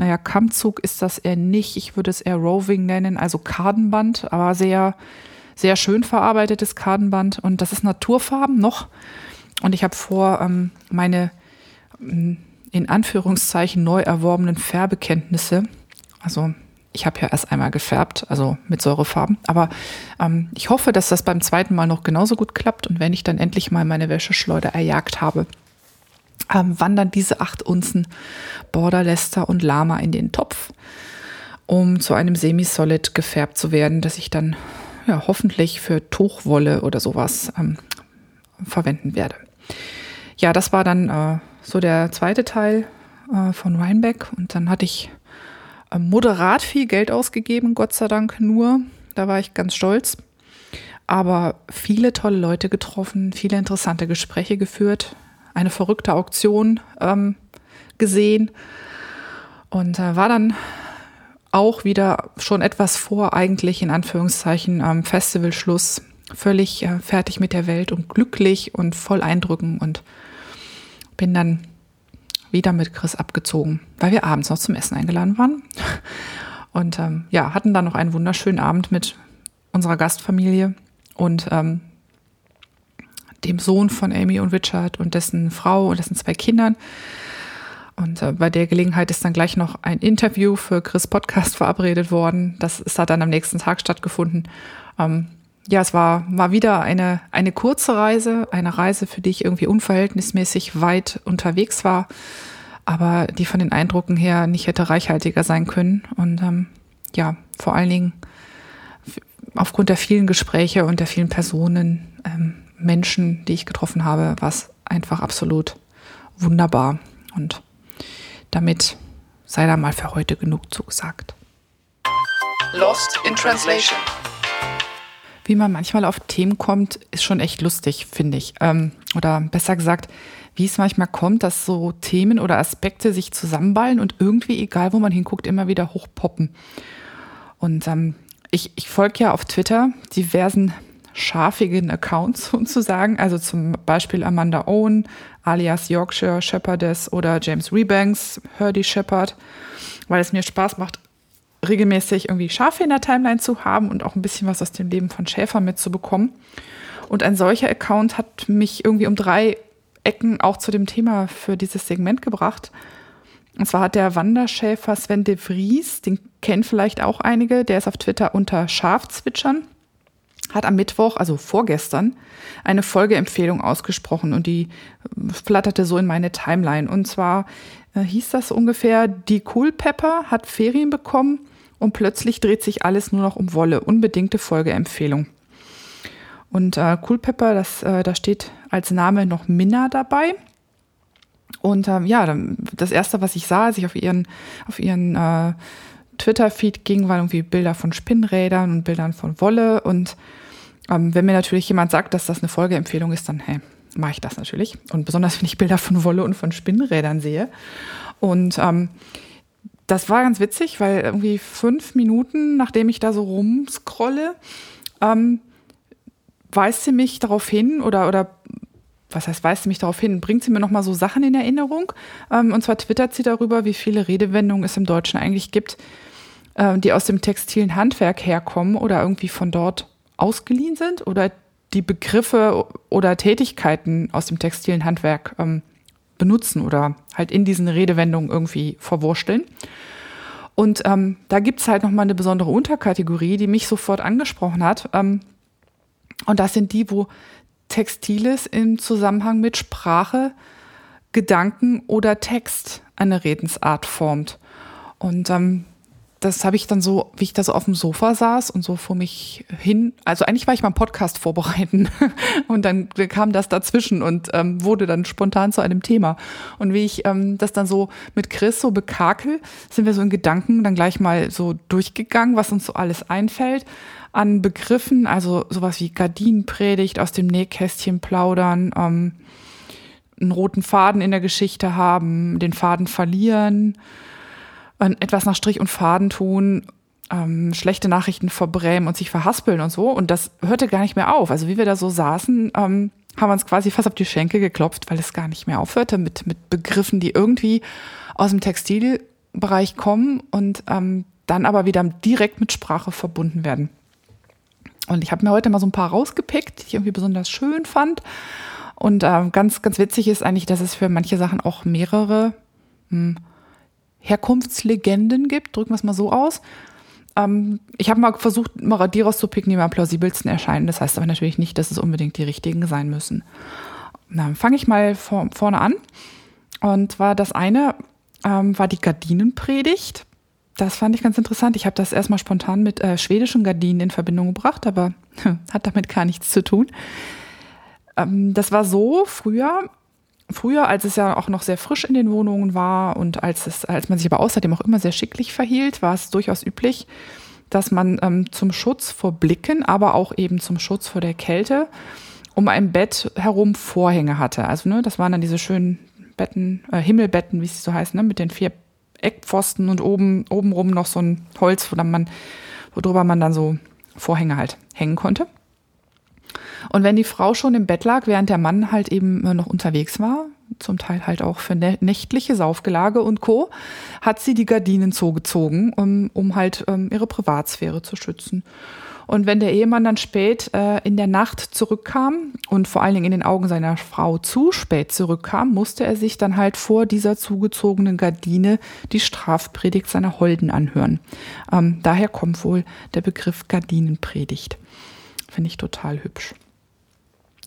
[SPEAKER 2] naja, Kammzug ist das eher nicht. Ich würde es eher Roving nennen, also Kardenband, aber sehr, sehr schön verarbeitetes Kardenband. Und das ist Naturfarben noch. Und ich habe vor, ähm, meine mm, in Anführungszeichen neu erworbenen Färbekenntnisse, also ich habe ja erst einmal gefärbt, also mit Säurefarben. Aber ähm, ich hoffe, dass das beim zweiten Mal noch genauso gut klappt. Und wenn ich dann endlich mal meine Wäscheschleuder erjagt habe, ähm, wandern diese acht Unzen Border, Lester und Lama in den Topf, um zu einem Semi-Solid gefärbt zu werden, das ich dann ja, hoffentlich für Tuchwolle oder sowas ähm, verwenden werde. Ja, das war dann äh, so der zweite Teil äh, von Rhinebeck und dann hatte ich äh, moderat viel Geld ausgegeben, Gott sei Dank nur. Da war ich ganz stolz. Aber viele tolle Leute getroffen, viele interessante Gespräche geführt eine verrückte Auktion ähm, gesehen und äh, war dann auch wieder schon etwas vor eigentlich in Anführungszeichen am Festivalschluss völlig äh, fertig mit der Welt und glücklich und voll Eindrücken und bin dann wieder mit Chris abgezogen, weil wir abends noch zum Essen eingeladen waren. Und ähm, ja, hatten dann noch einen wunderschönen Abend mit unserer Gastfamilie und ähm, dem Sohn von Amy und Richard und dessen Frau und dessen zwei Kindern. Und äh, bei der Gelegenheit ist dann gleich noch ein Interview für Chris Podcast verabredet worden. Das hat dann am nächsten Tag stattgefunden. Ähm, ja, es war, war wieder eine, eine kurze Reise, eine Reise, für die ich irgendwie unverhältnismäßig weit unterwegs war, aber die von den Eindrucken her nicht hätte reichhaltiger sein können. Und ähm, ja, vor allen Dingen aufgrund der vielen Gespräche und der vielen Personen ähm, Menschen, die ich getroffen habe, war es einfach absolut wunderbar. Und damit sei da mal für heute genug zugesagt.
[SPEAKER 1] Lost in Translation.
[SPEAKER 2] Wie man manchmal auf Themen kommt, ist schon echt lustig, finde ich. Ähm, oder besser gesagt, wie es manchmal kommt, dass so Themen oder Aspekte sich zusammenballen und irgendwie, egal wo man hinguckt, immer wieder hochpoppen. Und ähm, ich, ich folge ja auf Twitter diversen schafigen Accounts sozusagen, also zum Beispiel Amanda Owen, alias Yorkshire Shepherdess oder James Rebanks, Hurdy Shepherd, weil es mir Spaß macht, regelmäßig irgendwie Schafe in der Timeline zu haben und auch ein bisschen was aus dem Leben von Schäfern mitzubekommen. Und ein solcher Account hat mich irgendwie um drei Ecken auch zu dem Thema für dieses Segment gebracht. Und zwar hat der Wanderschäfer Sven de Vries, den kennen vielleicht auch einige, der ist auf Twitter unter Schafzwitschern hat am Mittwoch, also vorgestern, eine Folgeempfehlung ausgesprochen und die flatterte so in meine Timeline. Und zwar äh, hieß das ungefähr, die Coolpepper hat Ferien bekommen und plötzlich dreht sich alles nur noch um Wolle. Unbedingte Folgeempfehlung. Und äh, Coolpepper, das, äh, da steht als Name noch Minna dabei. Und ähm, ja, das erste, was ich sah, als ich auf ihren, auf ihren äh, Twitter-Feed ging, waren irgendwie Bilder von Spinnrädern und Bildern von Wolle. Und ähm, wenn mir natürlich jemand sagt, dass das eine Folgeempfehlung ist, dann hey, mache ich das natürlich. Und besonders, wenn ich Bilder von Wolle und von Spinnrädern sehe. Und ähm, das war ganz witzig, weil irgendwie fünf Minuten, nachdem ich da so rumscrolle, ähm, weist sie mich darauf hin oder, oder was heißt, weist sie mich darauf hin, bringt sie mir nochmal so Sachen in Erinnerung. Ähm, und zwar twittert sie darüber, wie viele Redewendungen es im Deutschen eigentlich gibt, äh, die aus dem textilen Handwerk herkommen oder irgendwie von dort ausgeliehen sind oder die Begriffe oder Tätigkeiten aus dem textilen Handwerk ähm, benutzen oder halt in diesen Redewendungen irgendwie verwursteln. Und ähm, da gibt es halt nochmal eine besondere Unterkategorie, die mich sofort angesprochen hat. Ähm, und das sind die, wo Textiles im Zusammenhang mit Sprache, Gedanken oder Text eine Redensart formt. Und ähm, das habe ich dann so, wie ich da so auf dem Sofa saß und so vor mich hin, also eigentlich war ich mal einen Podcast vorbereiten und dann kam das dazwischen und ähm, wurde dann spontan zu einem Thema. Und wie ich ähm, das dann so mit Chris so bekakel, sind wir so in Gedanken dann gleich mal so durchgegangen, was uns so alles einfällt an Begriffen, also sowas wie Gardinenpredigt aus dem Nähkästchen plaudern, ähm, einen roten Faden in der Geschichte haben, den Faden verlieren, etwas nach Strich und Faden tun, ähm, schlechte Nachrichten verbrämen und sich verhaspeln und so. Und das hörte gar nicht mehr auf. Also wie wir da so saßen, ähm, haben wir uns quasi fast auf die Schenkel geklopft, weil es gar nicht mehr aufhörte mit, mit Begriffen, die irgendwie aus dem Textilbereich kommen und ähm, dann aber wieder direkt mit Sprache verbunden werden. Und ich habe mir heute mal so ein paar rausgepickt, die ich irgendwie besonders schön fand. Und äh, ganz, ganz witzig ist eigentlich, dass es für manche Sachen auch mehrere hm, Herkunftslegenden gibt, drücken wir es mal so aus. Ähm, ich habe mal versucht, mal die rauszupicken, die mir am plausibelsten erscheinen. Das heißt aber natürlich nicht, dass es unbedingt die richtigen sein müssen. Dann fange ich mal vor, vorne an. Und zwar das eine ähm, war die Gardinenpredigt. Das fand ich ganz interessant. Ich habe das erstmal spontan mit äh, schwedischen Gardinen in Verbindung gebracht, aber hat damit gar nichts zu tun. Ähm, das war so früher, früher, als es ja auch noch sehr frisch in den Wohnungen war und als, es, als man sich aber außerdem auch immer sehr schicklich verhielt, war es durchaus üblich, dass man ähm, zum Schutz vor Blicken, aber auch eben zum Schutz vor der Kälte um ein Bett herum Vorhänge hatte. Also ne, das waren dann diese schönen Betten, äh, Himmelbetten, wie sie so heißen, ne, mit den vier Eckpfosten und oben obenrum noch so ein Holz, wo man, worüber man dann so Vorhänge halt hängen konnte. Und wenn die Frau schon im Bett lag, während der Mann halt eben noch unterwegs war, zum Teil halt auch für nächtliche Saufgelage und Co., hat sie die Gardinen zugezogen, um, um halt ähm, ihre Privatsphäre zu schützen. Und wenn der Ehemann dann spät äh, in der Nacht zurückkam und vor allen Dingen in den Augen seiner Frau zu spät zurückkam, musste er sich dann halt vor dieser zugezogenen Gardine die Strafpredigt seiner Holden anhören. Ähm, daher kommt wohl der Begriff Gardinenpredigt. Finde ich total hübsch.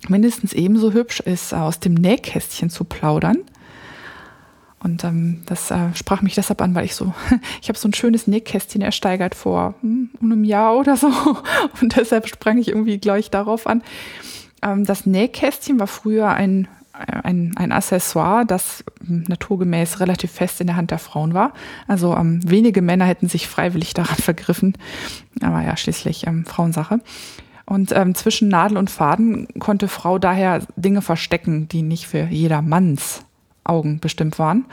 [SPEAKER 2] Mindestens ebenso hübsch ist aus dem Nähkästchen zu plaudern. Und ähm, das äh, sprach mich deshalb an, weil ich so, ich habe so ein schönes Nähkästchen ersteigert vor hm, einem Jahr oder so. Und deshalb sprang ich irgendwie gleich darauf an. Ähm, das Nähkästchen war früher ein, ein, ein Accessoire, das hm, naturgemäß relativ fest in der Hand der Frauen war. Also ähm, wenige Männer hätten sich freiwillig daran vergriffen. Aber ja, schließlich ähm, Frauensache. Und ähm, zwischen Nadel und Faden konnte Frau daher Dinge verstecken, die nicht für jedermanns Augen bestimmt waren.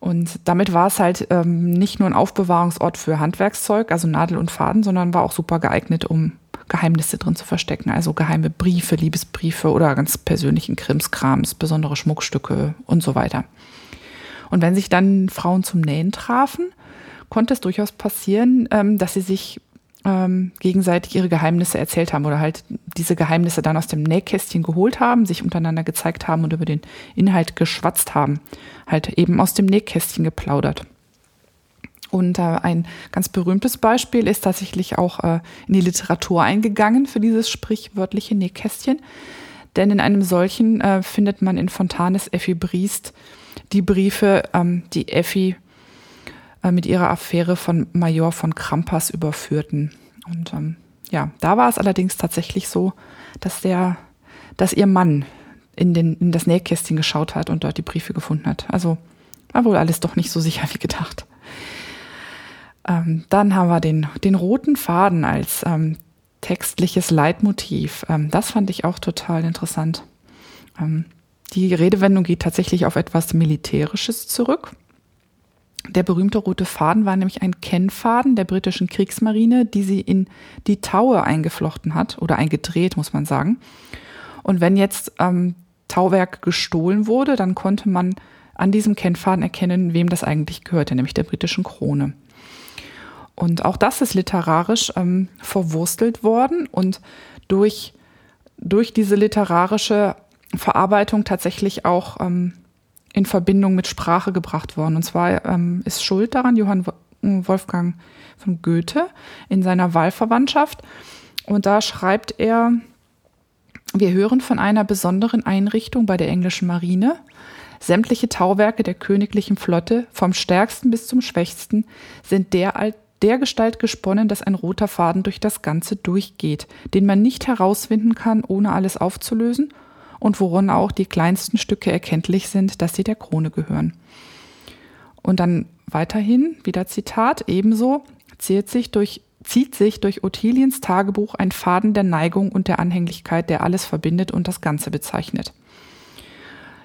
[SPEAKER 2] Und damit war es halt ähm, nicht nur ein Aufbewahrungsort für Handwerkszeug, also Nadel und Faden, sondern war auch super geeignet, um Geheimnisse drin zu verstecken. Also geheime Briefe, Liebesbriefe oder ganz persönlichen Krimskrams, besondere Schmuckstücke und so weiter. Und wenn sich dann Frauen zum Nähen trafen, konnte es durchaus passieren, ähm, dass sie sich ähm, gegenseitig ihre Geheimnisse erzählt haben oder halt diese Geheimnisse dann aus dem Nähkästchen geholt haben, sich untereinander gezeigt haben und über den Inhalt geschwatzt haben. Halt eben aus dem Nähkästchen geplaudert. Und äh, ein ganz berühmtes Beispiel ist tatsächlich auch äh, in die Literatur eingegangen für dieses sprichwörtliche Nähkästchen. Denn in einem solchen äh, findet man in Fontanes Effi Briest die Briefe, ähm, die Effi äh, mit ihrer Affäre von Major von Krampas überführten. Und ähm, ja, da war es allerdings tatsächlich so, dass der, dass ihr Mann in, den, in das Nähkästchen geschaut hat und dort die Briefe gefunden hat. Also war wohl alles doch nicht so sicher wie gedacht. Ähm, dann haben wir den, den roten Faden als ähm, textliches Leitmotiv. Ähm, das fand ich auch total interessant. Ähm, die Redewendung geht tatsächlich auf etwas Militärisches zurück. Der berühmte rote Faden war nämlich ein Kennfaden der britischen Kriegsmarine, die sie in die Taue eingeflochten hat oder eingedreht, muss man sagen. Und wenn jetzt ähm, Tauwerk gestohlen wurde, dann konnte man an diesem Kennfaden erkennen, wem das eigentlich gehörte, nämlich der britischen Krone. Und auch das ist literarisch ähm, verwurstelt worden und durch, durch diese literarische Verarbeitung tatsächlich auch ähm, in Verbindung mit Sprache gebracht worden. Und zwar ähm, ist Schuld daran Johann Wolfgang von Goethe in seiner Wahlverwandtschaft. Und da schreibt er, wir hören von einer besonderen Einrichtung bei der englischen Marine. Sämtliche Tauwerke der königlichen Flotte, vom stärksten bis zum schwächsten, sind der, der Gestalt gesponnen, dass ein roter Faden durch das Ganze durchgeht, den man nicht herausfinden kann, ohne alles aufzulösen und worin auch die kleinsten Stücke erkenntlich sind, dass sie der Krone gehören. Und dann weiterhin, wieder Zitat, ebenso zieht sich durch, zieht sich durch Ottiliens Tagebuch ein Faden der Neigung und der Anhänglichkeit, der alles verbindet und das Ganze bezeichnet.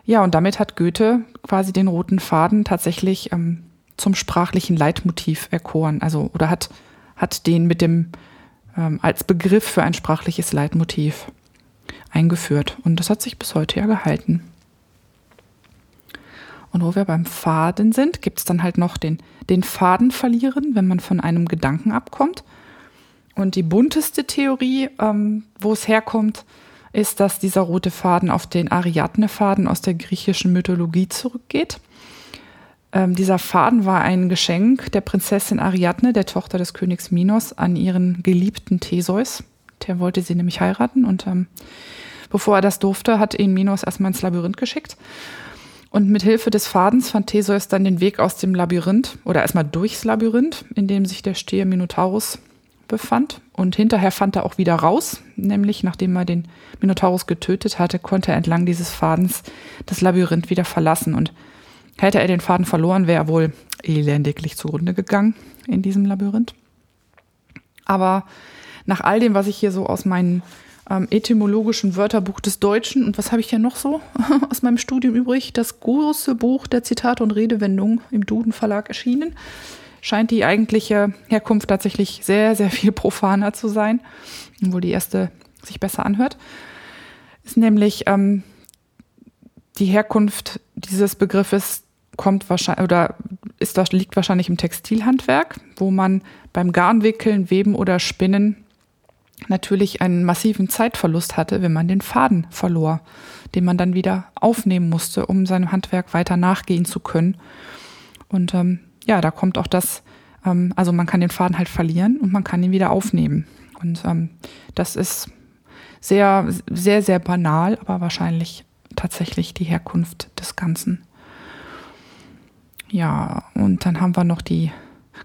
[SPEAKER 2] Ja, und damit hat Goethe quasi den roten Faden tatsächlich ähm, zum sprachlichen Leitmotiv erkoren, also oder hat, hat den mit dem ähm, als Begriff für ein sprachliches Leitmotiv eingeführt. Und das hat sich bis heute ja gehalten. Und wo wir beim Faden sind, gibt es dann halt noch den, den Faden verlieren, wenn man von einem Gedanken abkommt. Und die bunteste Theorie, ähm, wo es herkommt, ist, dass dieser rote Faden auf den Ariadne-Faden aus der griechischen Mythologie zurückgeht. Ähm, dieser Faden war ein Geschenk der Prinzessin Ariadne, der Tochter des Königs Minos, an ihren geliebten Theseus. Der wollte sie nämlich heiraten und ähm, bevor er das durfte, hat ihn Minos erstmal ins Labyrinth geschickt. Und mit Hilfe des Fadens fand Theseus dann den Weg aus dem Labyrinth oder erstmal durchs Labyrinth, in dem sich der Stier Minotaurus befand. Und hinterher fand er auch wieder raus, nämlich nachdem er den Minotaurus getötet hatte, konnte er entlang dieses Fadens das Labyrinth wieder verlassen. Und hätte er den Faden verloren, wäre er wohl elendiglich zugrunde gegangen in diesem Labyrinth. Aber nach all dem, was ich hier so aus meinem ähm, etymologischen Wörterbuch des Deutschen und was habe ich hier noch so aus meinem Studium übrig? Das große Buch der Zitate und Redewendungen im Duden Verlag erschienen. Scheint die eigentliche Herkunft tatsächlich sehr, sehr viel profaner zu sein, obwohl die erste sich besser anhört. Ist nämlich ähm, die Herkunft dieses Begriffes kommt wahrscheinlich oder ist liegt wahrscheinlich im Textilhandwerk, wo man beim Garnwickeln, Weben oder Spinnen natürlich einen massiven Zeitverlust hatte, wenn man den Faden verlor, den man dann wieder aufnehmen musste, um seinem Handwerk weiter nachgehen zu können. Und ähm, ja, da kommt auch das, ähm, also man kann den Faden halt verlieren und man kann ihn wieder aufnehmen. Und ähm, das ist sehr, sehr, sehr banal, aber wahrscheinlich tatsächlich die Herkunft des Ganzen. Ja, und dann haben wir noch die,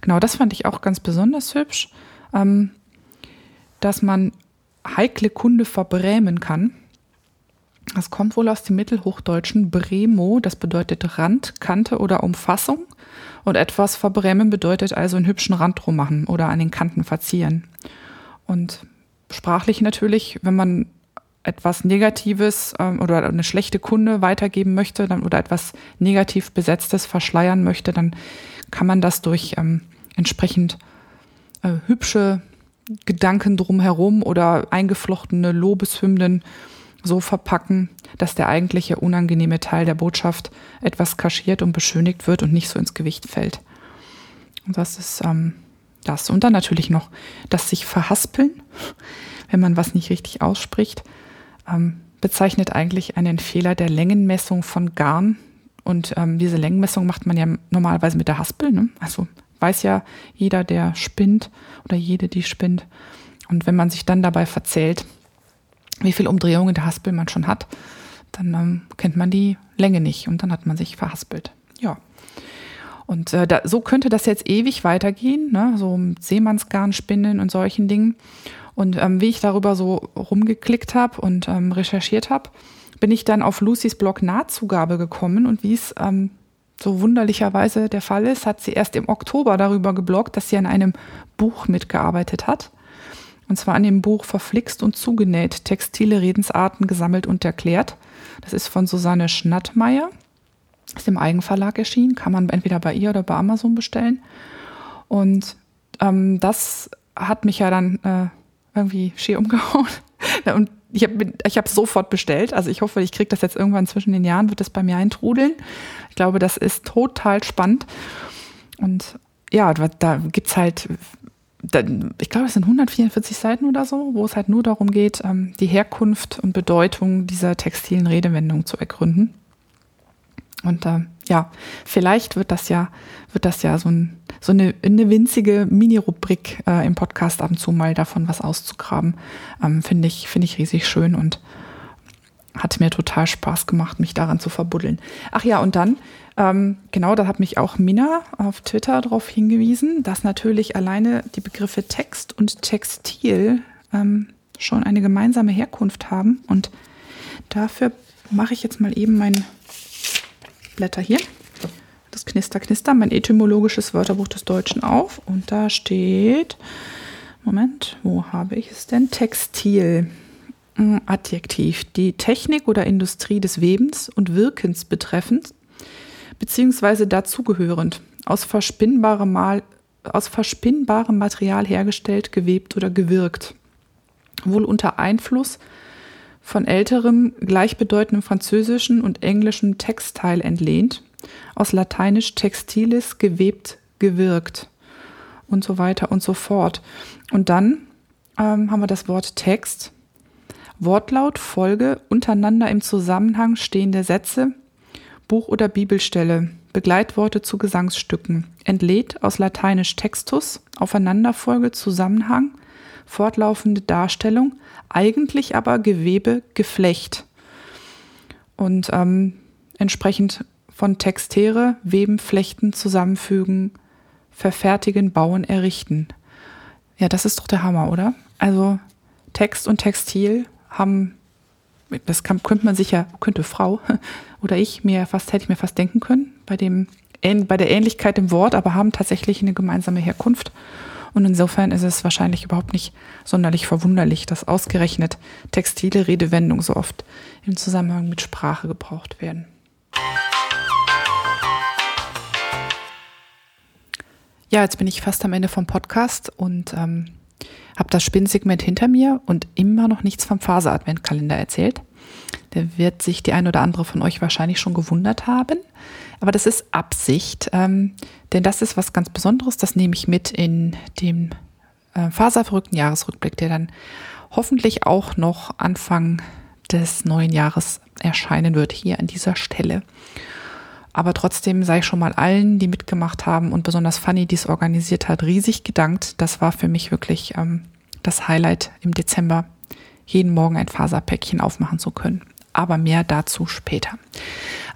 [SPEAKER 2] genau das fand ich auch ganz besonders hübsch. Ähm, dass man heikle Kunde verbrämen kann. Das kommt wohl aus dem mittelhochdeutschen Bremo, das bedeutet Rand, Kante oder Umfassung. Und etwas verbrämen bedeutet also einen hübschen Rand drum machen oder an den Kanten verzieren. Und sprachlich natürlich, wenn man etwas Negatives ähm, oder eine schlechte Kunde weitergeben möchte dann, oder etwas negativ Besetztes verschleiern möchte, dann kann man das durch ähm, entsprechend äh, hübsche Gedanken drumherum oder eingeflochtene Lobeshymnen so verpacken, dass der eigentliche unangenehme Teil der Botschaft etwas kaschiert und beschönigt wird und nicht so ins Gewicht fällt. Und das ist ähm, das. Und dann natürlich noch das sich verhaspeln, wenn man was nicht richtig ausspricht, ähm, bezeichnet eigentlich einen Fehler der Längenmessung von Garn. Und ähm, diese Längenmessung macht man ja normalerweise mit der Haspel. Ne? Also weiß ja jeder, der spinnt oder jede, die spinnt. Und wenn man sich dann dabei verzählt, wie viel Umdrehungen der Haspel man schon hat, dann ähm, kennt man die Länge nicht und dann hat man sich verhaspelt. Ja. Und äh, da, so könnte das jetzt ewig weitergehen, ne? so Seemannsgarn spinnen und solchen Dingen. Und ähm, wie ich darüber so rumgeklickt habe und ähm, recherchiert habe, bin ich dann auf Lucys Blog Nahtzugabe gekommen und wie es ähm, so wunderlicherweise der Fall ist, hat sie erst im Oktober darüber gebloggt, dass sie an einem Buch mitgearbeitet hat. Und zwar an dem Buch Verflixt und zugenäht, textile Redensarten gesammelt und erklärt. Das ist von Susanne Schnattmeier. Ist im Eigenverlag erschienen, kann man entweder bei ihr oder bei Amazon bestellen. Und ähm, das hat mich ja dann äh, irgendwie schier umgehauen. Und ich habe ich hab sofort bestellt. Also ich hoffe, ich kriege das jetzt irgendwann zwischen den Jahren, wird das bei mir eintrudeln. Ich glaube, das ist total spannend. Und ja, da gibt es halt, da, ich glaube, es sind 144 Seiten oder so, wo es halt nur darum geht, ähm, die Herkunft und Bedeutung dieser textilen Redewendung zu ergründen. Und äh, ja, vielleicht wird das ja, wird das ja so, ein, so eine, eine winzige Mini-Rubrik äh, im Podcast ab und zu mal davon was auszugraben. Ähm, Finde ich, finde ich riesig schön und hat mir total Spaß gemacht, mich daran zu verbuddeln. Ach ja, und dann, ähm, genau, da hat mich auch Minna auf Twitter darauf hingewiesen, dass natürlich alleine die Begriffe Text und Textil ähm, schon eine gemeinsame Herkunft haben. Und dafür mache ich jetzt mal eben mein Blätter hier. Das Knister, Knister, mein etymologisches Wörterbuch des Deutschen auf. Und da steht, Moment, wo habe ich es denn? Textil. Hm, Adjektiv. Die Technik oder Industrie des Webens und Wirkens betreffend, beziehungsweise dazugehörend, aus verspinnbarem, Mal, aus verspinnbarem Material hergestellt, gewebt oder gewirkt. Wohl unter Einfluss von älterem, gleichbedeutendem französischen und englischen Textile entlehnt, aus lateinisch textilis gewebt, gewirkt und so weiter und so fort. Und dann ähm, haben wir das Wort Text. Wortlaut, Folge, untereinander im Zusammenhang stehende Sätze, Buch- oder Bibelstelle, Begleitworte zu Gesangsstücken, entlädt aus lateinisch Textus, Aufeinanderfolge, Zusammenhang, fortlaufende Darstellung, eigentlich aber Gewebe, Geflecht. Und ähm, entsprechend von Textere, Weben, Flechten, Zusammenfügen, Verfertigen, Bauen, Errichten. Ja, das ist doch der Hammer, oder? Also Text und Textil haben, das kann, könnte man sicher, könnte Frau oder ich mir fast, hätte ich mir fast denken können, bei dem, bei der Ähnlichkeit im Wort, aber haben tatsächlich eine gemeinsame Herkunft. Und insofern ist es wahrscheinlich überhaupt nicht sonderlich verwunderlich, dass ausgerechnet textile Redewendungen so oft im Zusammenhang mit Sprache gebraucht werden. Ja, jetzt bin ich fast am Ende vom Podcast und ähm, habe das Spinnsegment hinter mir und immer noch nichts vom Faser-Adventkalender erzählt. Da wird sich die ein oder andere von euch wahrscheinlich schon gewundert haben. Aber das ist Absicht, ähm, denn das ist was ganz Besonderes. Das nehme ich mit in dem äh, faserverrückten Jahresrückblick, der dann hoffentlich auch noch Anfang des neuen Jahres erscheinen wird, hier an dieser Stelle. Aber trotzdem sei schon mal allen, die mitgemacht haben und besonders Fanny, die es organisiert hat, riesig gedankt. Das war für mich wirklich ähm, das Highlight im Dezember, jeden Morgen ein Faserpäckchen aufmachen zu können aber mehr dazu später.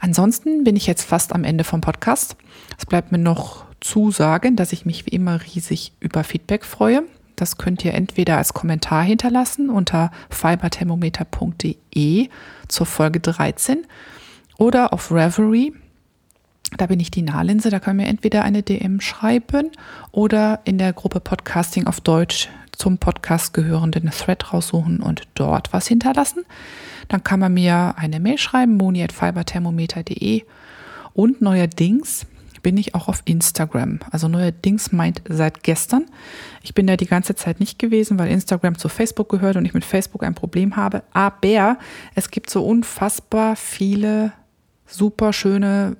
[SPEAKER 2] Ansonsten bin ich jetzt fast am Ende vom Podcast. Es bleibt mir noch zu sagen, dass ich mich wie immer riesig über Feedback freue. Das könnt ihr entweder als Kommentar hinterlassen unter fiberthermometer.de zur Folge 13 oder auf Reverie. Da bin ich die Nahlinse, da können wir entweder eine DM schreiben oder in der Gruppe Podcasting auf Deutsch zum Podcast gehörenden Thread raussuchen und dort was hinterlassen. Dann kann man mir eine Mail schreiben, moni.fiberthermometer.de und neuerdings bin ich auch auf Instagram. Also neuerdings meint seit gestern. Ich bin da die ganze Zeit nicht gewesen, weil Instagram zu Facebook gehört und ich mit Facebook ein Problem habe. Aber es gibt so unfassbar viele super schöne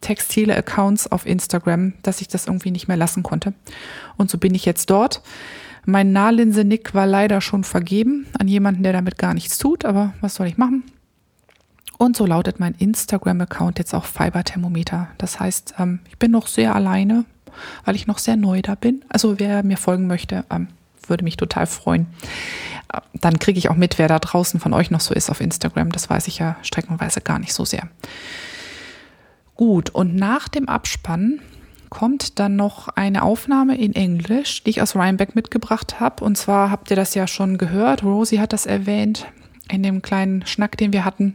[SPEAKER 2] textile Accounts auf Instagram, dass ich das irgendwie nicht mehr lassen konnte. Und so bin ich jetzt dort. Mein Nahlinse-Nick war leider schon vergeben an jemanden, der damit gar nichts tut, aber was soll ich machen? Und so lautet mein Instagram-Account jetzt auch Fiberthermometer. Das heißt, ähm, ich bin noch sehr alleine, weil ich noch sehr neu da bin. Also wer mir folgen möchte, ähm, würde mich total freuen. Äh, dann kriege ich auch mit, wer da draußen von euch noch so ist auf Instagram. Das weiß ich ja streckenweise gar nicht so sehr. Gut, und nach dem Abspann kommt dann noch eine Aufnahme in Englisch, die ich aus Rhinebeck mitgebracht habe. Und zwar habt ihr das ja schon gehört, Rosie hat das erwähnt in dem kleinen Schnack, den wir hatten,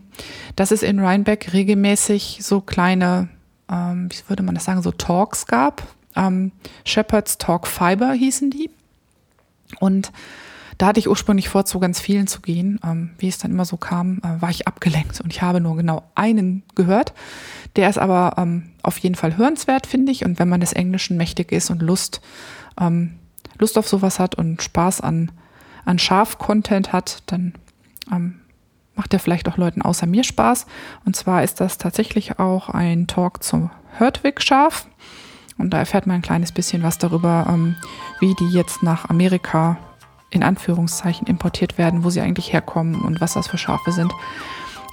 [SPEAKER 2] dass es in Rhinebeck regelmäßig so kleine, ähm, wie würde man das sagen, so Talks gab. Ähm, Shepherd's Talk Fiber hießen die. Und Da hatte ich ursprünglich vor, zu ganz vielen zu gehen. Ähm, wie es dann immer so kam, äh, war ich abgelenkt und ich habe nur genau einen gehört. Der ist aber ähm, auf jeden Fall hörenswert, finde ich. Und wenn man des Englischen mächtig ist und Lust, ähm, Lust auf sowas hat und Spaß an, an Schaf-Content hat, dann ähm, macht er vielleicht auch Leuten außer mir Spaß. Und zwar ist das tatsächlich auch ein Talk zum Herdwick-Schaf. Und da erfährt man ein kleines bisschen was darüber, ähm, wie die jetzt nach Amerika in Anführungszeichen importiert werden, wo sie eigentlich herkommen und was das für Schafe sind.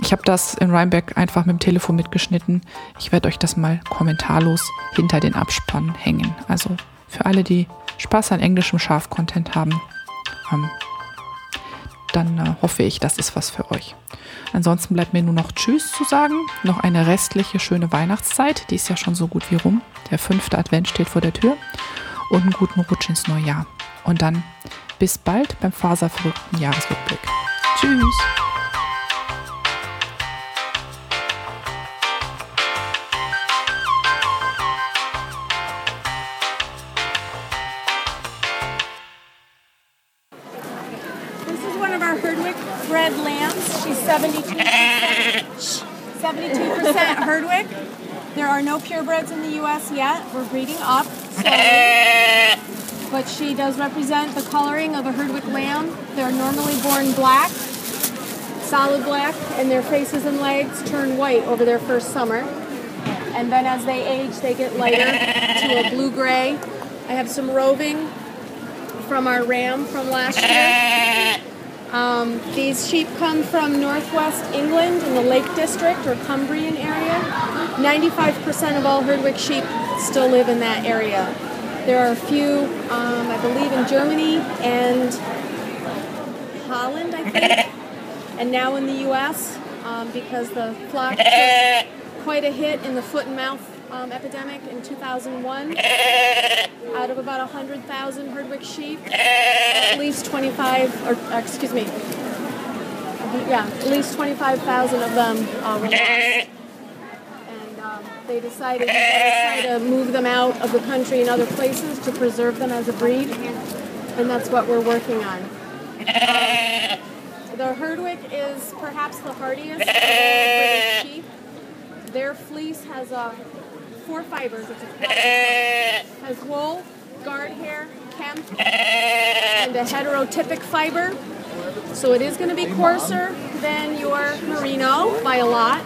[SPEAKER 2] Ich habe das in Rheinbeck einfach mit dem Telefon mitgeschnitten. Ich werde euch das mal kommentarlos hinter den Abspann hängen. Also für alle, die Spaß an englischem Schaf-Content haben, ähm, dann äh, hoffe ich, das ist was für euch. Ansonsten bleibt mir nur noch Tschüss zu sagen. Noch eine restliche schöne Weihnachtszeit. Die ist ja schon so gut wie rum. Der fünfte Advent steht vor der Tür. Und einen guten Rutsch ins neue Jahr. Und dann bis bald beim faserverrückten Jahresrückblick. Tschüss.
[SPEAKER 5] This is one of our Herdwick bred lambs. She's 72 72% Herdwick. There are no purebreds in the U.S. yet. We're breeding up slowly. But she does represent the coloring of a Herdwick lamb. They're normally born black, solid black, and their faces and legs turn white over their first summer. And then as they age, they get lighter to a blue gray. I have some roving from our ram from last year. Um, these sheep come from northwest England in the Lake District or Cumbrian area. 95% of all Herdwick sheep still live in that area. There are a few, um, I believe, in Germany and Holland, I think, and now in the U.S. Um, because the flock took quite a hit in the foot and mouth um, epidemic in 2001. Out of about 100,000 Herdwick sheep, at least 25, or uh, excuse me, yeah, at least 25,000 of them uh, were lost. They decided to try to move them out of the country and other places to preserve them as a breed, and that's what we're working on. The Herdwick is perhaps the hardiest British sheep. Their fleece has uh, four fibers. Has wool, guard hair, hemp, and a heterotypic fiber. So it is going to be coarser than your merino by a lot.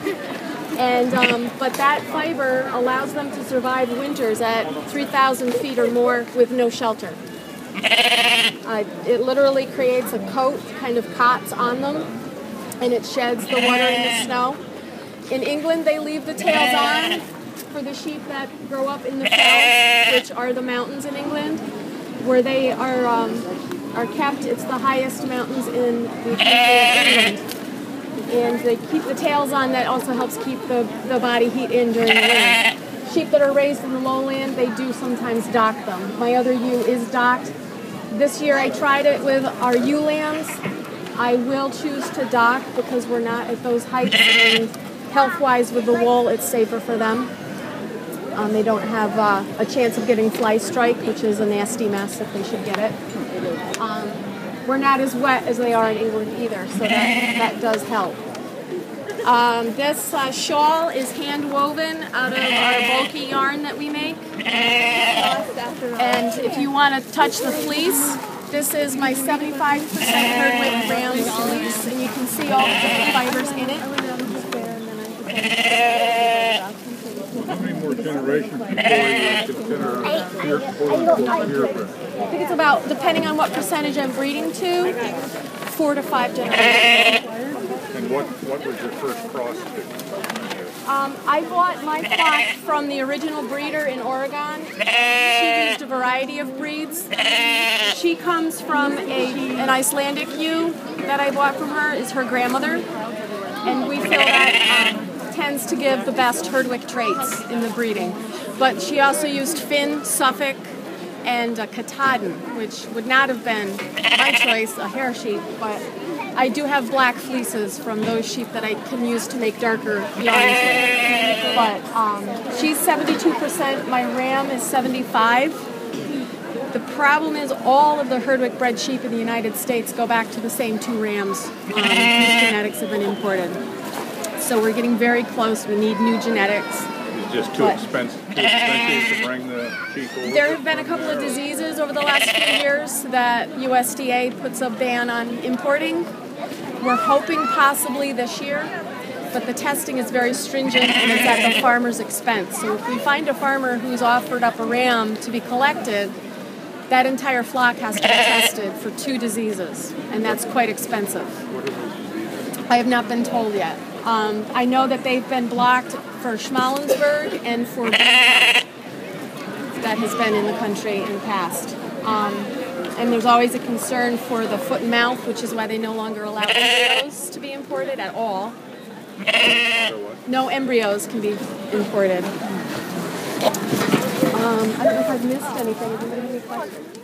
[SPEAKER 5] And um, but that fiber allows them to survive winters at 3,000 feet or more with no shelter. Uh, it literally creates a coat, kind of cots on them, and it sheds the water in the snow. In England, they leave the tails on for the sheep that grow up in the fells, which are the mountains in England, where they are um, are kept. It's the highest mountains in the country of England. And they keep the tails on. That also helps keep the, the body heat in during the winter. Sheep that are raised in the lowland, they do sometimes dock them. My other ewe is docked. This year I tried it with our ewe lambs. I will choose to dock because we're not at those heights and health-wise with the wool, it's safer for them. Um, they don't have uh, a chance of getting fly strike, which is a nasty mess if they should get it. Um, we're not as wet as they are in England either, so that, that does help. Um, this uh, shawl is hand woven out of our bulky yarn that we make. And if you want to touch the fleece, this is my 75% Herdwick Rams fleece, and you can see all the different fibers in it.
[SPEAKER 6] How many more generations before you consider pure, purebred?
[SPEAKER 5] I think it's about, depending on what percentage I'm breeding to, four to five generations.
[SPEAKER 6] And what, what was your first cross?
[SPEAKER 5] Um, I bought my flock from the original breeder in Oregon. She used a variety of breeds. She comes from a, an Icelandic ewe that I bought from her, is her grandmother. And we feel that um, tends to give the best Herdwick traits in the breeding. But she also used Finn, Suffolk, and a Katahdin, which would not have been my choice, a hair sheep, but I do have black fleeces from those sheep that I can use to make darker yarns. But um, she's 72%, my ram is 75. The problem is all of the Herdwick bred sheep in the United States go back to the same two rams um, whose genetics have been imported. So we're getting very close. We need new genetics.
[SPEAKER 6] It's just too expensive, too expensive to bring the sheep over.
[SPEAKER 5] There have been a couple of diseases over the last few years that USDA puts a ban on importing. We're hoping possibly this year, but the testing is very stringent and it's at the farmer's expense. So if we find a farmer who's offered up a ram to be collected, that entire flock has to be tested for two diseases, and that's quite expensive. I have not been told yet. Um, I know that they've been blocked for Schmallenberg and for that has been in the country in the past. Um, and there's always a concern for the foot and mouth, which is why they no longer allow embryos to be imported at all. No embryos can be imported. Um, I don't know if I've missed anything. Does anybody have any questions?